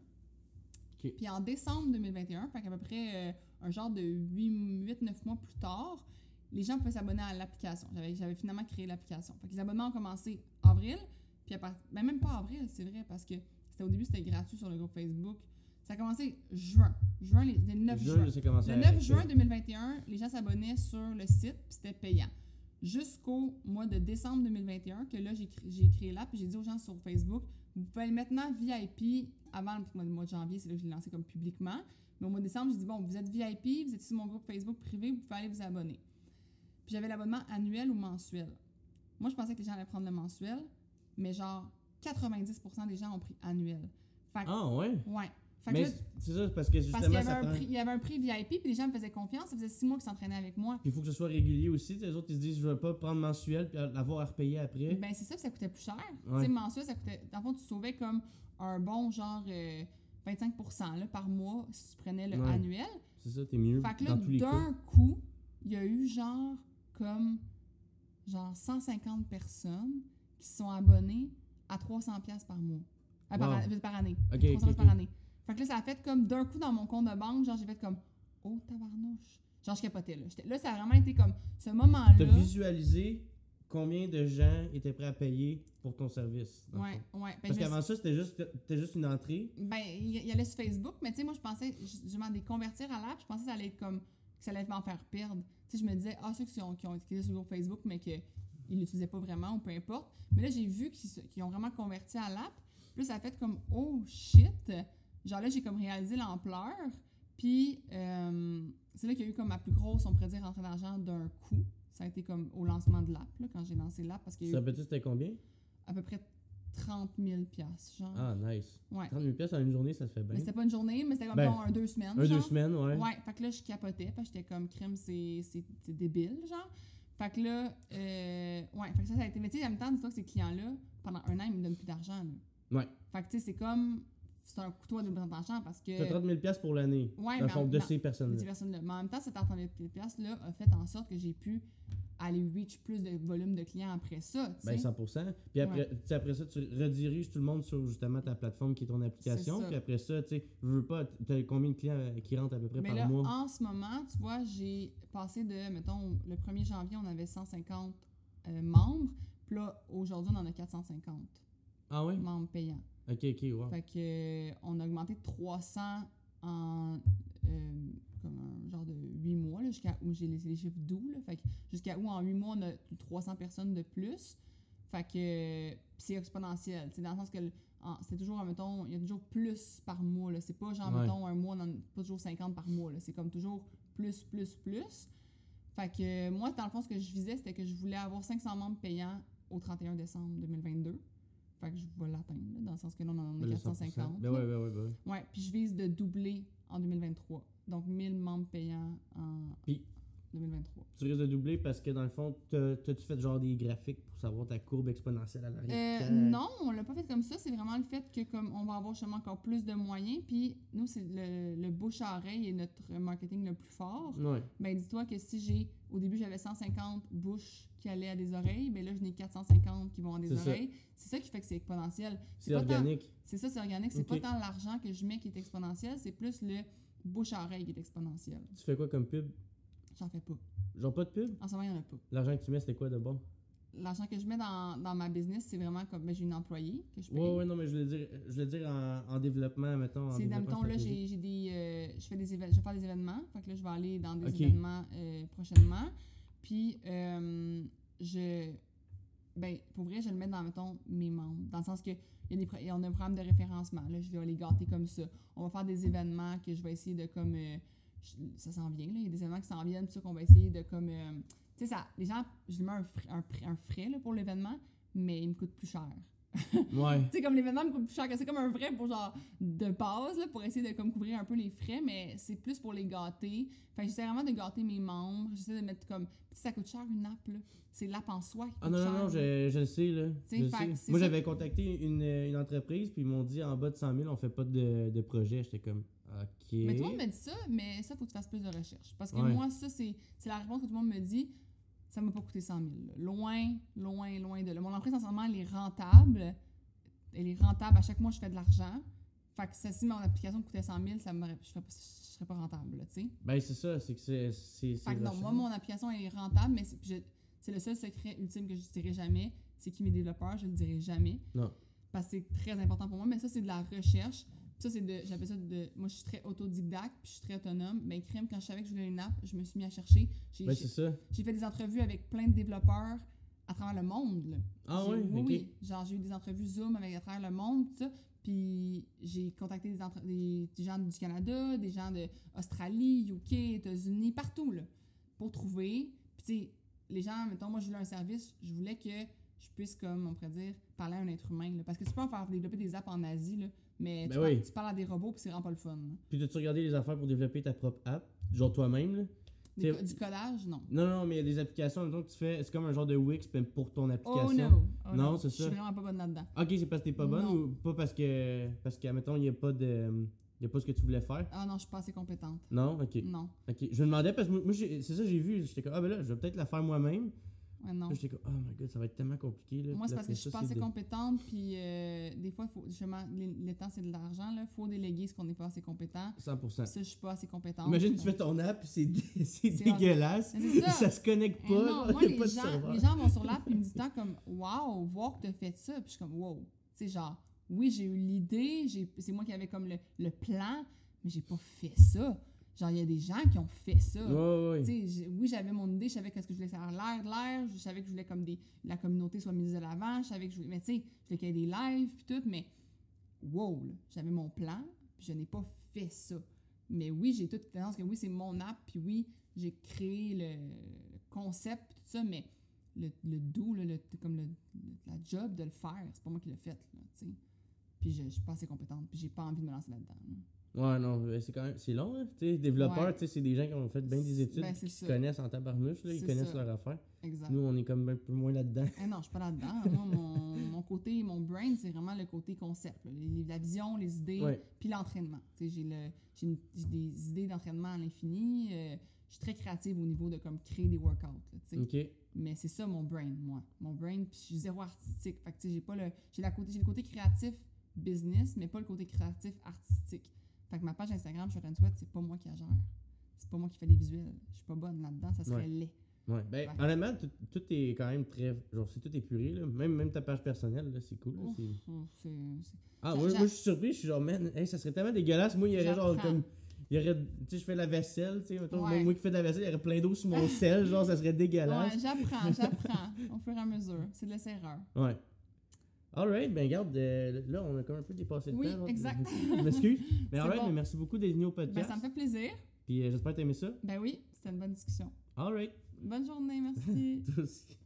Ok. Puis en décembre 2021, fait qu'à peu près euh, un genre de 8-9 mois plus tard, les gens pouvaient s'abonner à l'application. J'avais, finalement créé l'application. Les abonnements ont commencé avril, puis à part- ben même pas avril, c'est vrai, parce que c'était au début, c'était gratuit sur le groupe Facebook. Ça a commencé juin. Juin, les- le 9 juin. Juin, Le à 9 être- juin 2021, les gens s'abonnaient sur le site, puis c'était payant. Jusqu'au mois de décembre 2021, que là, j'ai cré- j'ai créé l'app, puis j'ai dit aux gens sur Facebook, vous pouvez aller maintenant VIP avant le mois de janvier, c'est là que je l'ai lancé comme publiquement. Mais au mois de décembre, j'ai dit, bon, vous êtes VIP, vous êtes sur mon groupe Facebook privé, vous pouvez aller vous abonner. Puis j'avais l'abonnement annuel ou mensuel. Moi, je pensais que les gens allaient prendre le mensuel, mais genre 90% des gens ont pris annuel. Fait que, Ah, ouais? ouais. Fait Mais c'est ça, parce que parce qu'il y, justement, avait ça un prend. prix, il y avait un prix VIP, puis les gens me faisaient confiance. Ça faisait six mois qu'ils s'entraînaient avec moi. Puis il faut que ce soit régulier aussi. Les autres, ils se disent, je vais pas prendre mensuel puis l'avoir à repayer après. Ben, c'est ça, ça coûtait plus cher. Ouais. Tu sais, mensuel, ça coûtait. Dans le fond, tu sauvais comme un bon genre euh, 25 là, par mois si tu prenais le Ouais. annuel. C'est ça, t'es mieux. Fait que là, d'un coup, il y a eu genre comme genre 150 personnes qui se sont abonnées à 300$ piastres par mois. Ah, par, Wow. an- par année. Ok, 300$ ok, par année. Fait que là, ça a fait comme d'un coup dans mon compte de banque, genre j'ai fait comme Oh tabarnouche. Genre je capotais là. Là, ça a vraiment été comme ce moment-là. T'as visualisé combien de gens étaient prêts à payer pour ton service. Ouais, ouais. Ben, Parce qu'avant ça, c'était juste, juste une entrée. Ben, il y, allait sur Facebook, mais tu sais, moi, je pensais, je, je demandais de convertir à l'app, je pensais que ça allait être comme, que ça allait m'en faire perdre. Tu sais, je me disais, ah, ceux qui ont, qui ont été sur Facebook, mais qu'ils ne l'utilisaient pas vraiment, ou peu importe. Mais là, j'ai vu qu'ils ont vraiment converti à l'app. Là, ça a fait comme, oh shit. Genre là, j'ai comme réalisé l'ampleur. Puis, euh, c'est là qu'il y a eu comme ma plus grosse, on pourrait dire, rentrée d'argent d'un coup. Ça a été comme au lancement de l'app, là, quand j'ai lancé l'app, parce qu'il y Tu a te eu rappelles c'était combien? à peu près 30 000 piastres, genre. Ah, nice. ouais. 30 000 pièces en une journée, ça se fait bien. Mais c'était pas une journée, mais c'était comme Ben, bon, un deux semaines. Un, deux semaines, ouais. Ouais, fait que là, je capotais, parce que j'étais comme crème, c'est c'est- c'est débile, genre. Fait que là, euh, ouais, fait que ça, ça a été. Mais tu sais, en même temps, dis-toi que ces clients-là, pendant un an, ils me donnent plus d'argent, là. Ouais. Fait que tu sais, c'est comme. C'est un couteau à double tranchant parce que. T'as 30 000 pièces pour l'année. Ouais, Dans mais fond, en- de dans- ces de personnes-là. ces personnes-là. Mais en même temps, cet 30 000 là a fait en sorte que j'ai pu aller reach plus de volume de clients après ça, tu sais. Ben 100%. Puis après, après ça, tu rediriges tout le monde sur justement ta plateforme qui est ton application. Puis après ça, tu sais, veux pas, t'as combien de clients euh, qui rentrent à peu près Mais par là, mois? en ce moment, tu vois, j'ai passé de, mettons, le 1er janvier, on avait 150 euh, membres. Puis là, aujourd'hui, on en a 450 Ah ouais? membres payants. Ok, ok, wow. Fait que, euh, on a augmenté de 300 en euh, comme un genre de 8 mois, jusqu'à où j'ai les, les chiffres doux. Là, fait que jusqu'à où en 8 mois, on a 300 personnes de plus. Fait que euh, c'est exponentiel. Dans le sens que c'est toujours, mettons, il y a toujours plus par mois. là. C'est pas genre, Ouais. mettons, un mois, on en a pas toujours 50 par mois. là. C'est comme toujours plus, plus, plus. Fait que moi, dans le fond, ce que je visais, c'était que je voulais avoir 500 membres payants au 31 décembre 2022. Fait que je vais l'atteindre, là, dans le sens que là, on en a Ben, le 450. 100%. Ben ouais, ben ouais, ben ouais. Ouais, puis je vise de doubler en 2023. Donc 1000 membres payants en Puis- 2023. Tu risques de doubler parce que dans le fond, t'as- t'as-tu fait genre des graphiques pour savoir ta courbe exponentielle à l'arrière? Euh, non, on l'a pas fait comme ça. C'est vraiment le fait que comme on va avoir justement encore plus de moyens. Puis nous, c'est le, le bouche à oreille est notre marketing le plus fort. Ouais. Ben dis-toi que si j'ai au début j'avais 150 bouches qui allaient à des oreilles, ben là je n'ai 450 qui vont à des oreilles. C'est ça qui fait que c'est exponentiel. C'est organique. C'est ça, c'est organique. C'est Ok. pas tant l'argent que je mets qui est exponentiel, c'est plus le bouche à oreille qui est exponentiel. Tu fais quoi comme pub? J'en fais pas. Genre pas de pub? En ce moment, il n'y en a pas. L'argent que tu mets, c'était quoi de bon? L'argent que je mets dans, dans ma business, c'est vraiment comme ben, j'ai une employée que je paye. Ouais, ouais, non, mais je voulais dire, je voulais dire en, en développement, mettons. c'est dans le développement temps, là, j'ai j'ai des. euh, je fais des événements. Je vais faire des événements. Fait que là, je vais aller dans des événements euh, prochainement. Puis, euh, je. Ben, pour vrai, je le mets dans, mettons, mes membres. Dans le sens que. Il y a des, on a un programme de référencement. Là, je vais les gâter comme ça. On va faire des événements que je vais essayer de comme. Je- ça s'en vient, là. Il y a des événements qui s'en viennent, tout ça qu'on va essayer de comme. euh, tu sais, ça. Les gens, je lui mets un, frais- un, prix- un frais là, pour l'événement, mais il me coûte plus cher. Ouais. Tu sais, comme l'événement me coûte plus cher que c'est comme un vrai pour genre de base, là, pour essayer de comme couvrir un peu les frais, mais c'est plus pour les gâter. Fait que j'essaie vraiment de gâter mes membres. J'essaie de mettre comme. Puis ça coûte cher une app, là. C'est l'app en soi qui coûte Ah non, cher. non, non, je, je le sais, là. Je sais. Moi, j'avais contacté une, une entreprise, puis ils m'ont dit en bas de 100 000, on fait pas de, de projet. J'étais comme, OK. Mais tout le monde me dit ça, mais ça, faut que tu fasses plus de recherches. Parce que Ouais. moi, ça, c'est la réponse que tout le monde me dit. Ça m'a pas coûté 100 000. là. Loin, loin, loin de là. Mon entreprise, en ce moment, elle est rentable. Elle est rentable. À chaque mois, je fais de l'argent. Fait que ça, si mon application coûtait 100 000, ça m'aurait- je serais pas, je serais pas rentable, tu sais. Ben, c'est ça, c'est que c'est. Fait que non, moi, mon application elle est rentable, mais c'est le seul secret ultime que je ne dirai jamais. C'est qui mes développeurs, je ne le dirai jamais. Non. Parce que c'est très important pour moi, mais ça, c'est de la recherche. Ça, c'est de. J'appelle ça de. Moi, je suis très autodidacte, puis je suis très autonome. Ben, crème, quand je savais que je voulais une app, je me suis mis à chercher. J'ai Ben, c'est ça. j'ai fait des entrevues avec plein de développeurs à travers le monde. Là. Ah oui, ok. oui. Genre, j'ai eu des entrevues Zoom avec à travers le monde, tout ça. Puis j'ai contacté des, entre- des, gens du Canada, des gens d'Australie, UK, États-Unis, partout, là, pour trouver. Puis tu sais, les gens, mettons, moi, je voulais un service, je voulais que je puisse, comme on pourrait dire, parler à un être humain. là. Parce que tu peux en faire développer des apps en Asie, là, mais Ben tu, parles, tu parles à des robots, puis c'est vraiment pas le fun. Puis, as-tu regardé les affaires pour développer ta propre app, genre toi-même, là? Des C'est- co- du codage, non. Non, non, mais il y a des applications, mettons, que tu fais, c'est comme un genre de Wix, mais pour ton Oh application. no! Oh, Non, c'est Je ça. suis vraiment pas bonne là-dedans. Ok, c'est parce que t'es pas bonne Non. ou pas parce que, parce que, mettons, il y a pas de, il a pas ce que tu voulais faire? Ah non, je suis pas assez compétente. Non? Ok. Non. Ok. Je me demandais, parce que moi, moi, j'ai- c'est ça, j'ai vu, j'étais comme, ah ben là, je vais peut-être la faire moi-même. Ouais, non. Là, j'étais comme, oh my god, ça va être tellement compliqué, là. Moi, Puis c'est parce que je ça, suis pas assez compétente, puis euh, des fois, faut, justement, le, temps, c'est de l'argent, là. faut déléguer ce qu'on n'est pas assez compétent. 100%. Ça, je suis pas assez compétente. Imagine, tu fais ton app, puis c'est dé- c'est C'est dégueulasse. C'est ça. se connecte Eh pas. non, moi, les pas gens, les gens vont sur l'app et ils me disent comme Waouh, voir que tu as fait ça. Puis je suis comme Wow. Tu sais, genre, oui, j'ai eu l'idée, j'ai- c'est moi qui avais comme le, le plan, mais j'ai pas fait ça. Genre, il y a des gens qui ont fait ça. Ouais, ouais, oui, j'avais mon idée, je savais qu'est-ce que je voulais faire l'air de l'air, je savais que je voulais comme des, la communauté soit mise de l'avant, je savais que je voulais, mais tu sais, je voulais qu'il y ait des lives puis tout, mais wow, j'avais mon plan, puis je n'ai pas fait ça. Mais oui, j'ai toute tendance que oui, c'est mon app, puis oui, j'ai créé le, concept tout ça, mais le, le do, là, le, comme le, le- la job de le faire, c'est pas moi qui l'ai fait, là, tu sais. Puis je, je suis pas assez compétente, puis j'ai pas envie de me lancer là-dedans. là. Ouais, non, c'est quand même, c'est long, hein. Tu sais, développeurs, Ouais. c'est des gens qui ont fait bien des études, Ben, qui se connaissent en tabarnouche, là, ils connaissent ça. leur affaire. Exact. Nous, on est comme un peu moins là-dedans. Ah non, je suis pas là-dedans. Moi, mon, mon côté, mon brain, c'est vraiment le côté concept. là. La vision, les idées, puis l'entraînement. Tu sais, J'ai le- des idées d'entraînement à l'infini. euh, je suis très créative au niveau de comme créer des workouts. là. Mais c'est ça mon brain, moi. Mon brain, puis je suis zéro artistique. Fait que j'ai pas le. J'ai la côté, j'ai le côté créatif business, mais pas le côté créatif artistique. Fait que ma page Instagram, Short and Sweat, c'est pas moi qui la gère. C'est pas moi qui fais les visuels. Je suis pas bonne là-dedans, ça serait Ouais. laid. Ouais. Ben, Ouais. honnêtement, tout, tout est quand même très. Genre, c'est tout épuré, là. Même, même ta page personnelle, là, c'est cool. là, Ouf, c'est- ouf, c'est- c'est- Ah, moi, je suis surpris, je suis genre, man, hey, ça serait tellement dégueulasse. Moi, il y aurait genre comme. Il y aurait. Tu sais, je fais la vaisselle, tu sais, Ouais. moi qui fais de la vaisselle, il y aurait plein d'eau sur mon sel, genre, ça serait dégueulasse. Ouais, j'apprends, j'apprends au fur et à mesure. C'est de l'essai-erreur. Ouais. Alright, ben garde, euh, là, on a comme un peu dépassé le Oui, temps. exact. Je m'excuse. Mais alright, bon. mais merci beaucoup d'être venu au Ben, podcast. ça me fait plaisir. Puis euh, j'espère que t'as aimé ça. Ben oui, c'était une bonne discussion. Alright. Bonne journée, merci. Toi aussi.